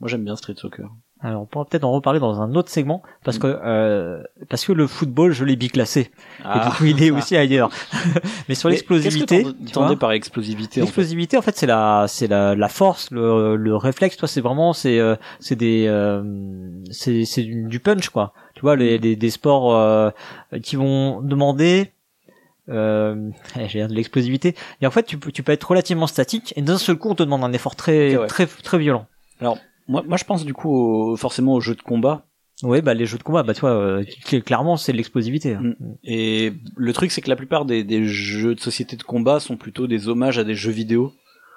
moi j'aime bien Street Soccer. Alors on pourra peut-être en reparler dans un autre segment parce que euh, parce que le football je l'ai biclassé et du coup il est aussi ailleurs. Mais sur l'explosivité, qu'est-ce par explosivité en fait l'explosivité en fait c'est la c'est la, la force, le, le réflexe. Toi c'est vraiment c'est euh, c'est des euh, c'est c'est du, punch quoi. Tu vois les, les des sports euh, qui vont demander euh, j'ai de l'explosivité. Et en fait tu peux tu peux être relativement statique et d'un seul coup on te demande un effort très ouais. très très violent. Moi, moi je pense du coup au- forcément aux jeux de combat Oui, bah les jeux de combat, bah tu vois, euh, cl- clairement c'est de l'explosivité. hein. Mm. Et le truc, c'est que la plupart des, des jeux de société de combat sont plutôt des hommages à des jeux vidéo.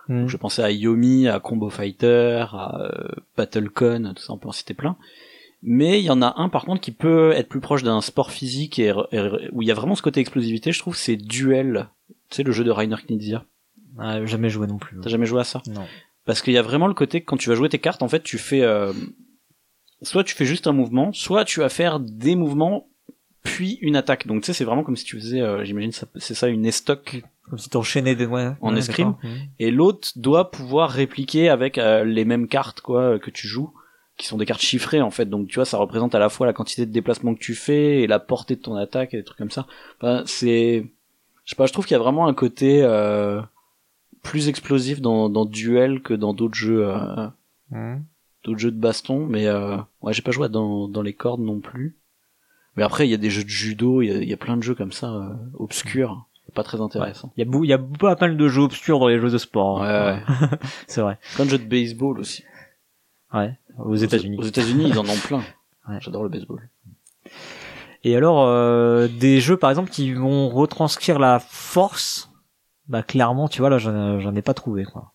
Mm. Je pensais à Yomi, à Combo Fighter, à euh, BattleCon, tout ça, on peut en citer plein. Mais il y en a un par contre qui peut être plus proche d'un sport physique et, et- où il y a vraiment ce côté explosivité, je trouve, c'est Duel. Tu sais, le jeu de Rainer Knizia. Ah, jamais joué non plus. T'as jamais joué à ça? Non. Parce qu'il y a vraiment le côté que quand tu vas jouer tes cartes, en fait, tu fais... euh, soit tu fais juste un mouvement, soit tu vas faire des mouvements, puis une attaque. Donc tu sais, c'est vraiment comme si tu faisais, euh, j'imagine, c'est ça, une estoc. Comme si t'enchaînais des ouais, En ouais, escrime. Mm. Et l'autre doit pouvoir répliquer avec euh, les mêmes cartes quoi euh, que tu joues, qui sont des cartes chiffrées en fait. Donc tu vois, ça représente à la fois la quantité de déplacement que tu fais et la portée de ton attaque et des trucs comme ça. Enfin, c'est, je sais pas, je trouve qu'il y a vraiment un côté euh, plus explosif dans, dans Duel que dans d'autres jeux. euh, Mm. d'autres jeux de baston, mais euh, ouais, j'ai pas joué dans, dans les cordes non plus. Mais après, il y a des jeux de judo, il y a, y plein de jeux comme ça, euh, obscurs, pas très intéressants. Il y a bou- il y a pas mal de jeux obscurs dans les jeux de sport. Ouais, hein. ouais. c'est vrai. Plein de jeux de baseball aussi. Ouais. Aux États-Unis. Aux États-Unis, ils en ont plein. Ouais. J'adore le baseball. Et alors euh, des jeux par exemple qui vont retranscrire la force, bah clairement, tu vois là, j'en j'en ai pas trouvé quoi.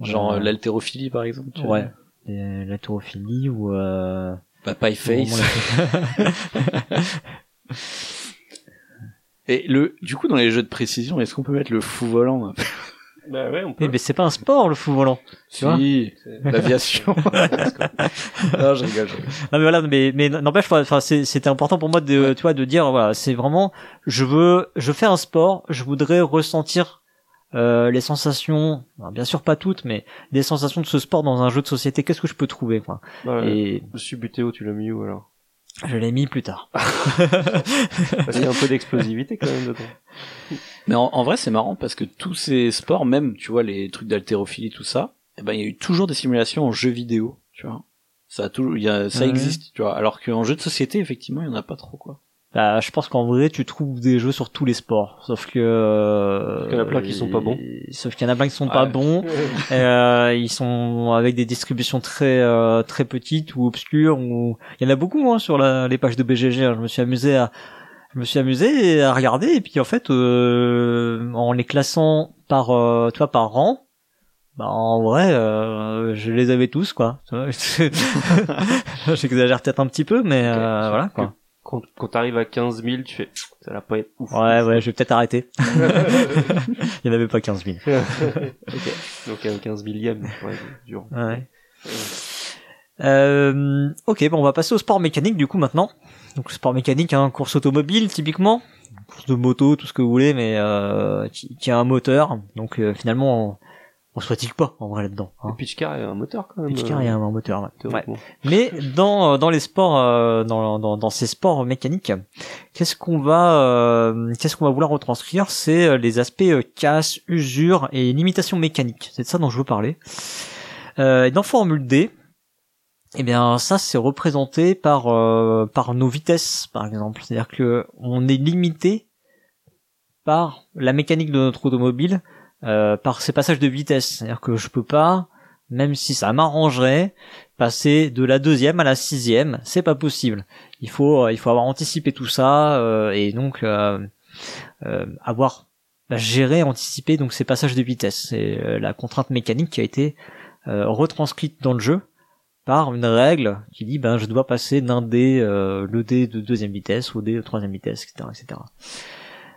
Genre Euh, euh, l'haltérophilie, par exemple. tu vois. Ouais. Et la taurophilie ou euh... Bah, Pie Face. Et le, du coup, dans les jeux de précision, est-ce qu'on peut mettre le fou volant peu Bah ouais, on la- peut. Eh, mais c'est pas un sport le fou volant. Tu vois? Si, C'est- l'aviation. non, je rigole, je rigole. Non mais voilà, mais mais n'empêche, enfin c'est- c'était important pour moi de tu vois de dire voilà, c'est vraiment je veux je fais un sport, je voudrais ressentir euh, les sensations, bien sûr pas toutes, mais des sensations de ce sport dans un jeu de société. Qu'est-ce que je peux trouver quoi Bah, Et Je suis butéo, tu l'as mis où alors je l'ai mis plus tard. Parce qu'il y a un peu d'explosivité quand même dedans. Mais en, en vrai, c'est marrant parce que tous ces sports, même, tu vois, les trucs d'haltérophilie, tout ça, eh ben, il y a eu toujours des simulations en jeu vidéo, tu vois. Ça a toujours, il y a, ça Ouais. existe, tu vois. Alors qu'en jeu de société, effectivement, il y en a pas trop, quoi. Bah, je pense qu'en vrai, tu trouves des jeux sur tous les sports, sauf que euh, Sauf qu'il y en a plein qui sont pas bons. Sauf qu'il y en a plein qui sont pas bons. Euh, ils sont avec des distributions très euh, très petites ou obscures. Ou il y en a beaucoup hein, sur la, les pages de BGG. hein. Je me suis amusé à je me suis amusé à regarder et puis en fait euh, en les classant par euh, tu vois par rang. Bah en vrai, euh, je les avais tous quoi. Tu vois, J'exagère peut-être un petit peu, mais euh, voilà quoi. Quand, quand t'arrives à 15 000, tu fais, ça va pas être ouf. Ouais, ouais, je vais peut-être arrêter. Il n'y en avait pas 15 000. Donc un 15 millième, ouais, dur. Ouais. Euh, ok, bon, on va passer au sport mécanique du coup maintenant. Donc sport mécanique, hein, course automobile typiquement, course de moto, tout ce que vous voulez, mais euh, qui, qui a un moteur. Donc euh, finalement, on, se fatigue pas en vrai là-dedans. Hein. Le pitch car est un moteur quand même. Pitch car, y a un moteur. Ouais. Ouais. Mais dans dans les sports, euh, dans, dans dans ces sports mécaniques, qu'est-ce qu'on va euh, qu'est-ce qu'on va vouloir retranscrire? C'est euh, les aspects euh, casse, usure et limitation mécanique. C'est de ça dont je veux parler. Euh, et dans Formule D, Eh bien, ça c'est représenté par euh, par nos vitesses, par exemple. C'est-à-dire que on est limité par la mécanique de notre automobile, euh, par ces passages de vitesse. C'est-à-dire que je peux pas, même si ça m'arrangerait, passer de la deuxième à la sixième. C'est pas possible. Il faut il faut avoir anticipé tout ça euh, et donc euh, euh, avoir bah, géré, anticipé donc ces passages de vitesse. C'est euh, la contrainte mécanique qui a été euh, retranscrite dans le jeu par une règle qui dit ben je dois passer d'un dé euh, le dé de deuxième vitesse au dé de troisième vitesse etc etc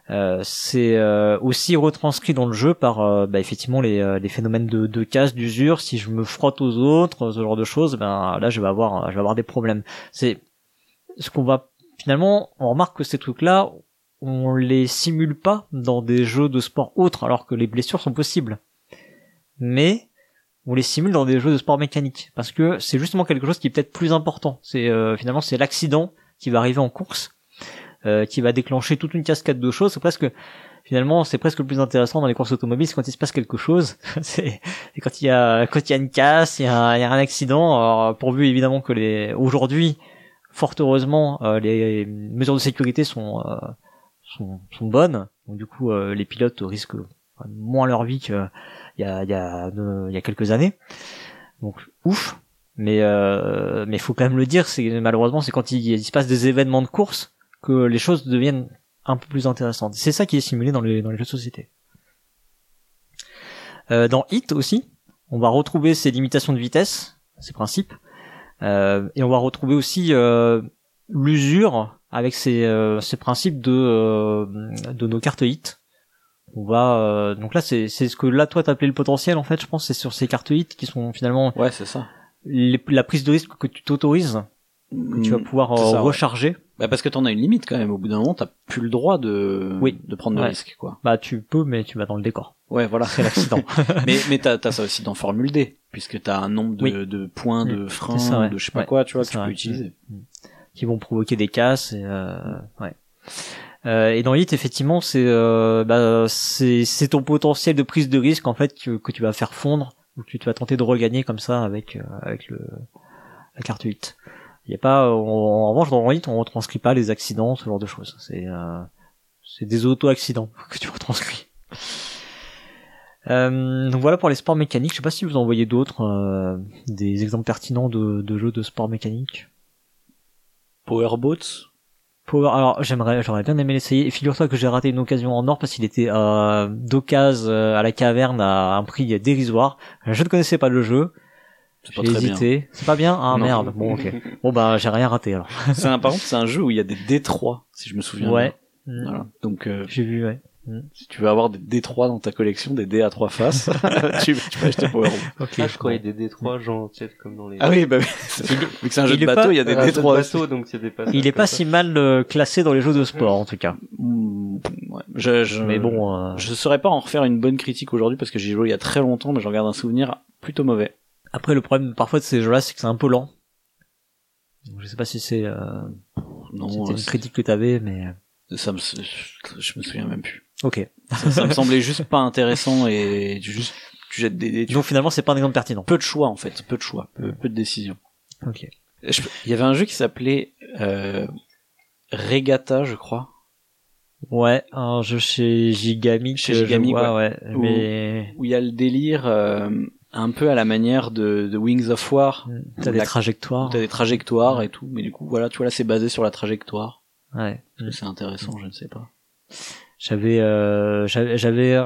euh, c'est euh, aussi retranscrit dans le jeu par euh, bah, effectivement les, phénomènes de, de casse d'usure. Si je me frotte aux autres ce genre de choses ben là je vais avoir je vais des problèmes. C'est ce qu'on va finalement on remarque que ces trucs là on les simule pas dans des jeux de sport autres alors que les blessures sont possibles. Mais on les simule dans des jeux de sport mécanique parce que c'est justement quelque chose qui est peut-être plus important. C'est finalement c'est l'accident qui va arriver en course euh, qui va déclencher toute une cascade de choses. C'est presque finalement c'est presque le plus intéressant dans les courses automobiles, c'est quand il se passe quelque chose. c'est quand il y a quand il y a une casse, il y a, un accident. Alors, pourvu évidemment que les aujourd'hui fort heureusement euh, les mesures de sécurité sont euh, sont, sont bonnes. Donc du coup euh, les pilotes risquent moins leur vie que il y a, il y, a, il y a quelques années. Donc ouf. Mais euh, mais faut quand même le dire, c'est malheureusement c'est quand il, il se passe des événements de course que les choses deviennent un peu plus intéressantes. C'est ça qui est simulé dans les dans les jeux de société. Euh, dans Hit aussi, on va retrouver ces limitations de vitesse, ces principes, euh, et on va retrouver aussi euh, l'usure avec ces, euh, ces principes de euh, de nos cartes Hit on va euh, donc là c'est c'est ce que là toi t'appelais le potentiel en fait je pense c'est sur ces cartes hit qui sont finalement Ouais, c'est ça. les- la prise de risque que tu t'autorises que tu vas pouvoir Mm, ça, ouais. Bah parce que t'en as une limite quand même. Au bout d'un moment, t'as plus le droit de Oui. de prendre de Ouais. risques, quoi. bah tu peux mais tu vas dans le décor Ouais, voilà. c'est l'accident mais mais t'as t'as ça aussi dans Formule D, puisque t'as un nombre de, Oui. de points de Mm. frein, C'est ça, ouais. de je sais pas Ouais. quoi, tu vois, que tu peux utiliser. qui vont provoquer des casses et euh, ouais Euh, et dans Hit effectivement c'est euh, bah, c'est ton potentiel de prise de risque en fait que, que tu vas faire fondre ou que tu vas tenter de regagner comme ça avec avec le la carte 8 il y a pas en, en revanche dans Hit on retranscrit pas les accidents ce genre de choses c'est euh, c'est des auto accidents que tu retranscris euh, donc voilà pour les sports mécaniques je sais pas si vous en voyez d'autres euh, des exemples pertinents de, de jeux de sport mécanique Powerboats. Power, alors j'aimerais, j'aurais bien aimé l'essayer. Et figure-toi que j'ai raté une occasion en or parce qu'il était euh, d'occasion euh, à la caverne à un prix dérisoire. Je ne connaissais pas le jeu. C'est J'ai pas très bien. hésité. C'est pas bien Ah Non. merde. Bon ok. Bon bah j'ai rien raté alors. C'est un, par contre, c'est un jeu où il y a des D3, si je me souviens Ouais. bien. Mm. Voilà. Donc, euh, J'ai vu ouais. si tu veux avoir des D3 dans ta collection, des dés à trois faces, tu, tu peux acheter Powerboat. Ok. Ah, je croyais des D3, genre, tu sais, comme dans les... Ah oui, bah Vu que c'est un jeu il de bateau, pas- il y a des Ah, D3 de aussi. bateau, donc c'est des passages Il est pas ça. si mal euh, classé dans les jeux de sport en tout cas. Mm, ouais. Je, je, Mais bon. euh, Je saurais pas en refaire une bonne critique aujourd'hui parce que j'y ai joué il y a très longtemps, mais j'en garde un souvenir plutôt mauvais. Après le problème parfois de ces jeux-là c'est que c'est un peu lent. Donc, Je sais pas si c'est euh, Non, une critique que t'avais mais euh, ça me, je me souviens même plus. ok. Ça, ça me semblait juste pas intéressant et tu juste, tu jettes des tu- Donc finalement c'est pas un exemple pertinent. Peu de choix en fait, peu de choix, peu, peu de décisions. Ok. Je- Il y avait un jeu qui s'appelait euh, Regatta, je crois. Ouais, un jeu chez Gigamic. Chez je Gigamic, vois, ouais. Où- Mais où il y a le délire euh, un peu à la manière de, de Wings of War. t'as des La- trajectoires. T'as des trajectoires et tout, mais du coup, voilà, tu vois là, c'est basé sur la trajectoire. Ouais. Est-ce que C'est intéressant, je ne sais pas. J'avais, euh, j'avais, j'avais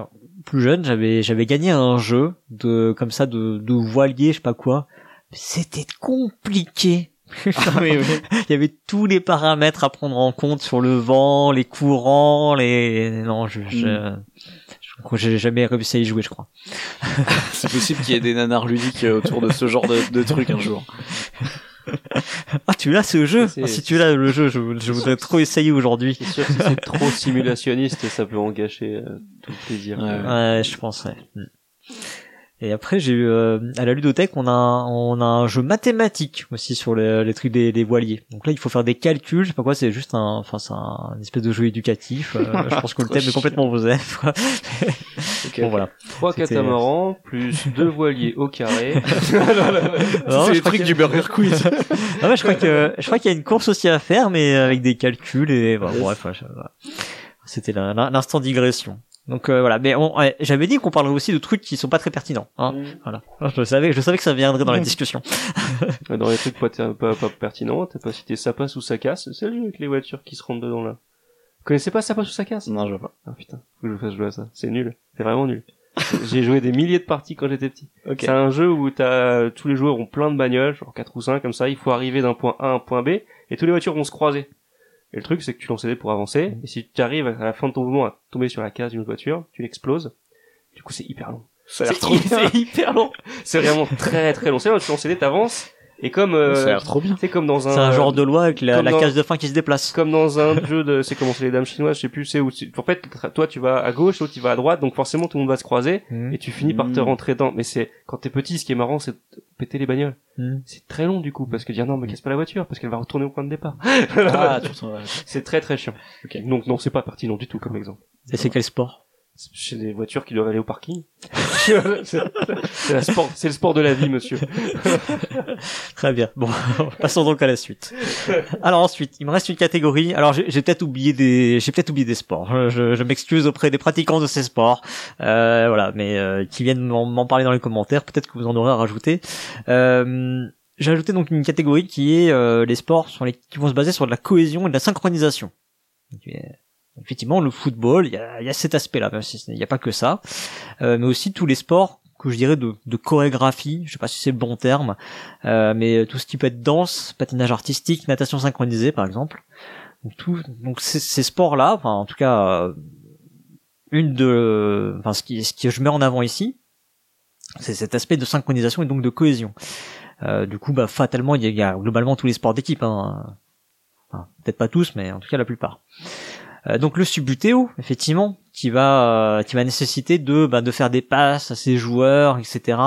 plus jeune, j'avais, j'avais gagné un jeu de comme ça de, de voilier, je sais pas quoi. C'était compliqué. Il y avait tous les paramètres à prendre en compte sur le vent, les courants, les. Non, je, je, je que j'ai jamais réussi à y jouer, je crois. C'est possible qu'il y ait des nanars ludiques euh, autour de ce genre de, de trucs un jour. Ah, tu l'as ce jeu? Ah, Si tu l'as le jeu, je, je voudrais trop essayer aujourd'hui. C'est sûr que si c'est trop simulationniste, ça peut en gâcher euh, tout le plaisir. Ouais. Ouais, je pense. Ouais. Et après, j'ai eu euh, à la ludothèque, on a un, on a un jeu mathématique aussi sur les, les trucs des, des voiliers. Donc là, il faut faire des calculs. Je sais pas quoi, c'est juste un, enfin, c'est un, une espèce de jeu éducatif. Euh, je pense que le thème est complètement osé. quoi. Ok, Bon voilà. Trois catamarans, plus deux voiliers au carré. Non, C'est les trucs du Burger Quiz. Ah ouais, je crois que je crois qu'il y a une course aussi à faire, mais avec des calculs et bon, bref. voilà. C'était l'instant digression. Donc euh, voilà, mais on- ouais, j'avais dit qu'on parlerait aussi de trucs qui sont pas très pertinents. Hein. Voilà, je savais, je savais que ça viendrait dans la discussion. Dans les trucs pas, ter- pas, pas pertinents, t'as pas cité ça passe ou ça casse. C'est le jeu avec les voitures qui se rentrent dedans là. Vous connaissez pas ça passe ou ça casse? Non, je vois pas. Ah putain, faut que je fasse jouer à ça. C'est nul. C'est vraiment nul. J'ai joué des milliers de parties quand j'étais petit. Ok. C'est un jeu où t'as tous les joueurs ont plein de bagnoles, genre 4 ou 5 comme ça, il faut arriver d'un point A à un point B et toutes les voitures vont se croiser. Et le truc c'est que tu lances les dés pour avancer et si tu arrives à la fin de ton mouvement à tomber sur la case d'une voiture, tu l'exploses. Du coup, c'est hyper long. Ça a l'air C'est trop hyper long. C'est vraiment très très long. C'est tu lances les dés, t'avances et comme euh, Ça a l'air trop bien. c'est comme dans un C'est un genre de loi avec la, la dans- case de fin qui se déplace. comme dans un jeu de c'est comment c'est les dames chinoises, je sais plus c'est où tu- en fait toi tu vas à gauche, l'autre tu vas à droite, donc forcément tout le monde va se croiser Mhm. et tu finis par te Mm. rentrer dedans. Mais c'est quand t'es petit, ce qui est marrant, c'est de péter les bagnoles. Mhm. C'est très long du coup parce que dire non, mais casse pas la voiture parce qu'elle va retourner au point de départ. Ah, c'est très très chiant. Donc non, c'est pas pertinent du tout comme exemple. Et c'est quel sport? Chez des voitures qui doivent aller au parking. c'est le sport de la vie, monsieur. Très bien. Bon, passons donc à la suite. Alors ensuite, il me reste une catégorie. Alors j'ai peut-être oublié des, j'ai peut-être oublié des sports. Je, m'excuse auprès des pratiquants de ces sports. Euh, voilà, mais euh, qui viennent m'en parler dans les commentaires. Peut-être que vous en aurez à rajouter. Euh, j'ai ajouté donc une catégorie qui est euh, les sports les, qui vont se baser sur de la cohésion et de la synchronisation. Effectivement, le football, il y a, y a cet aspect-là, il n'y a pas que ça, Euh, mais aussi tous les sports que je dirais de, de chorégraphie, je sais pas si c'est le bon terme, euh, mais tout ce qui peut être danse, patinage artistique, natation synchronisée par exemple. Donc tout, donc ces, ces sports-là, enfin en tout cas euh, une de, enfin ce qui, ce que je mets en avant ici, c'est cet aspect de synchronisation et donc de cohésion. Euh, du coup, bah fatalement, il y y a globalement tous les sports d'équipe, hein. Enfin, peut-être pas tous, mais en tout cas la plupart. Euh, donc le subutéo, effectivement, qui va euh, qui va nécessiter de bah, de faire des passes à ses joueurs, etc.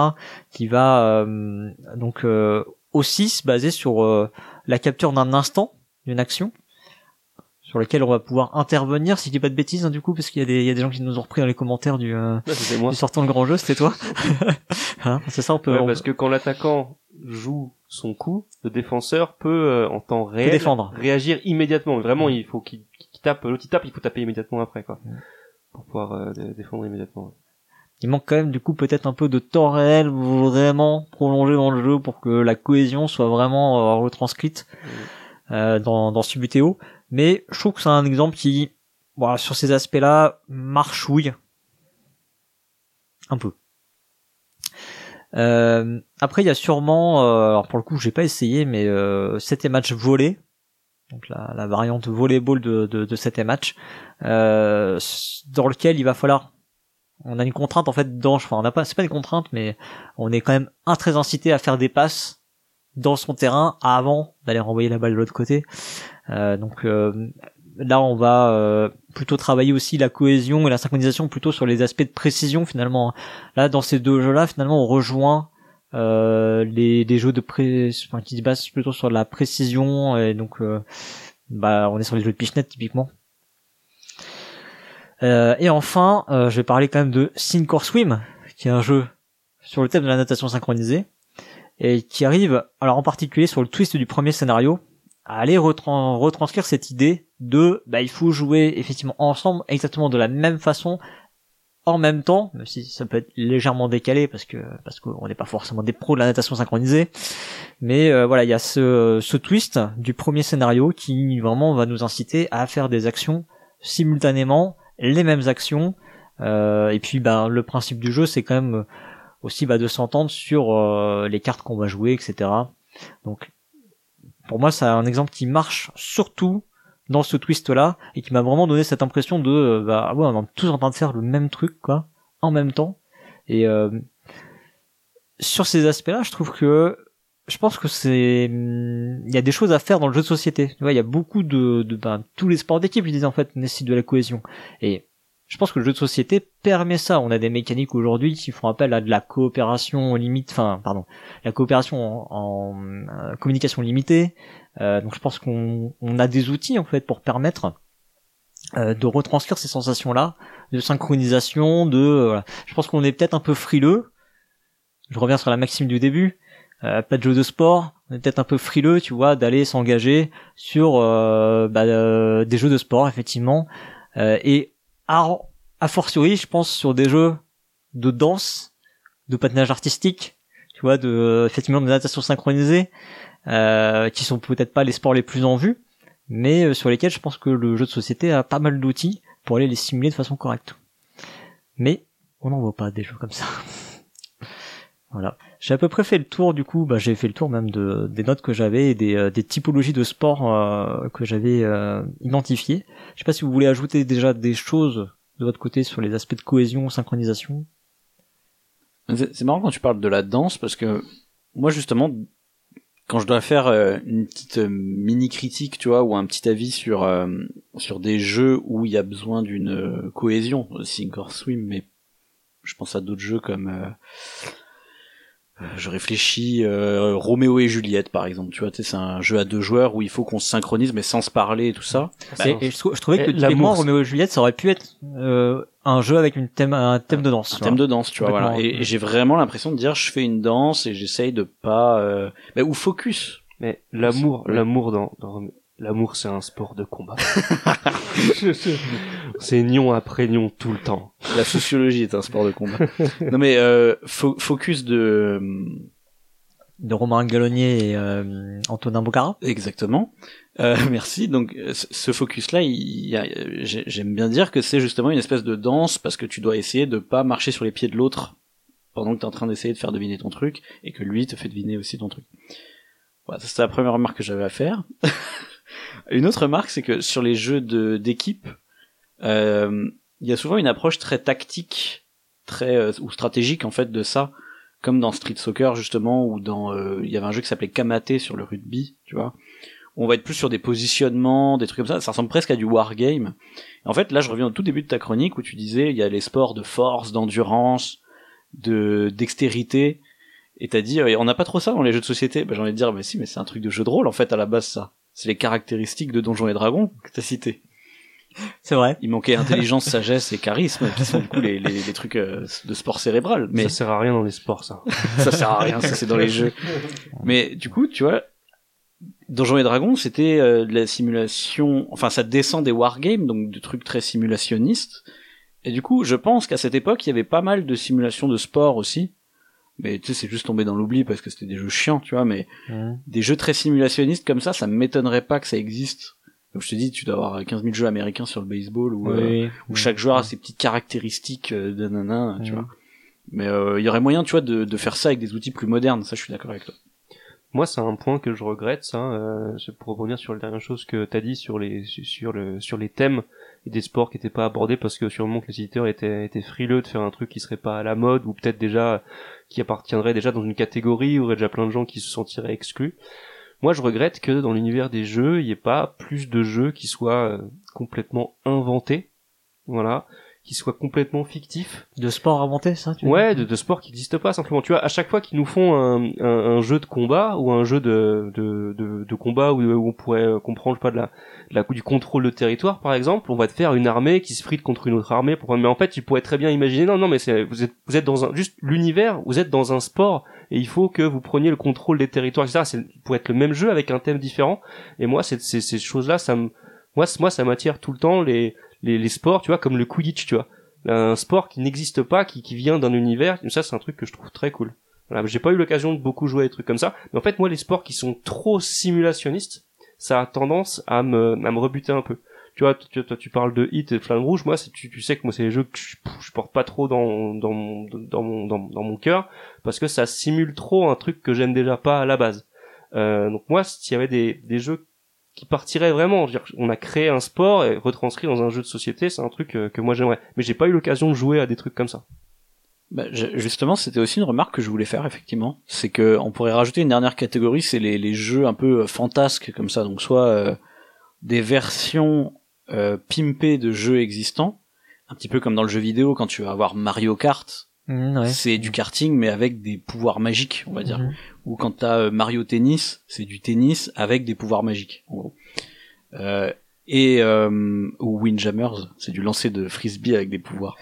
Qui va euh, donc euh, aussi se baser sur euh, la capture d'un instant d'une action sur lequel on va pouvoir intervenir si je dis pas de bêtises hein, du coup parce qu'il y a des il y a des gens qui nous ont repris dans les commentaires du, euh, du sortant le grand jeu c'était toi hein, c'est ça on peut, Ouais, on parce que quand l'attaquant joue son coup, le défenseur peut euh, en temps réel défendre réagir immédiatement. Vraiment, il faut qu'il tape, l'autre il tape, il faut taper immédiatement après, quoi. Pour pouvoir euh, dé- défendre immédiatement. il manque quand même du coup peut-être un peu de temps réel vraiment prolongé dans le jeu pour que la cohésion soit vraiment euh, retranscrite euh, dans, dans Subutéo. Mais je trouve que c'est un exemple qui, voilà, sur ces aspects-là, marchouille un peu. Euh, après, il y a sûrement, euh, alors pour le coup, j'ai pas essayé, mais euh, 7 match volé, donc la, la variante volleyball de, de, de 7 match, euh, dans lequel il va falloir on a une contrainte en fait dans enfin on n'a pas c'est pas une contrainte mais on est quand même un très incité à faire des passes dans son terrain avant d'aller renvoyer la balle de l'autre côté. Euh, donc euh, là on va euh, plutôt travailler aussi la cohésion et la synchronisation plutôt sur les aspects de précision finalement là dans ces deux jeux là finalement on rejoint euh, les, les jeux de pré enfin, qui se basent plutôt sur la précision et donc euh, bah on est sur les jeux de pichenette typiquement. Euh, et enfin, euh, je vais parler quand même de Sink or Swim, qui est un jeu sur le thème de la natation synchronisée, et qui arrive, alors en particulier sur le twist du premier scénario, à aller retran- retranscrire cette idée de, bah, il faut jouer effectivement ensemble, exactement de la même façon, en même temps, même si ça peut être légèrement décalé parce que parce qu'on n'est pas forcément des pros de la natation synchronisée, mais euh, voilà, il y a ce, ce twist du premier scénario qui vraiment va nous inciter à faire des actions simultanément les mêmes actions. Euh, et puis, bah, le principe du jeu, c'est quand même aussi bah, de s'entendre sur euh, les cartes qu'on va jouer, etc. Donc, pour moi, c'est un exemple qui marche surtout dans ce twist-là et qui m'a vraiment donné cette impression de, euh, bah, ah ouais, on est tous en train de faire le même truc, quoi, en même temps. Et euh, sur ces aspects-là, je trouve que je pense que c'est il y a des choses à faire dans le jeu de société. Tu vois, il y a beaucoup de, de ben, tous les sports d'équipe, je disais en fait, nécessitent de la cohésion. Et je pense que le jeu de société permet ça. On a des mécaniques aujourd'hui qui font appel à de la coopération limite, enfin, pardon, la coopération en, euh, communication limitée. Euh, donc je pense qu'on on a des outils en fait pour permettre euh, de retranscrire ces sensations-là, de synchronisation, de. Je pense qu'on est peut-être un peu frileux. Je reviens sur la maxime du début. pas de jeu de sport, on est peut-être un peu frileux, tu vois, d'aller s'engager sur bah, des jeux de sport effectivement. et a fortiori, je pense sur des jeux de danse, de patinage artistique, tu vois, de effectivement de natation synchronisée, euh, qui sont peut-être pas les sports les plus en vue, mais euh, sur lesquels je pense que le jeu de société a pas mal d'outils pour aller les simuler de façon correcte. Mais on n'en voit pas des jeux comme ça. voilà. J'ai à peu près fait le tour du coup, bah, j'ai fait le tour même de, des notes que j'avais et des, euh, des typologies de sport euh, que j'avais euh, identifiées. Je sais pas si vous voulez ajouter déjà des choses de votre côté sur les aspects de cohésion, synchronisation C'est marrant quand tu parles de la danse parce que moi justement, quand je dois faire euh, une petite euh, mini critique, tu vois, ou un petit avis sur euh, sur des jeux où il y a besoin d'une cohésion, Sink or Swim, mais je pense à d'autres jeux comme je réfléchis euh, Roméo et Juliette par exemple. Tu vois c'est un jeu à deux joueurs où il faut qu'on se synchronise mais sans se parler et tout ça. Bah, et, je, trouvais que l'amour Roméo et Juliette ça aurait pu être euh, un jeu avec une thème un thème de danse un thème de danse tu vois voilà. Et, j'ai vraiment l'impression de dire je fais une danse et j'essaye de pas euh... bah, ou focus. Mais l'amour l'amour dans, dans L'amour, c'est un sport de combat. c'est nion après nion tout le temps. La sociologie est un sport de combat. non mais euh, focus de de Romain Galonnier et euh, Antonin Bocara. Exactement. Euh, merci. Donc ce focus-là, j'aime bien dire que c'est justement une espèce de danse parce que tu dois essayer de pas marcher sur les pieds de l'autre pendant que tu es en train d'essayer de faire deviner ton truc et que lui te fait deviner aussi ton truc. Voilà, c'est la première remarque que j'avais à faire. Une autre remarque, c'est que sur les jeux de d'équipe, euh, il y a souvent une approche très tactique, très euh, ou stratégique en fait de ça, comme dans Street Soccer justement, ou dans euh, il y avait un jeu qui s'appelait Kamate sur le rugby, tu vois. On va être plus sur des positionnements, des trucs comme ça. Ça ressemble presque à du wargame. En fait, là, je reviens au tout début de ta chronique où tu disais il y a les sports de force, d'endurance, de dextérité. Et t'as dit, on n'a pas trop ça dans les jeux de société. Bah, j'ai envie de dire, mais si, mais c'est un truc de jeu de rôle en fait à la base ça c'est les caractéristiques de Donjons et Dragons que t'as cité. C'est vrai. Il manquait intelligence, sagesse et charisme, qui sont du coup les, les, les trucs euh, de sport cérébral. Mais ça sert à rien dans les sports, ça. ça sert à rien, ça c'est dans les jeux. Mais du coup, tu vois, Donjons et Dragons, c'était euh, de la simulation. Enfin, ça descend des wargames, donc de trucs très simulationnistes. Et du coup, je pense qu'à cette époque, il y avait pas mal de simulations de sport aussi mais tu sais c'est juste tombé dans l'oubli parce que c'était des jeux chiants tu vois mais des jeux très simulationnistes comme ça ça m'étonnerait pas que ça existe donc je te dis tu dois avoir 15 000 jeux américains sur le baseball où, euh, où chaque joueur a ses petites caractéristiques euh, de nana tu vois mais euh, il y aurait moyen tu vois de, de faire ça avec des outils plus modernes ça je suis d'accord avec toi moi, c'est un point que je regrette, ça. Euh, pour revenir sur la dernière chose que t'as dit sur les sur le sur les thèmes et des sports qui étaient pas abordés parce que sûrement que les éditeurs étaient étaient frileux de faire un truc qui serait pas à la mode ou peut-être déjà qui appartiendrait déjà dans une catégorie où il y aurait déjà plein de gens qui se sentiraient exclus. Moi, je regrette que dans l'univers des jeux, il n'y ait pas plus de jeux qui soient euh, complètement inventés. Voilà qui soit complètement fictif. De sport inventé, ça tu Ouais, de, de, sport qui n'existe pas simplement. Tu vois, à chaque fois qu'ils nous font un, un, un, jeu de combat ou un jeu de, de, de, de combat où, on pourrait comprendre pas de la, de la du contrôle de territoire par exemple, on va te faire une armée qui se frite contre une autre armée pour mais en fait, tu pourrais très bien imaginer non non mais c'est vous êtes vous êtes dans un juste l'univers, vous êtes dans un sport et il faut que vous preniez le contrôle des territoires etc. C'est pour être le même jeu avec un thème différent et moi c'est ces, ces choses là ça me moi moi ça m'attire tout le temps les les, les sports, tu vois, comme le Quidditch, tu vois. Un sport qui n'existe pas, qui, qui vient d'un univers. Ça, c'est un truc que je trouve très cool. Voilà, j'ai pas eu l'occasion de beaucoup jouer à des trucs comme ça, mais en fait, moi, les sports qui sont trop simulationnistes, ça a tendance à me, à me rebuter un peu. Tu vois, tu, toi, tu parles de Hit et Flamme Rouge, moi, tu, tu sais que moi, c'est les jeux que je, je, porte pas trop dans, dans mon, dans mon, dans, dans mon cœur, parce que ça simule trop un truc que j'aime déjà pas à la base. Euh, donc moi, s'il y avait des, des jeux qui partirait vraiment. Dire, on a créé un sport et retranscrit dans un jeu de société, c'est un truc euh, que, moi j'aimerais. Mais j'ai pas eu l'occasion de jouer à des trucs comme ça. Bah, justement, c'était aussi une remarque que je voulais faire effectivement. C'est que on pourrait rajouter une dernière catégorie, c'est les, les jeux un peu euh, fantasques comme ça. Donc soit euh, des versions euh, pimpées de jeux existants, un petit peu comme dans le jeu vidéo quand tu vas avoir Mario Kart, Mm, ouais. c'est du karting mais avec des pouvoirs magiques, on va dire. Mhm. Ou quand t'as euh, Mario Tennis, c'est du tennis avec des pouvoirs magiques, en gros. Euh, et euh, ou Windjammers, c'est du lancer de frisbee avec des pouvoirs.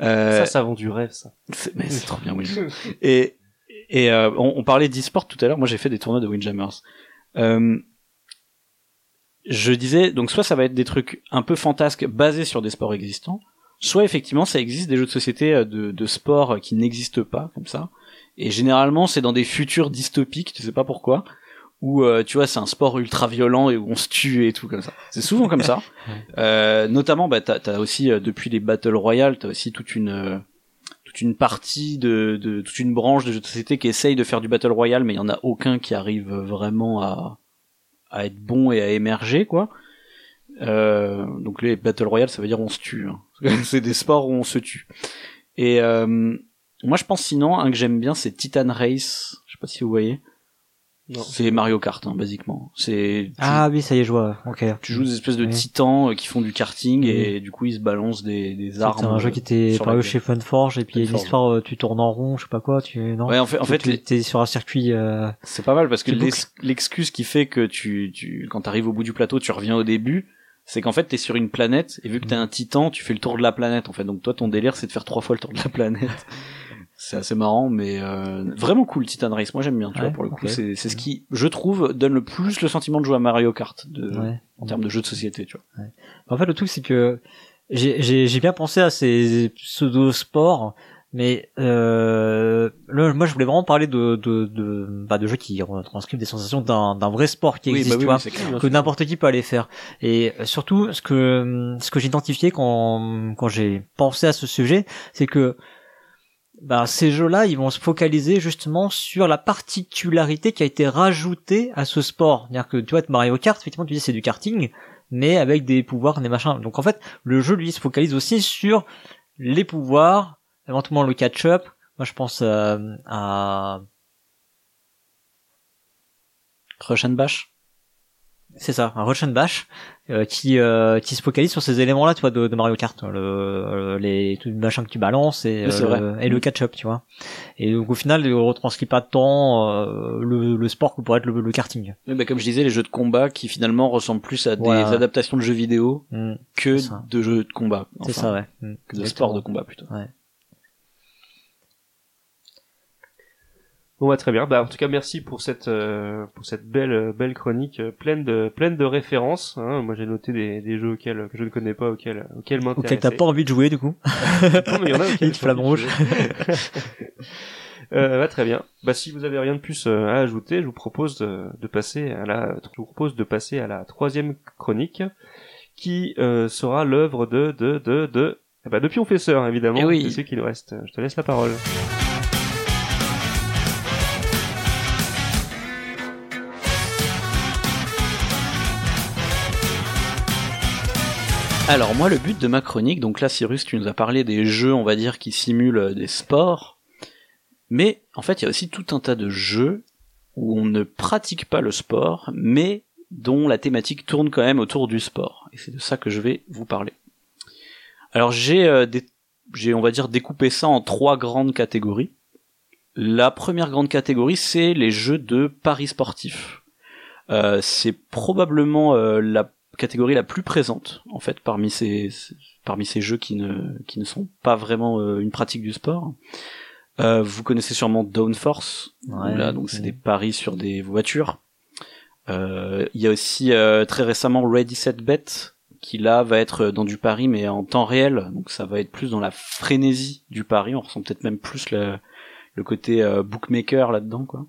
Euh, Ça, ça vend du rêve, ça. c'est mais c'est trop bien, oui. Et, et euh, on, on parlait d'e-sport tout à l'heure. Moi, j'ai fait des tournois de Windjammers. Euh, je disais, donc soit ça va être des trucs un peu fantasques basés sur des sports existants, soit effectivement ça existe des jeux de société euh, de, de sport qui n'existent pas comme ça. Et généralement, c'est dans des futurs dystopiques, tu sais pas pourquoi, où euh, tu vois c'est un sport ultra violent et où on se tue et tout comme ça. C'est souvent comme ça. Euh, notamment, bah t'as as aussi euh, depuis les battle royale, t'as aussi toute une euh, toute une partie de, de toute une branche de jeux de société qui essaye de faire du battle royale, mais il y en a aucun qui arrive vraiment à à être bon et à émerger quoi. Euh, donc les battle royale, ça veut dire on se tue. hein. c'est des sports où on se tue. Et euh, moi, je pense sinon un que j'aime bien, c'est Titan Race. Je sais pas si vous voyez. C'est Mario Kart, hein, basiquement. C'est Ah oui, ça y est, je vois. Ok. tu joues des espèces de Oui. titans euh, qui font du karting et du coup ils se balancent des, des armes. C'était un jeu qui était la paru chez Funforge et puis il y a une Funforge. histoire, euh, tu tournes en rond, je sais pas quoi, tu non? Ouais, en fait, en Tu- fait, les- étais sur un circuit. Euh... c'est pas mal parce que l'excuse qui fait que tu, tu quand t'arrives au bout du plateau, tu reviens au début, c'est qu'en fait t'es sur une planète et vu que t'es un titan, tu fais le tour de la planète en fait. Donc toi ton délire c'est de faire trois fois le tour de la planète. C'est assez marrant, mais euh, vraiment cool Titan Race. Moi j'aime bien, tu Ouais, vois pour le coup. ok. C'est c'est ce qui, je trouve, donne le plus le sentiment de jouer à Mario Kart de, Ouais. en termes de jeu de société, tu vois. En fait, le truc c'est que j'ai bien pensé à ces pseudo sports, mais euh, là, moi je voulais vraiment parler de de de, bah, de jeux qui transcrivent des sensations d'un d'un vrai sport qui existe, bah tu vois. c'est clair. que n'importe qui peut aller faire. Et surtout, ce que ce que j'ai identifié quand quand j'ai pensé à ce sujet, c'est que bah, ces jeux-là, ils vont se focaliser justement sur la particularité qui a été rajoutée à ce sport. C'est-à-dire que tu vois, Mario Kart, effectivement, tu dis c'est du karting, mais avec des pouvoirs, des machins. Donc en fait, le jeu lui se focalise aussi sur les pouvoirs, éventuellement le catch-up. Moi, je pense euh, à Crush and Bash. C'est ça, un Rush and Bash euh, qui euh, qui se focalise sur ces éléments-là, tu vois, de, de Mario Kart, le, le- les tout le machin que tu balances et Oui, euh, et le catch-up, tu vois. Et donc au final, il retranscrit pas tant euh, le, le sport que pourrait être le, le karting. Oui, bah, comme je disais, les jeux de combat qui finalement ressemblent plus à Voilà. des adaptations de jeux vidéo Mm, que de jeux de combat. c'est ça, ouais. Mm, Que de exactement. sport de combat plutôt. Bon, bah, très bien. Bah, en tout cas, merci pour cette euh, pour cette belle euh, belle chronique euh, pleine de pleine de références. Hein. Moi, j'ai noté des, des jeux auxquels que je ne connais pas, auxquels auxquels m'intéresser. Auquel t'as pas envie de jouer du coup. Non, mais il y en a auxquels Une j'ai flamme rouge. euh, bah, très bien. Bah, si vous avez rien de plus euh, à ajouter, je vous propose de, de passer à la je vous propose de passer à la troisième chronique, qui euh, sera l'œuvre de de de de eh bah, de Pionfesseur évidemment. Eh oui. C'est celui qui nous reste. Je te laisse la parole. Alors moi, le but de ma chronique, donc là, Cyrus, tu nous as parlé des jeux, on va dire, qui simulent euh, des sports, mais en fait, il y a aussi tout un tas de jeux où on ne pratique pas le sport, mais dont la thématique tourne quand même autour du sport. Et c'est de ça que je vais vous parler. Alors j'ai, euh, j'ai, on va dire, découpé ça en trois grandes catégories. La première grande catégorie, c'est les jeux de paris sportifs. Euh, c'est probablement la catégorie la plus présente en fait parmi ces parmi ces jeux qui ne qui ne sont pas vraiment euh, une pratique du sport. Euh, vous connaissez sûrement Downforce. Ouais. là donc c'est des paris sur des voitures. Euh, Il y a aussi euh, très récemment Ready Set Bet qui là va être dans du pari mais en temps réel donc ça va être plus dans la frénésie du pari on ressent peut-être même plus le, le côté bookmaker là-dedans quoi.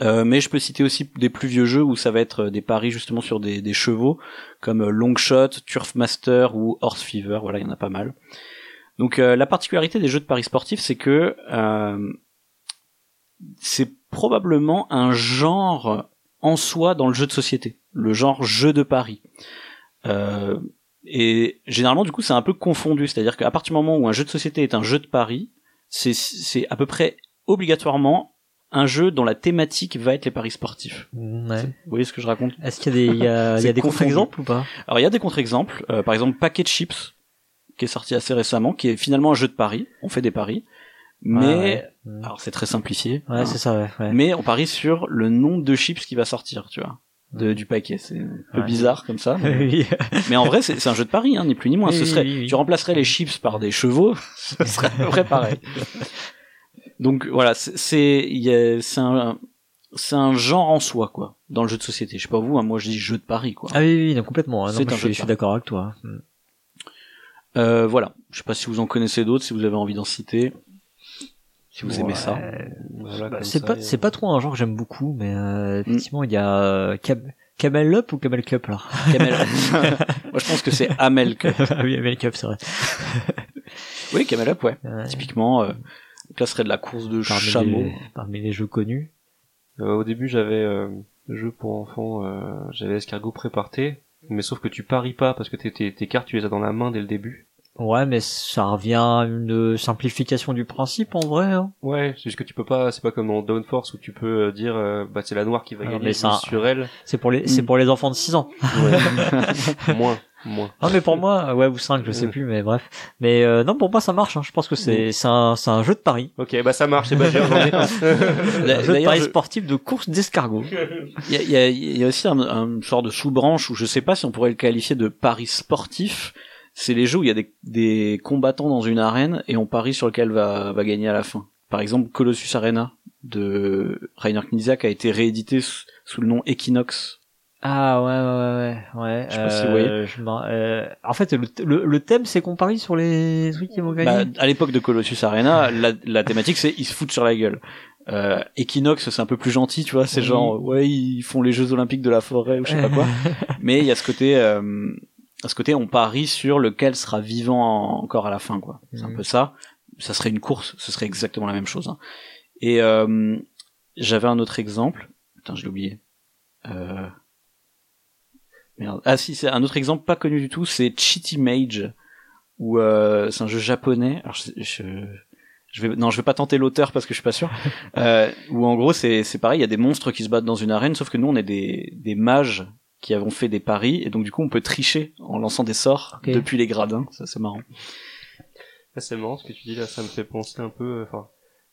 Euh, mais je peux citer aussi des plus vieux jeux où ça va être euh, des paris justement sur des, des chevaux comme euh, Longshot, Turf Master ou Horse Fever. Voilà, il y en a pas mal. Donc euh, la particularité des jeux de paris sportifs, c'est que euh, c'est probablement un genre en soi dans le jeu de société, le genre jeu de paris. Euh, et généralement, du coup, c'est un peu confondu. C'est-à-dire qu'à partir du moment où un jeu de société est un jeu de paris, c'est à peu près obligatoirement un jeu dont la thématique va être les paris sportifs. Mm, ouais. Vous voyez ce que je raconte Est-ce qu'il y a des il y a, y a des contre-exemples ou pas Alors il y a des contre-exemples. Euh, par exemple, Packet Chips, qui est sorti assez récemment, qui est finalement un jeu de paris. On fait des paris, mais ouais. Mm. alors c'est très simplifié. Ouais, hein. c'est ça, ouais. mais on parie sur le nombre de chips qui va sortir, tu vois, de, du paquet. C'est un peu Ouais. bizarre comme ça. mais- oui. Mais en vrai, c'est un jeu de paris, hein, ni plus ni moins. Oui, Ce serait, oui. tu remplacerais les chips par des chevaux, ce serait à peu près pareil. Donc voilà, c'est c'est il y a- c'est un c'est un genre en soi quoi dans le jeu de société. Je sais pas vous, hein, moi je dis jeu de paris quoi. Ah oui, oui, non, complètement. hein. Non, un je jeu je suis d'accord avec toi. Mm. Euh, voilà, je sais pas si vous en connaissez d'autres, si vous avez envie d'en citer, si vous aimez ça. Voilà, Bah, c'est pas, et- c'est pas trop un genre que j'aime beaucoup, mais euh, effectivement, il y a euh, Cam- Camel Up ou Camel Cup là. Camel. moi je pense que c'est Amel. que- ah oui, Camel Cup, c'est vrai. Oui, Camel Up, ouais. Ouais. Typiquement, euh, donc là ce serait de la course de Parmi chameau. les, parmi les jeux connus. Euh, au début, j'avais euh, le jeu pour enfants, euh, j'avais escargot préparté, mais sauf que tu paries pas parce que tes, tes, tes cartes tu les as dans la main dès le début. Ouais, mais ça revient à une simplification du principe en vrai. Hein. Ouais, c'est juste que tu peux pas, c'est pas comme dans Downforce où tu peux euh, dire euh, bah c'est la noire qui va Alors, gagner mais ça- sur elle. C'est pour les, c'est Mm. pour les enfants de 6 ans. Ouais. moins, moins. Non, mais pour moi, ouais, ou 5, je sais plus, mais bref. Mais euh, non, pour moi, ça marche. Hein. Je pense que c'est, c'est un, c'est un jeu de paris. Ok, bah ça marche, c'est pas un. Un jeu de paris je- sportif de course d'escargot. Il y a, il y a- il y a aussi un, un sort de sous-branche où je sais pas si on pourrait le qualifier de pari sportif. C'est les jeux où il y a des, des combattants dans une arène et on parie sur lequel va, va gagner à la fin. Par exemple, Colossus Arena de Rainer Knizia qui a été réédité sous le nom Equinox. Ah ouais ouais ouais ouais. Je sais pas si vous Euh, je m'en- euh, en fait, le, le, le thème, c'est qu'on parie sur les trucs qui vont Bah, gagner. à l'époque de Colossus Arena, la, la thématique c'est ils se foutent sur la gueule. Euh, Equinox c'est un peu plus gentil, tu vois, c'est Oui. genre ouais ils font les Jeux Olympiques de la forêt ou je sais pas quoi. Mais il y a ce côté, euh, à ce côté, on parie sur lequel sera vivant en- encore à la fin, quoi. C'est un Mhm. peu ça. Ça serait une course, ce serait exactement la même chose. hein. Et euh, j'avais un autre exemple. Putain, je l'ai oublié. Euh... Merde. Ah si, c'est un autre exemple pas connu du tout. C'est Cheaty Mage, où euh, c'est un jeu japonais. Alors je, je, je vais, non, je vais pas tenter l'auteur parce que je suis pas sûr. euh, où en gros c'est c'est pareil, il y a des monstres qui se battent dans une arène, sauf que nous on est des des mages qui avons fait des paris et donc du coup on peut tricher en lançant des sorts depuis les gradins. Ça c'est marrant. C'est marrant ce que tu dis là, ça me fait penser un peu, euh, enfin,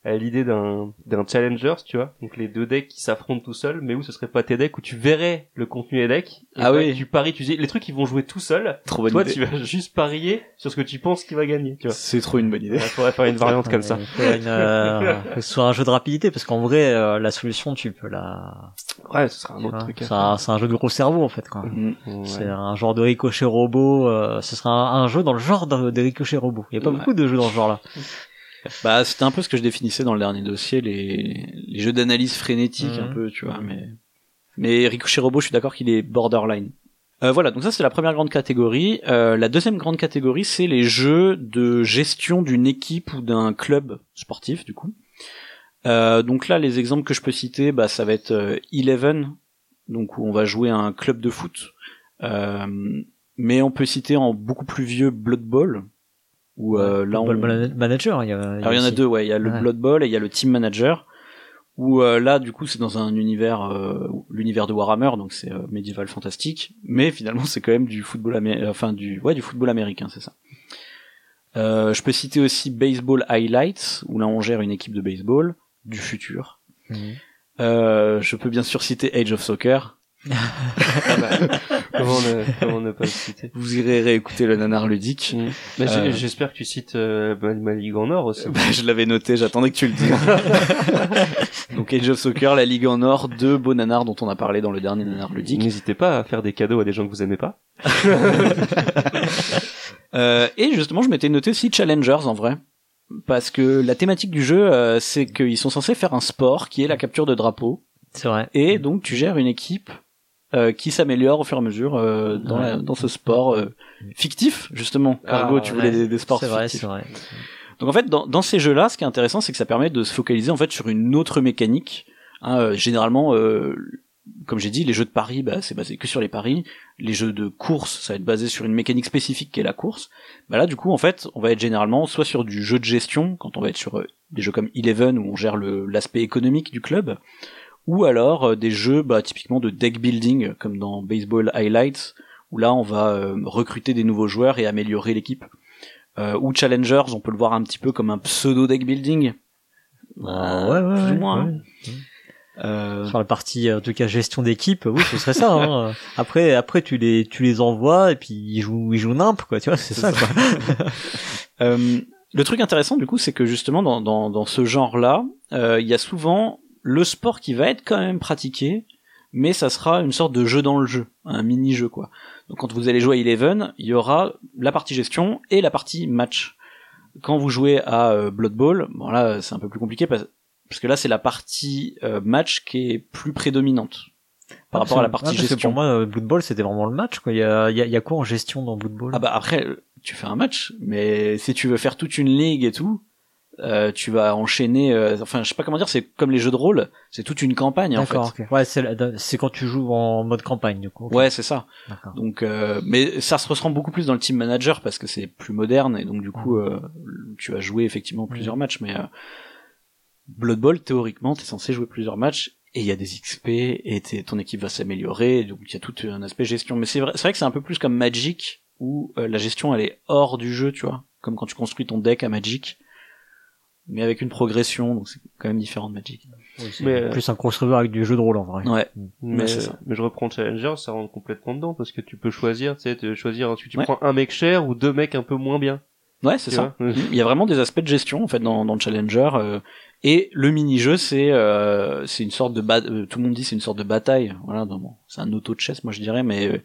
à l'idée d'un d'un challengers, tu vois. Donc les deux decks qui s'affrontent tout seuls, mais où ce serait pas tes decks où tu verrais le contenu des decks. et Ah toi, oui. Tu paries, tu dis les trucs ils vont jouer tout seuls. Trop bonne Toi idée. tu vas juste parier sur ce que tu penses qu'il va gagner, tu vois. C'est trop une bonne idée. Il faudrait faire une variante comme ça. Une, euh, que ce soit un jeu de rapidité parce qu'en vrai, euh, la solution, tu peux la. Ouais, ce sera un autre truc. C'est un, c'est un jeu de gros cerveau en fait. Quoi. Faire. Ouais. C'est un genre de ricochet robot. euh, ce sera un, un jeu dans le genre de, de ricochet robot. Il y a pas Ouais. beaucoup de jeux dans ce genre-là. Bah c'était un peu ce que je définissais dans le dernier dossier, les les jeux d'analyse frénétique Mhm. un peu, tu vois. Mais mais Ricochet Robot, je suis d'accord qu'il est borderline. Euh, voilà, donc ça c'est la première grande catégorie. Euh, la deuxième grande catégorie, c'est les jeux de gestion d'une équipe ou d'un club sportif, du coup. Euh, donc là, les exemples que je peux citer, bah, ça va être Eleven, donc où on va jouer à un club de foot. Euh, mais on peut citer en beaucoup plus vieux Blood Bowl, où euh, là on... Manager, il y a. Alors il y en a deux, ouais. Il y a le Ouais. Blood Bowl et il y a le Team Manager. Où euh, là, du coup, c'est dans un univers, euh, l'univers de Warhammer, donc c'est euh, médiéval fantastique. Mais finalement, c'est quand même du football amé- enfin du, ouais, du football américain, c'est ça. Euh, je peux citer aussi Baseball Highlights, où là on gère une équipe de baseball du futur. Mhm. Euh, je peux bien sûr citer Age of Soccer. Ah bah, comment, ne, comment ne pas le citer Vous irez réécouter le nanar ludique. Mm. Euh. j'espère que tu cites euh, ma, Ligue en Or aussi. Bah, je l'avais noté, j'attendais que tu le dises. Donc Age of Soccer, la Ligue en Or, deux beaux nanars dont on a parlé dans le dernier nanar ludique. N'hésitez pas à faire des cadeaux à des gens que vous aimez pas. Euh, et justement, je m'étais noté aussi Challengers en vrai. Parce que la thématique du jeu, euh, c'est qu'ils sont censés faire un sport qui est la capture de drapeaux. C'est vrai. Et donc, tu gères une équipe euh, qui s'améliore au fur et à mesure euh, dans, Ouais. la- dans ce sport euh, fictif, justement. Ah, tu voulais ouais. des, des sports C'est vrai, fictifs. c'est vrai. Donc en fait, dans, dans ces jeux-là, ce qui est intéressant, c'est que ça permet de se focaliser en fait sur une autre mécanique. Hein, euh, généralement, euh, comme j'ai dit, les jeux de paris, bah, c'est basé que sur les paris. Les jeux de course, ça va être basé sur une mécanique spécifique qui est la course. Bah là, du coup, en fait, on va être généralement soit sur du jeu de gestion, quand on va être sur des jeux comme Eleven où on gère l'aspect économique du club, ou alors euh, des jeux bah, typiquement de deck building, comme dans Baseball Highlights, où là, on va euh, recruter des nouveaux joueurs et améliorer l'équipe. Euh, ou Challengers, on peut le voir un petit peu comme un pseudo deck building. Ah, Euh, ouais, ouais, plus ou ouais, moins. ouais. Euh, Sur la partie, en tout cas, gestion d'équipe, oui, ce serait ça. Hein. Après, après, tu les, tu les envoies et puis ils jouent, ils jouent nimp, quoi. Tu vois, c'est ça, quoi. Euh, le truc intéressant du coup, c'est que justement dans, dans, dans ce genre-là, euh, il y a souvent le sport qui va être quand même pratiqué, mais ça sera une sorte de jeu dans le jeu, un mini-jeu quoi. Donc quand vous allez jouer à Eleven, il y aura la partie gestion et la partie match. Quand vous jouez à euh, Blood Bowl, bon là c'est un peu plus compliqué parce, que là c'est la partie euh, match qui est plus prédominante par rapport à la partie que gestion. pour moi, euh, Blood Bowl, c'était vraiment le match, quoi. Il y a, y a, il y a quoi en gestion dans Blood Bowl? Ah bah après, tu fais un match, mais si tu veux faire toute une ligue et tout, euh, tu vas enchaîner. euh, enfin, je sais pas comment dire, c'est comme les jeux de rôle, c'est toute une campagne en fait. D'accord, ok. Ouais, c'est, quand tu joues en mode campagne, du coup. Ouais, c'est ça. Donc, euh, mais ça se ressent beaucoup plus dans le team manager parce que c'est plus moderne et donc du coup, euh, tu vas jouer effectivement plusieurs matchs. Mais euh, Blood Bowl, théoriquement, t'es censé jouer plusieurs matchs et il y a des XP et ton équipe va s'améliorer. Donc il y a tout un aspect gestion. Mais c'est vrai, c'est vrai que c'est un peu plus comme Magic où euh, la gestion elle est hors du jeu, tu vois, comme quand tu construis ton deck à Magic. Mais avec une progression, donc c'est quand même différent de Magic. Oui, Mais, euh, plus un crossover avec du jeu de rôle, en vrai. Ouais. Mais, c'est ça. mais je reprends Challenger, ça rentre complètement dedans parce que tu peux choisir, tu sais, choisir si tu Ouais. prends un mec cher ou deux mecs un peu moins bien. Ouais, c'est ça. Il y a vraiment des aspects de gestion en fait dans, dans le Challenger euh, et le mini-jeu c'est euh, c'est une sorte de ba- euh, tout le monde dit c'est une sorte de bataille voilà dans bon, c'est un auto de chess moi je dirais mais euh,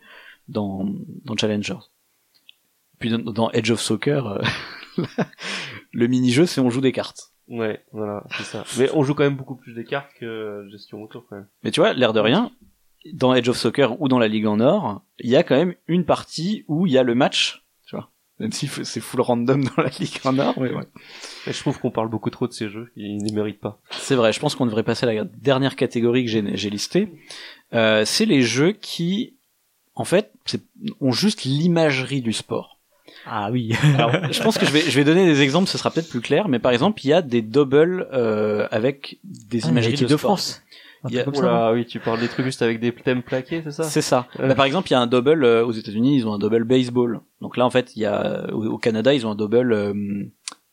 dans dans Challenger. Puis dans, dans Edge of Soccer euh, le mini-jeu c'est on joue des cartes. Ouais, voilà, c'est ça. Mais on joue quand même beaucoup plus des cartes que gestion autour quand même. Mais tu vois l'air de rien dans Edge of Soccer ou dans la Ligue en Or, il y a quand même une partie où il y a le match, tu vois. Même si c'est full random dans la Ligue en Or, mais ouais. Et je trouve qu'on parle beaucoup trop de ces jeux, ils ne les méritent pas. C'est vrai, je pense qu'on devrait passer à la dernière catégorie que j'ai j'ai listée. Euh, c'est les jeux qui, en fait, ont juste l'imagerie du sport. Ah oui. Alors, je pense que je vais, je vais donner des exemples, ce sera peut-être plus clair, mais par exemple, il y a des doubles euh, avec des Ah, imageries de. France. Il y a- Oula, oui, tu parles des trucs juste avec des thèmes plaqués, c'est ça? C'est ça. Bah, par exemple, il y a un double euh, aux États-Unis, ils ont un double baseball. Donc là, en fait, il y a au, au Canada, ils ont un double euh,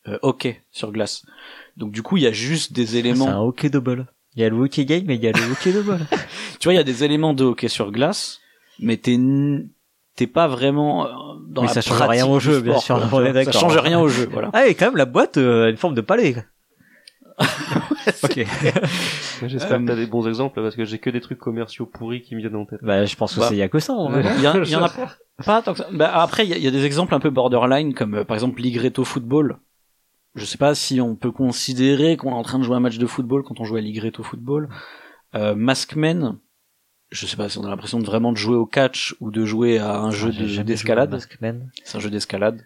euh, hockey sur glace. Donc du coup, il y a juste des C'est éléments. un hockey double. Il y a le hockey game et il y a le hockey double. tu vois, il y a des éléments de hockey sur glace, mais t'es t'es pas vraiment euh, dans la ça change rien au jeu, bien sport, sûr, quoi. on est Ça change rien au jeu, voilà. Ah, et quand même, la boîte euh, a une forme de palais. ok. J'espère Euh, que t'as des bons exemples parce que j'ai que des trucs commerciaux pourris qui me viennent en tête. Bah, je pense que Bah. c'est, il y a que ça. Il y, a- il y en a pas tant que ça. Bah, après, il y, a- il y a des exemples un peu borderline, comme euh, par exemple Ligretto Football. Je sais pas si on peut considérer qu'on est en train de jouer un match de football quand on joue à Ligretto Football. Euh, Maskman, je sais pas si on a l'impression de vraiment de jouer au catch ou de jouer à un jeu Ah, de- à d'escalade. C'est un jeu d'escalade.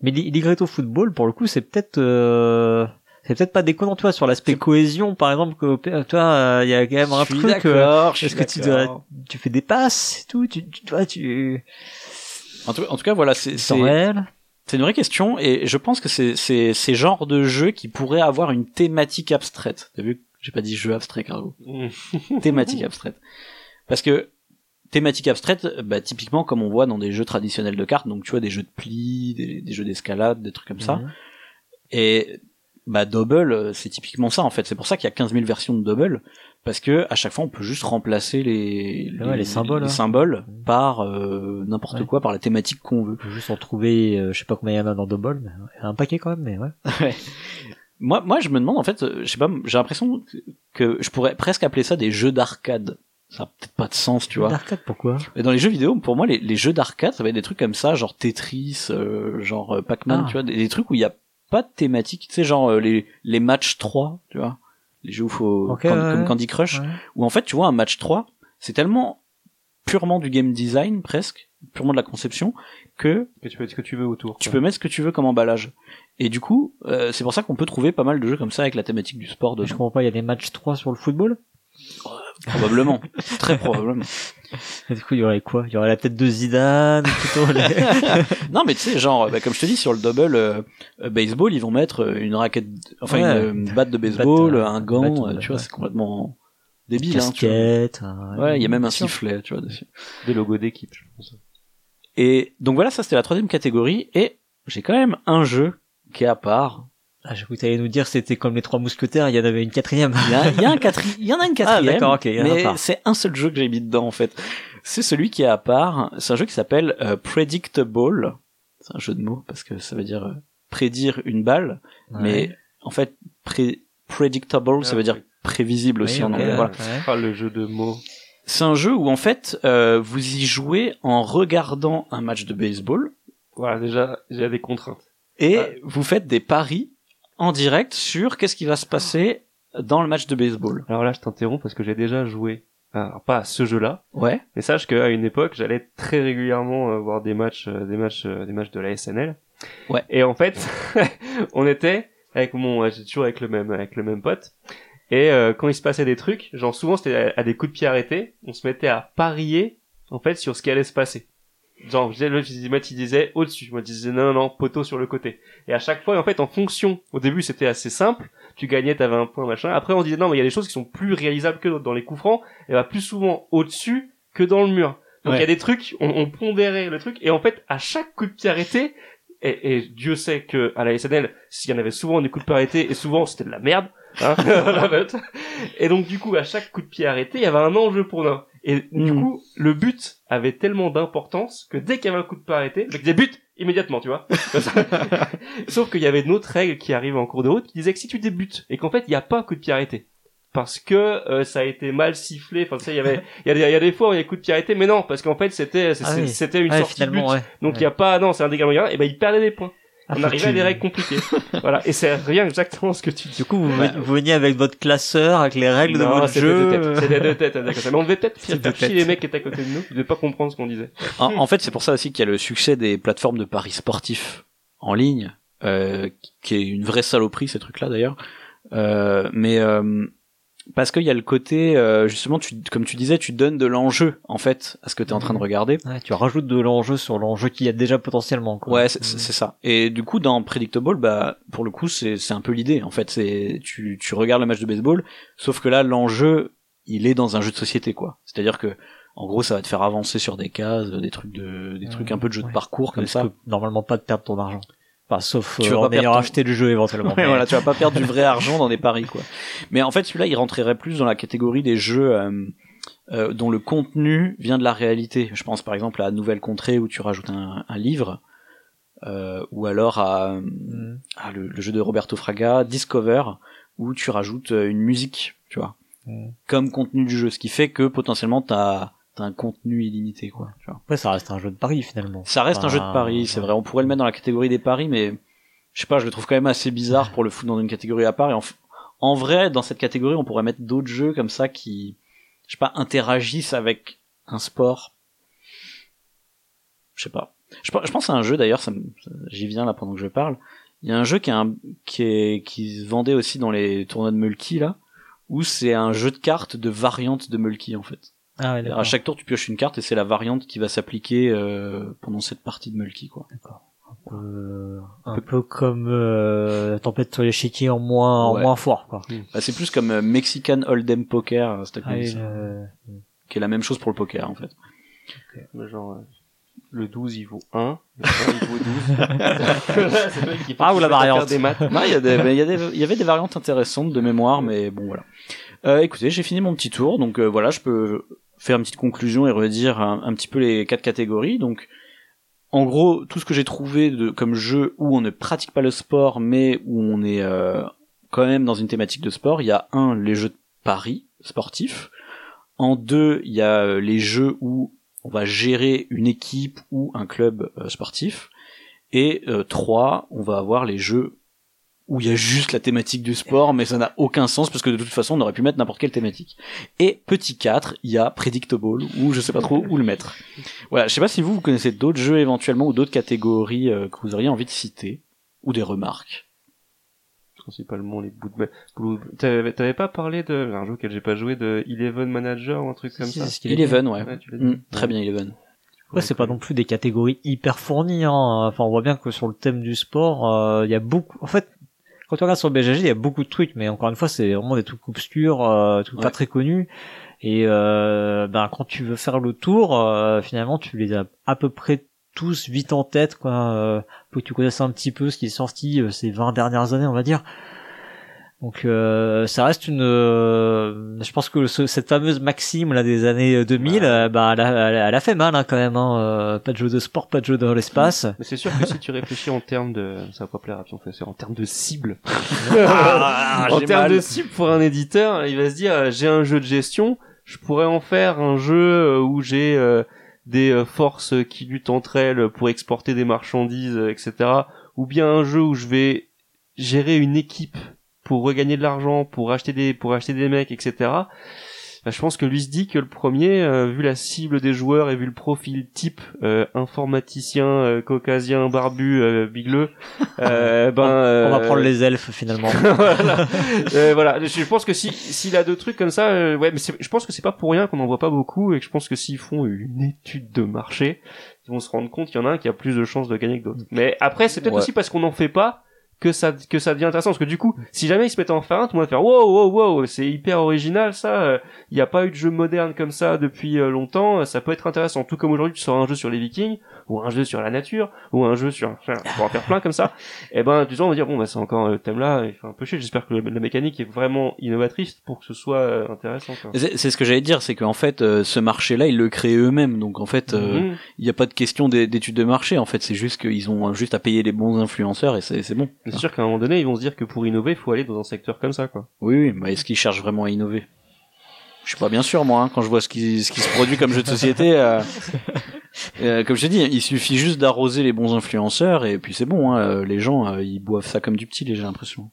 Mais Li- Ligretto Football, pour le coup, c'est peut-être, euh, c'est peut-être pas déconnant, tu vois, sur l'aspect cohésion, par exemple, que, tu vois, il y a quand même un truc, euh, est-ce que tu d'accord. dois, tu fais des passes et tout, tu, tu, tu vois, tu, En tout, en tout cas, voilà, c'est c'est- une vraie question et je pense que c'est c'est ces genres de jeux qui pourraient avoir une thématique abstraite. T'as vu j'ai pas dit jeu abstrait, Cargo. thématique abstraite. Parce que thématique abstraite, bah, typiquement comme on voit dans des jeux traditionnels de cartes, donc tu vois des jeux de plis, des, des jeux d'escalade, des trucs comme ça. Mhm. Et bah Double, euh, c'est typiquement ça en fait. C'est pour ça qu'il y a 15 000 versions de Double, parce que à chaque fois on peut juste remplacer les Ouais, les symboles, les hein. symboles Mhm. par euh, n'importe Ouais. quoi, par la thématique qu'on veut. On peut juste en trouver, euh, je sais pas combien il y en a dans Double, mais un paquet quand même, mais ouais. Ouais. Moi, moi, je me demande en fait, euh, je sais pas, j'ai l'impression que je pourrais presque appeler ça des jeux d'arcade. Ça a peut-être pas de sens, tu vois. D'arcade, pourquoi? Mais dans les jeux vidéo, pour moi, les, les jeux d'arcade, ça va être des trucs comme ça, genre Tetris, euh, genre euh, Pac-Man, Ah. tu vois, des, des trucs où il y a pas de thématique, tu sais, genre euh, les, les matchs 3, tu vois, les jeux où faut, comme, ouais, comme ouais. Candy Crush, Ouais. où en fait, tu vois, un match 3, c'est tellement purement du game design, presque, purement de la conception, que Que tu peux mettre ce que tu veux autour. tu quoi. peux mettre ce que tu veux comme emballage. Et du coup, euh, c'est pour ça qu'on peut trouver pas mal de jeux comme ça avec la thématique du sport je comprends pas, il y a des matchs 3 sur le football? Probablement. Très probablement. Et du coup, il y aurait quoi? Il y aurait la tête de Zidane, plutôt, les- Non, mais tu sais, genre, bah, comme je te dis, sur le double euh, euh, baseball, ils vont mettre euh, une raquette, enfin Ouais. une, euh, batte de baseball, Batte, un gant, batte, euh, tu vois, ouais. c'est complètement débile. Hein, tu vois. casquette. un- Ouais, il y a même un sifflet, tu vois, dessus. Des logos d'équipe, je pense. Et donc voilà, ça c'était la troisième catégorie. Et j'ai quand même un jeu qui est à part. Ah, j'ai cru que t'allais nous dire c'était comme les trois mousquetaires, il y en avait une quatrième. Il y, a, il y a un quatri- il y en a une quatrième. Ah, d'accord, ok, il y en a mais pas. c'est un seul jeu que j'ai mis dedans en fait. C'est celui qui est à part. C'est un jeu qui s'appelle euh, Predictable. C'est un jeu de mots parce que ça veut dire euh, prédire une balle, mais en fait pré- predictable ça Ah, veut dire prévisible aussi Oui, en anglais. Voilà. ouais. Ah, le jeu de mots. C'est un jeu où en fait euh, vous y jouez en regardant un match de baseball Voilà, déjà, j'ai des contraintes. et Ouais. vous faites des paris en direct sur qu'est-ce qui va se passer dans le match de baseball. Alors là, je t'interromps parce que j'ai déjà joué. Alors, pas à ce jeu-là, Ouais. mais sache qu'à une époque, j'allais très régulièrement euh, voir des matchs, euh, des matchs, euh, des matchs de la SNL. Ouais. Et en fait, on était avec mon, j'ai toujours avec le même, avec le même pote. Et euh, quand il se passait des trucs, genre souvent c'était à, à des coups de pied arrêtés, on se mettait à parier en fait sur ce qui allait se passer. Genre, je je moi, tu disais au-dessus, moi, tu disais non, non, poteau sur le côté. Et à chaque fois, en fait, en fonction, au début, c'était assez simple, tu gagnais, t'avais un point, machin. Après, on disait non, mais il y a des choses qui sont plus réalisables que d'autres. Dans les coups francs, et bah, plus souvent au-dessus que dans le mur. Donc, il Ouais. y a des trucs, on, on pondérait le truc, et en fait, à chaque coup de pied arrêté, et, et Dieu sait que à la SNL, s'il y en avait souvent des coups de pied arrêtés, et souvent c'était de la merde, hein, et donc du coup, à chaque coup de pied arrêté, il y avait un enjeu pour l'un. Et du Mm. coup, le but avait tellement d'importance que dès qu'il y avait un coup de pied arrêté, le mec disait but immédiatement, tu vois. Sauf qu'il y avait une autre règle qui arrive en cours de route qui disait que si tu débutes et qu'en fait il n'y a pas coup de pied arrêté parce que euh, ça a été mal sifflé, enfin tu sais, il y avait, il y a des, il y a des fois où il y a coup de pied arrêté, mais non, parce qu'en fait c'était, Ah oui. c'était une Ouais, sortie de but. ouais. Donc il y a pas, non, c'est un dégagement, et ben il perdait des points. Ah, On faut arrivait à que des tu- règles compliquées. voilà. Et c'est rien exactement ce que tu dis. Du coup, vous, vous veniez avec votre classeur, avec les règles de votre c'était jeu. C'était de tête, d'accord. Mais on devait peut-être faire chier les mecs qui étaient à côté de nous. Ils devaient pas comprendre ce qu'on disait. En, en fait, c'est pour ça aussi qu'il y a le succès des plateformes de paris sportifs en ligne, euh, qui est une vraie saloperie ces trucs-là d'ailleurs. Euh, mais euh, parce qu'il y a le côté, euh, justement, tu, comme tu disais, tu donnes de l'enjeu en fait à ce que tu es en train de regarder. Ouais, tu rajoutes de l'enjeu sur l'enjeu qu'il y a déjà potentiellement. Quoi. Ouais, c'est c'est- c'est ça. Et du coup, dans Predictable, bah, pour le coup, c'est c'est un peu l'idée. En fait, c'est tu tu regardes le match de baseball, sauf que là, l'enjeu, il est dans un jeu de société, quoi. C'est-à-dire que, en gros, ça va te faire avancer sur des cases, des trucs de des trucs un peu de jeu de parcours comme Comme ça. normalement pas de perdre ton argent. Enfin, sauf Tu euh, vas pas en ayant perdre ton- acheté le jeu éventuellement. Ouais, mais- voilà, tu vas pas perdre du vrai argent dans des paris, quoi. Mais en fait, celui-là, il rentrerait plus dans la catégorie des jeux euh, euh, dont le contenu vient de la réalité. Je pense par exemple à Nouvelle Contrée où tu rajoutes un, un livre, euh, ou alors à, Mm. à le, le jeu de Roberto Fraga, Discover, où tu rajoutes euh, une musique, tu vois, Mm. comme contenu du jeu, ce qui fait que potentiellement t'as as un contenu illimité, quoi. Tu vois. Après, ça reste un jeu de pari finalement. Ça reste un jeu de paris, c'est vrai. On pourrait le mettre dans la catégorie des paris, mais je sais pas, je le trouve quand même assez bizarre pour le foutre dans une catégorie à part. Et en, f- en vrai, dans cette catégorie, on pourrait mettre d'autres jeux comme ça qui, je sais pas, interagissent avec un sport. Je sais pas. Je, pe- je pense à un jeu d'ailleurs, ça me- ça- j'y viens là pendant que je parle. Il y a un jeu qui, est un, qui, est, qui se vendait aussi dans les tournois de Mulky là, où c'est un jeu de cartes de variante de Mulky en fait. Ah ouais, À chaque tour, tu pioches une carte et c'est la variante qui va s'appliquer euh, pendant cette partie de Mulky, quoi. Euh, un peu comme euh, Tempête sur l'échiquier en moins, Ouais. en moins fort quoi. Bah, c'est plus comme euh, Mexican Hold'em Poker, euh, c'était Ah, euh, qui est la même chose pour le poker en fait. Genre, euh, le 12 il vaut 1, le 1 il vaut 12. C'est le mec qui fait Ah, ou la variante. des maths. Non, il y, a des- il y, a des- il y avait des variantes intéressantes de mémoire, mais bon voilà. Euh, écoutez, j'ai fini mon petit tour, donc euh, voilà, je peux faire une petite conclusion et redire un, petit peu les quatre catégories. Donc, en gros, tout ce que j'ai trouvé de, comme jeu où on ne pratique pas le sport, mais où on est euh, quand même dans une thématique de sport, il y a un, les jeux de paris sportifs. En deux, il y a euh, les jeux où on va gérer une équipe ou un club euh, sportif. Et euh, trois, on va avoir les jeux où il y a juste la thématique du sport, mais ça n'a aucun sens parce que de toute façon on aurait pu mettre n'importe quelle thématique. Et petit 4, il y a Predictable, où je sais pas trop où le mettre. Voilà, je sais pas si vous, vous connaissez d'autres jeux éventuellement ou d'autres catégories euh, que vous auriez envie de citer, ou des remarques. Principalement les bouts de T'avais t'avais pas parlé de, un jeu auquel j'ai pas joué, de Eleven Manager ou un truc comme si, ça? c'est ce qu'il a dit. Eleven, ouais. Très bien Eleven. Ouais, c'est pas non plus des catégories hyper fournies. Hein. Enfin, on voit bien que sur le thème du sport, euh, il y a beaucoup. En fait, quand tu regardes sur BGG, il y a beaucoup de trucs, mais encore une fois, c'est vraiment des trucs obscurs, euh, trucs pas très connus. Et euh, ben, quand tu veux faire le tour, euh, finalement, tu les as à peu près tous vite en tête, quoi. Euh, faut que tu connaisses un petit peu ce qui est sorti euh, ces 20 dernières années, on va dire. Donc euh, ça reste une, euh, je pense que ce- cette fameuse maxime là des années 2000, euh, bah elle a, elle a- elle a fait mal hein, quand même. Hein. Euh, Pas de jeu de sport, pas de jeu dans l'espace. Mais c'est sûr que si tu réfléchis en termes de, ça va pas plaire à Pion c'est en termes de cible. Ah, en termes mal. de cible pour un éditeur, il va se dire, euh, j'ai un jeu de gestion, je pourrais en faire un jeu euh, où j'ai euh, des euh, forces qui luttent entre elles pour exporter des marchandises, euh, etc. Ou bien un jeu où je vais gérer une équipe pour regagner de l'argent, pour acheter des, pour acheter des mecs, etc. Bah, je pense que lui se dit que le premier, euh, vu la cible des joueurs et vu le profil type euh, informaticien, euh, caucasien, barbu, euh, bigleux, euh, ben On va euh, prendre les elfes finalement. voilà. Euh, voilà. Je pense que si s'il a deux trucs comme ça, euh, ouais, mais je pense que c'est pas pour rien qu'on en voit pas beaucoup et que je pense que s'ils font une étude de marché, ils vont se rendre compte qu'il y en a un qui a plus de chances de gagner que d'autres. Mais après, c'est peut-être Ouais. aussi parce qu'on n'en fait pas que ça que ça devient intéressant parce que du coup, si jamais ils se mettent en un, tout le monde va faire wow wow wow, c'est hyper original ça. Il n'y a pas eu de jeu moderne comme ça depuis euh, longtemps. Ça peut être intéressant. Tout comme aujourd'hui, tu sors un jeu sur les Vikings ou un jeu sur la nature ou un jeu sur, enfin, pourras en faire plein comme ça et ben du genre on va dire bon bah c'est encore le thème là il fait un peu chier j'espère que le- la mécanique est vraiment innovatrice pour que ce soit euh, intéressant quoi. C'est c'est ce que j'allais dire, c'est qu'en fait, euh, ce marché-là, ils le créent eux-mêmes. Donc en fait, euh, Mhm. il n'y a pas de question d'é- d'études de marché. En fait, c'est juste qu'ils ont juste à payer les bons influenceurs et c'est c'est bon. c'est sûr qu'à un moment donné ils vont se dire que pour innover il faut aller dans un secteur comme ça quoi Oui, oui. Mais est-ce qu'ils cherchent vraiment à innover? Je suis pas bien sûr, moi, hein, quand je vois ce qui, ce qui se produit comme jeu de société. euh, euh, comme je te dis, il suffit juste d'arroser les bons influenceurs et puis c'est bon. Hein, euh, les gens, euh, ils boivent ça comme du petit, j'ai l'impression.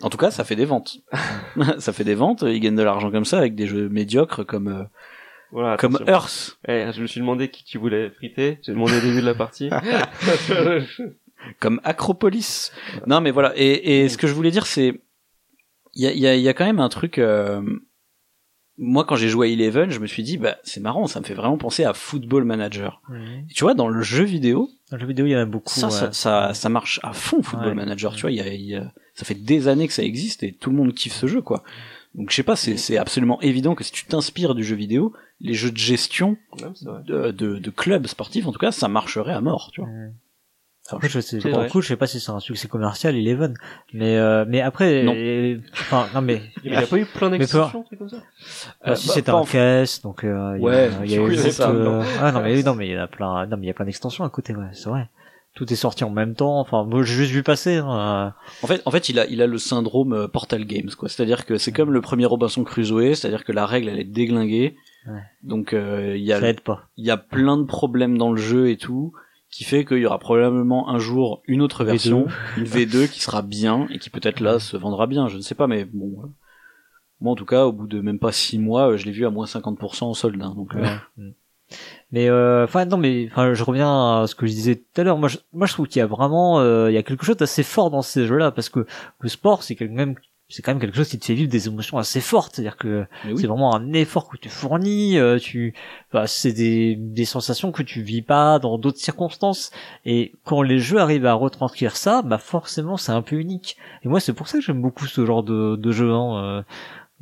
En tout cas, ça fait des ventes. ça fait des ventes. Ils gagnent de l'argent comme ça avec des jeux médiocres comme euh, voilà comme attention. Earth. Eh, je me suis demandé qui tu voulais friter j'ai demandé au début de la partie comme Acropolis. Non, mais voilà. Et, et ce que je voulais dire, c'est il y a, y, a, il y a quand même un truc. Moi, quand j'ai joué à Eleven, je me suis dit, bah c'est marrant, ça me fait vraiment penser à Football Manager. Et tu vois, dans le jeu vidéo, Dans le jeu vidéo, il y en a beaucoup. ça, ouais. ça, ça, ça marche à fond, Football Ouais. Manager. Tu vois, il y a, il y a- ça fait des années que ça existe et tout le monde kiffe ce jeu, quoi. Donc je sais pas, c'est c'est absolument évident que si tu t'inspires du jeu vidéo, les jeux de gestion de, de, de clubs sportifs, en tout cas, ça marcherait à mort, tu vois. Après, je sais, pour le coup, je sais pas si c'est un succès commercial, Eleven. Mais, euh, mais après, Non. euh, enfin, non, mais, il a pas eu plein d'exceptions comme ça? Euh, si bah, c'était un en- caisse, donc, euh, il y a- Ouais, il y a eu ça, euh, ah, non, mais, non, mais il y a plein, non, mais il y a plein d'extensions à côté, ouais, c'est vrai. Tout est sorti en même temps, enfin, moi, j'ai juste vu passer, hein, En fait, en fait, il a, il a le syndrome euh, Portal Games, quoi. C'est-à-dire que c'est comme le premier Robinson Crusoe, c'est-à-dire que la règle, elle est déglinguée. Ouais. Donc, euh, il y euh, a, il y a plein de problèmes dans le jeu et tout, qui fait qu'il y aura probablement un jour une autre version, une V2 qui sera bien et qui peut-être là se vendra bien. Je ne sais pas, mais bon. euh, Moi, en tout cas, au bout de même pas six mois, euh, je l'ai vu à moins 50% en solde. hein, donc, euh, Ouais. Mm. Mais euh, enfin non mais enfin je reviens à ce que je disais tout à l'heure. Moi je, moi je trouve qu'il y a vraiment euh, il y a quelque chose d'assez fort dans ces jeux-là parce que le sport c'est quand même c'est quand même quelque chose qui te fait vivre des émotions assez fortes. C'est-à-dire que oui. c'est vraiment un effort que tu fournis. euh, tu bah, c'est des des sensations que tu vis pas dans d'autres circonstances. Et quand les jeux arrivent à retranscrire ça, bah forcément c'est un peu unique. Et moi c'est pour ça que j'aime beaucoup ce genre de de jeu. Hein. Euh,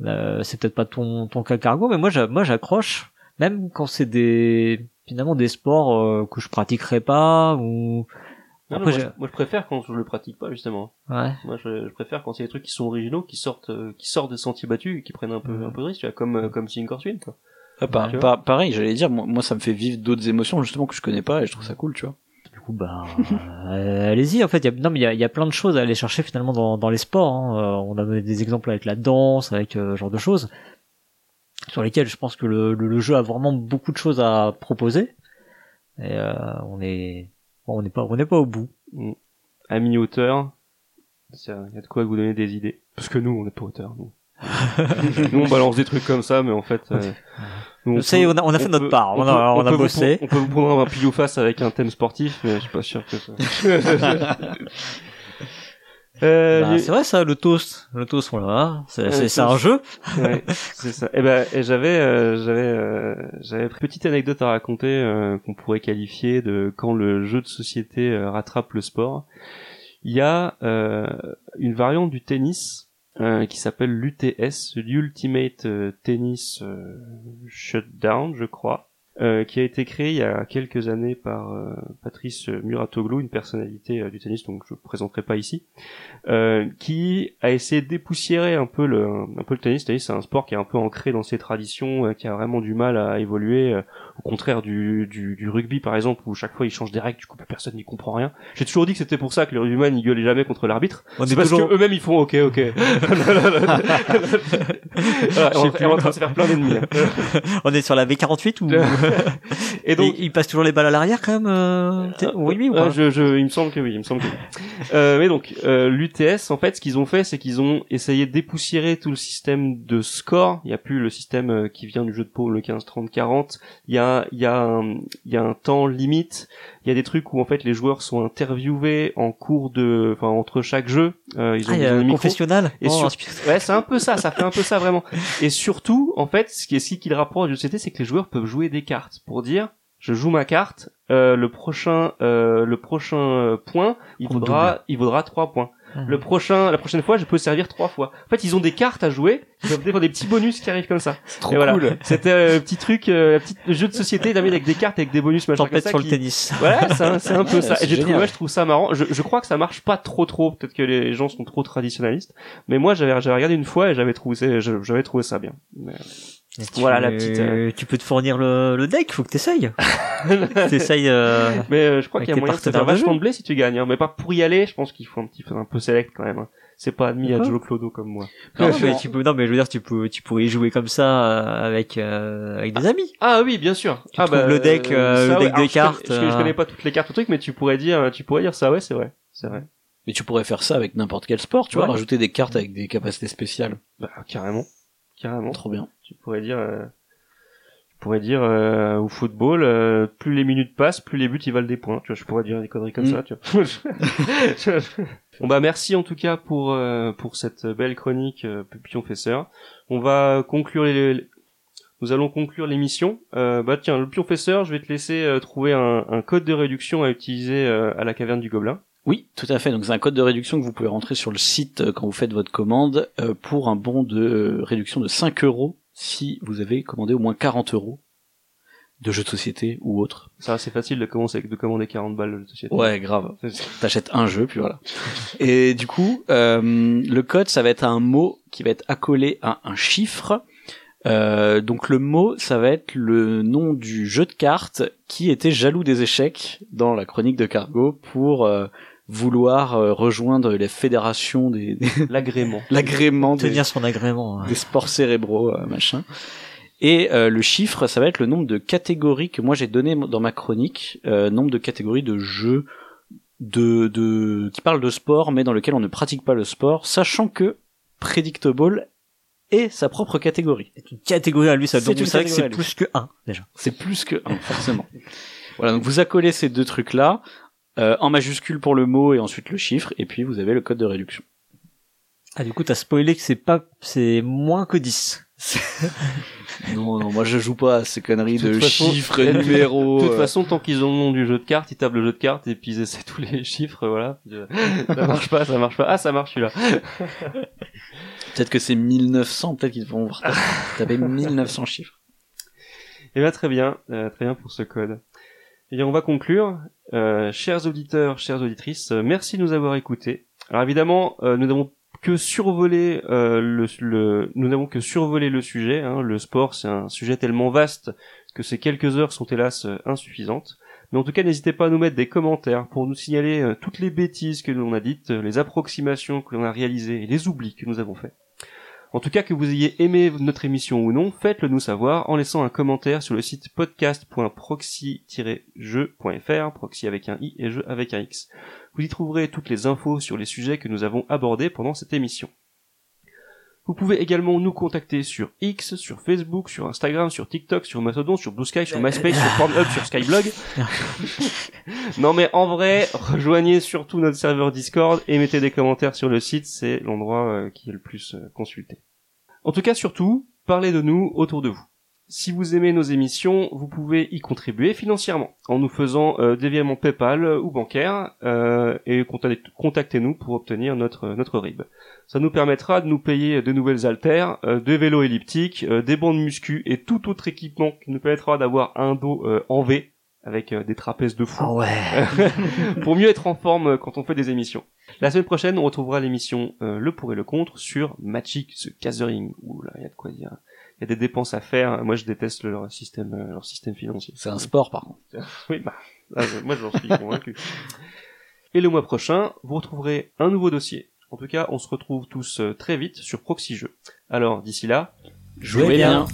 euh, c'est peut-être pas ton ton cas cargo, mais moi j'accroche même quand c'est des finalement des sports euh, que je pratiquerai pas ou Non, non, Après, moi, je, moi, je préfère quand je le pratique pas justement ouais moi je, je préfère quand c'est des trucs qui sont originaux qui sortent euh, qui sortent des sentiers battus et qui prennent un peu Mhm. un peu de risque tu vois, comme euh, comme or Twin, quoi Ah, pareil, j'allais dire, moi, moi, ça me fait vivre d'autres émotions justement que je connais pas et je trouve ça cool, tu vois. du coup bah euh, allez-y en fait il y a, non mais il y a, il y a plein de choses à aller chercher finalement dans, dans les sports hein. Euh, on a donné des exemples avec la danse avec euh, ce genre de choses sur lesquelles je pense que le, le, le jeu a vraiment beaucoup de choses à proposer et euh, on est bon, on n'est pas on n'est pas au bout. À mi-hauteur il y a de quoi vous donner des idées. Parce que nous on n'est pas auteur nous. Nous on balance des trucs comme ça mais en fait euh, nous, on a, on a fait notre part. on, a, on, a peut vous bossé. pro- on peut vous prendre un pile ou face avec un thème sportif mais je suis pas sûr que ça euh, Bah, c'est vrai ça le toast le toast voilà c'est Ouais, c'est- un jeu ouais, c'est ça. Et ben, et j'avais, euh, j'avais, euh, j'avais une petite anecdote à raconter euh, qu'on pourrait qualifier de quand le jeu de société euh, rattrape le sport. Il y a euh, une variante du tennis euh, qui s'appelle l'UTS, l'Ultimate euh, Tennis euh, Shutdown, je crois. Euh, qui a été créé il y a quelques années par euh, Patrice Muratoglou, une personnalité euh, du tennis, donc je ne présenterai pas ici, euh, qui a essayé de dépoussiérer un peu le, un peu le tennis. Le tennis, c'est un sport qui est un peu ancré dans ses traditions, euh, qui a vraiment du mal à évoluer, au contraire du, du, du rugby par exemple, où chaque fois ils changent des règles, du coup plus personne n'y comprend rien. J'ai toujours dit que c'était pour ça que les rugbyman ils gueulaient jamais contre l'arbitre. On C'est est parce toujours- que eux-mêmes ils font ok ok. Voilà, on, est en train de se faire plein d'ennemis. On est sur la V48 ou Et donc Et il passe toujours les balles à l'arrière quand même euh, Oui, oui, ou pas je, je, il me semble que oui, il me semble que oui. euh, mais donc, euh, l'UTS, en fait, ce qu'ils ont fait, c'est qu'ils ont essayé de dépoussiérer tout le système de score. Il n'y a plus le système euh, qui vient du jeu de peau, le 15, 30, 40. Il y a, il y a, un, y a un temps limite. Il y a des trucs où en fait les joueurs sont interviewés en cours de, enfin entre chaque jeu. Euh, ils ont Ah, besoin a de confessionnal Et Oh, sur- c'est- Ouais, c'est un peu ça, ça fait un peu ça vraiment. Et surtout, en fait, ce qui est ce qui le rapproche du CT, c'est que les joueurs peuvent jouer des cartes pour dire je joue ma carte, euh, le prochain euh, le prochain euh, point, il vaudra il vaudra trois points. Mhm. Le prochain la prochaine fois, je peux servir trois fois. En fait, ils ont des cartes à jouer, ils peuvent avoir des petits bonus qui arrivent comme ça. Trop Et voilà. cool. C'était euh, petit truc euh, petit jeu de société David avec des cartes avec des bonus machin comme Tempête ça sur qui- le tennis. Ouais, c'est un, c'est un peu Ouais, ça. Et j'ai trouvé, génial. ouais, je trouve ça marrant. Je, je crois que ça marche pas trop trop. Peut-être que les gens sont trop traditionnalistes. Mais moi, j'avais, j'avais regardé une fois et j'avais trouvé, j'avais trouvé ça bien. Mais- Et tu- Voilà, la petite, euh, Tu peux te fournir le, le deck, faut que t'essayes. t'essayes. Euh... Mais euh, je crois qu'il y a moyen de faire vachement de blé si tu gagnes. Hein. Mais pas pour y aller. Je pense qu'il faut un petit peu un peu select quand même. hein. C'est pas admis à Joe Clodo comme moi. Non, Non, mais tu peux, non, mais je veux dire, tu peux, tu pourrais y jouer comme ça euh, avec euh, avec des amis. Ah oui, bien sûr. Tu ah, trouves le deck, euh, ça, le ouais. deck Alors, de je connais- cartes, Je, connais- je connais pas toutes les cartes ou trucs, mais tu pourrais dire, tu pourrais dire ça. Ouais, c'est vrai. C'est vrai. Mais tu pourrais faire ça avec n'importe quel sport, tu vois, Ouais. rajouter des cartes avec des capacités spéciales. Bah carrément, carrément. Trop bien. Tu pourrais dire, euh, tu pourrais dire euh, au football, euh, plus les minutes passent, plus les buts ils valent des points. Tu vois, je pourrais dire des conneries comme Mm. ça. Tu vois. bon bah merci en tout cas pour euh, pour cette belle chronique euh, Pion Fesseur. On va conclure les, les- nous allons conclure l'émission. Euh, bah tiens, le Pion Fesseur, je vais te laisser euh, trouver un, un code de réduction à utiliser euh, à la caverne du Gobelin. Oui, tout à fait. Donc c'est un code de réduction que vous pouvez rentrer sur le site euh, quand vous faites votre commande euh, pour un bon de réduction de 5 euros si vous avez commandé au moins 40 euros de jeux de société ou autre. Ça c'est facile de commencer de commander 40 balles de société. Ouais, grave. T'achètes un jeu, puis voilà. Et du coup, euh, le code, ça va être un mot qui va être accolé à un chiffre. Euh, donc le mot, ça va être le nom du jeu de cartes qui était jaloux des échecs dans la chronique de Cargo pour euh, vouloir euh, rejoindre les fédérations des, des- L'agrément. l'agrément des, Tenir son agrément. hein. des sports cérébraux, euh, machin. Et euh, le chiffre, ça va être le nombre de catégories que moi j'ai donné dans ma chronique, euh, nombre de catégories de jeux de, de qui parlent de sport, mais dans lequel on ne pratique pas le sport, sachant que Predictable est sa propre catégorie. C'est une catégorie à lui, ça. C'est Donc c'est lui. plus que un déjà. C'est plus que un, forcément. voilà, donc vous accolez ces deux trucs-là, euh, en majuscule pour le mot et ensuite le chiffre, et puis vous avez le code de réduction. Ah du coup t'as spoilé que c'est pas, c'est moins que 10. Non, non, moi je joue pas à ces conneries De de, toute façon- chiffres, numéros. De toute euh, façon, tant qu'ils ont le nom du jeu de cartes, ils tapent le jeu de cartes et puis ils essaient tous les chiffres, voilà. Ça marche pas, ça marche pas. Ah, ça marche celui-là. Peut-être que c'est 1900, peut-être qu'ils vont taper 1900 chiffres. Eh bien, très bien, euh, très bien pour ce code. Eh bien, on va conclure. Euh, chers auditeurs, chères auditrices, euh, merci de nous avoir écoutés. Alors évidemment, euh, nous n'avons que survolé le, nous n'avons que survolé le sujet. hein. Le sport, c'est un sujet tellement vaste que ces quelques heures sont hélas insuffisantes. Mais en tout cas, n'hésitez pas à nous mettre des commentaires pour nous signaler toutes les bêtises que l'on a dites, les approximations que l'on a réalisées et les oublis que nous avons faits. En tout cas, que vous ayez aimé notre émission ou non, faites-le nous savoir en laissant un commentaire sur le site podcast.proxy-jeu.fr, proxy avec un i et jeu avec un x. Vous y trouverez toutes les infos sur les sujets que nous avons abordés pendant cette émission. Vous pouvez également nous contacter sur X, sur Facebook, sur Instagram, sur TikTok, sur Mastodon, sur Blue Sky, sur MySpace, sur Pornhub, sur Skyblog. non mais en vrai, rejoignez surtout notre serveur Discord et mettez des commentaires sur le site, c'est l'endroit euh, qui est le plus euh, consulté. En tout cas, surtout, parlez de nous autour de vous. Si vous aimez nos émissions, vous pouvez y contribuer financièrement en nous faisant euh, des virements PayPal ou bancaires euh, et contact- contactez-nous pour obtenir notre notre RIB. Ça nous permettra de nous payer de nouvelles haltères, euh, des vélos elliptiques, euh, des bandes muscu et tout autre équipement qui nous permettra d'avoir un dos euh, en V avec euh, des trapèzes de fou Ah ouais. pour mieux être en forme euh, quand on fait des émissions. La semaine prochaine, on retrouvera l'émission euh, Le pour et le contre sur Magic the Gathering. Ouh là, il y a de quoi dire. Il y a des dépenses à faire. Moi, je déteste leur système, euh, leur système financier. C'est un sport par contre. Oui, bah, ah, moi, j'en suis convaincu. Et le mois prochain, vous retrouverez un nouveau dossier. En tout cas, on se retrouve tous euh, très vite sur Proxy Jeux. Alors, d'ici là, Jouez bien.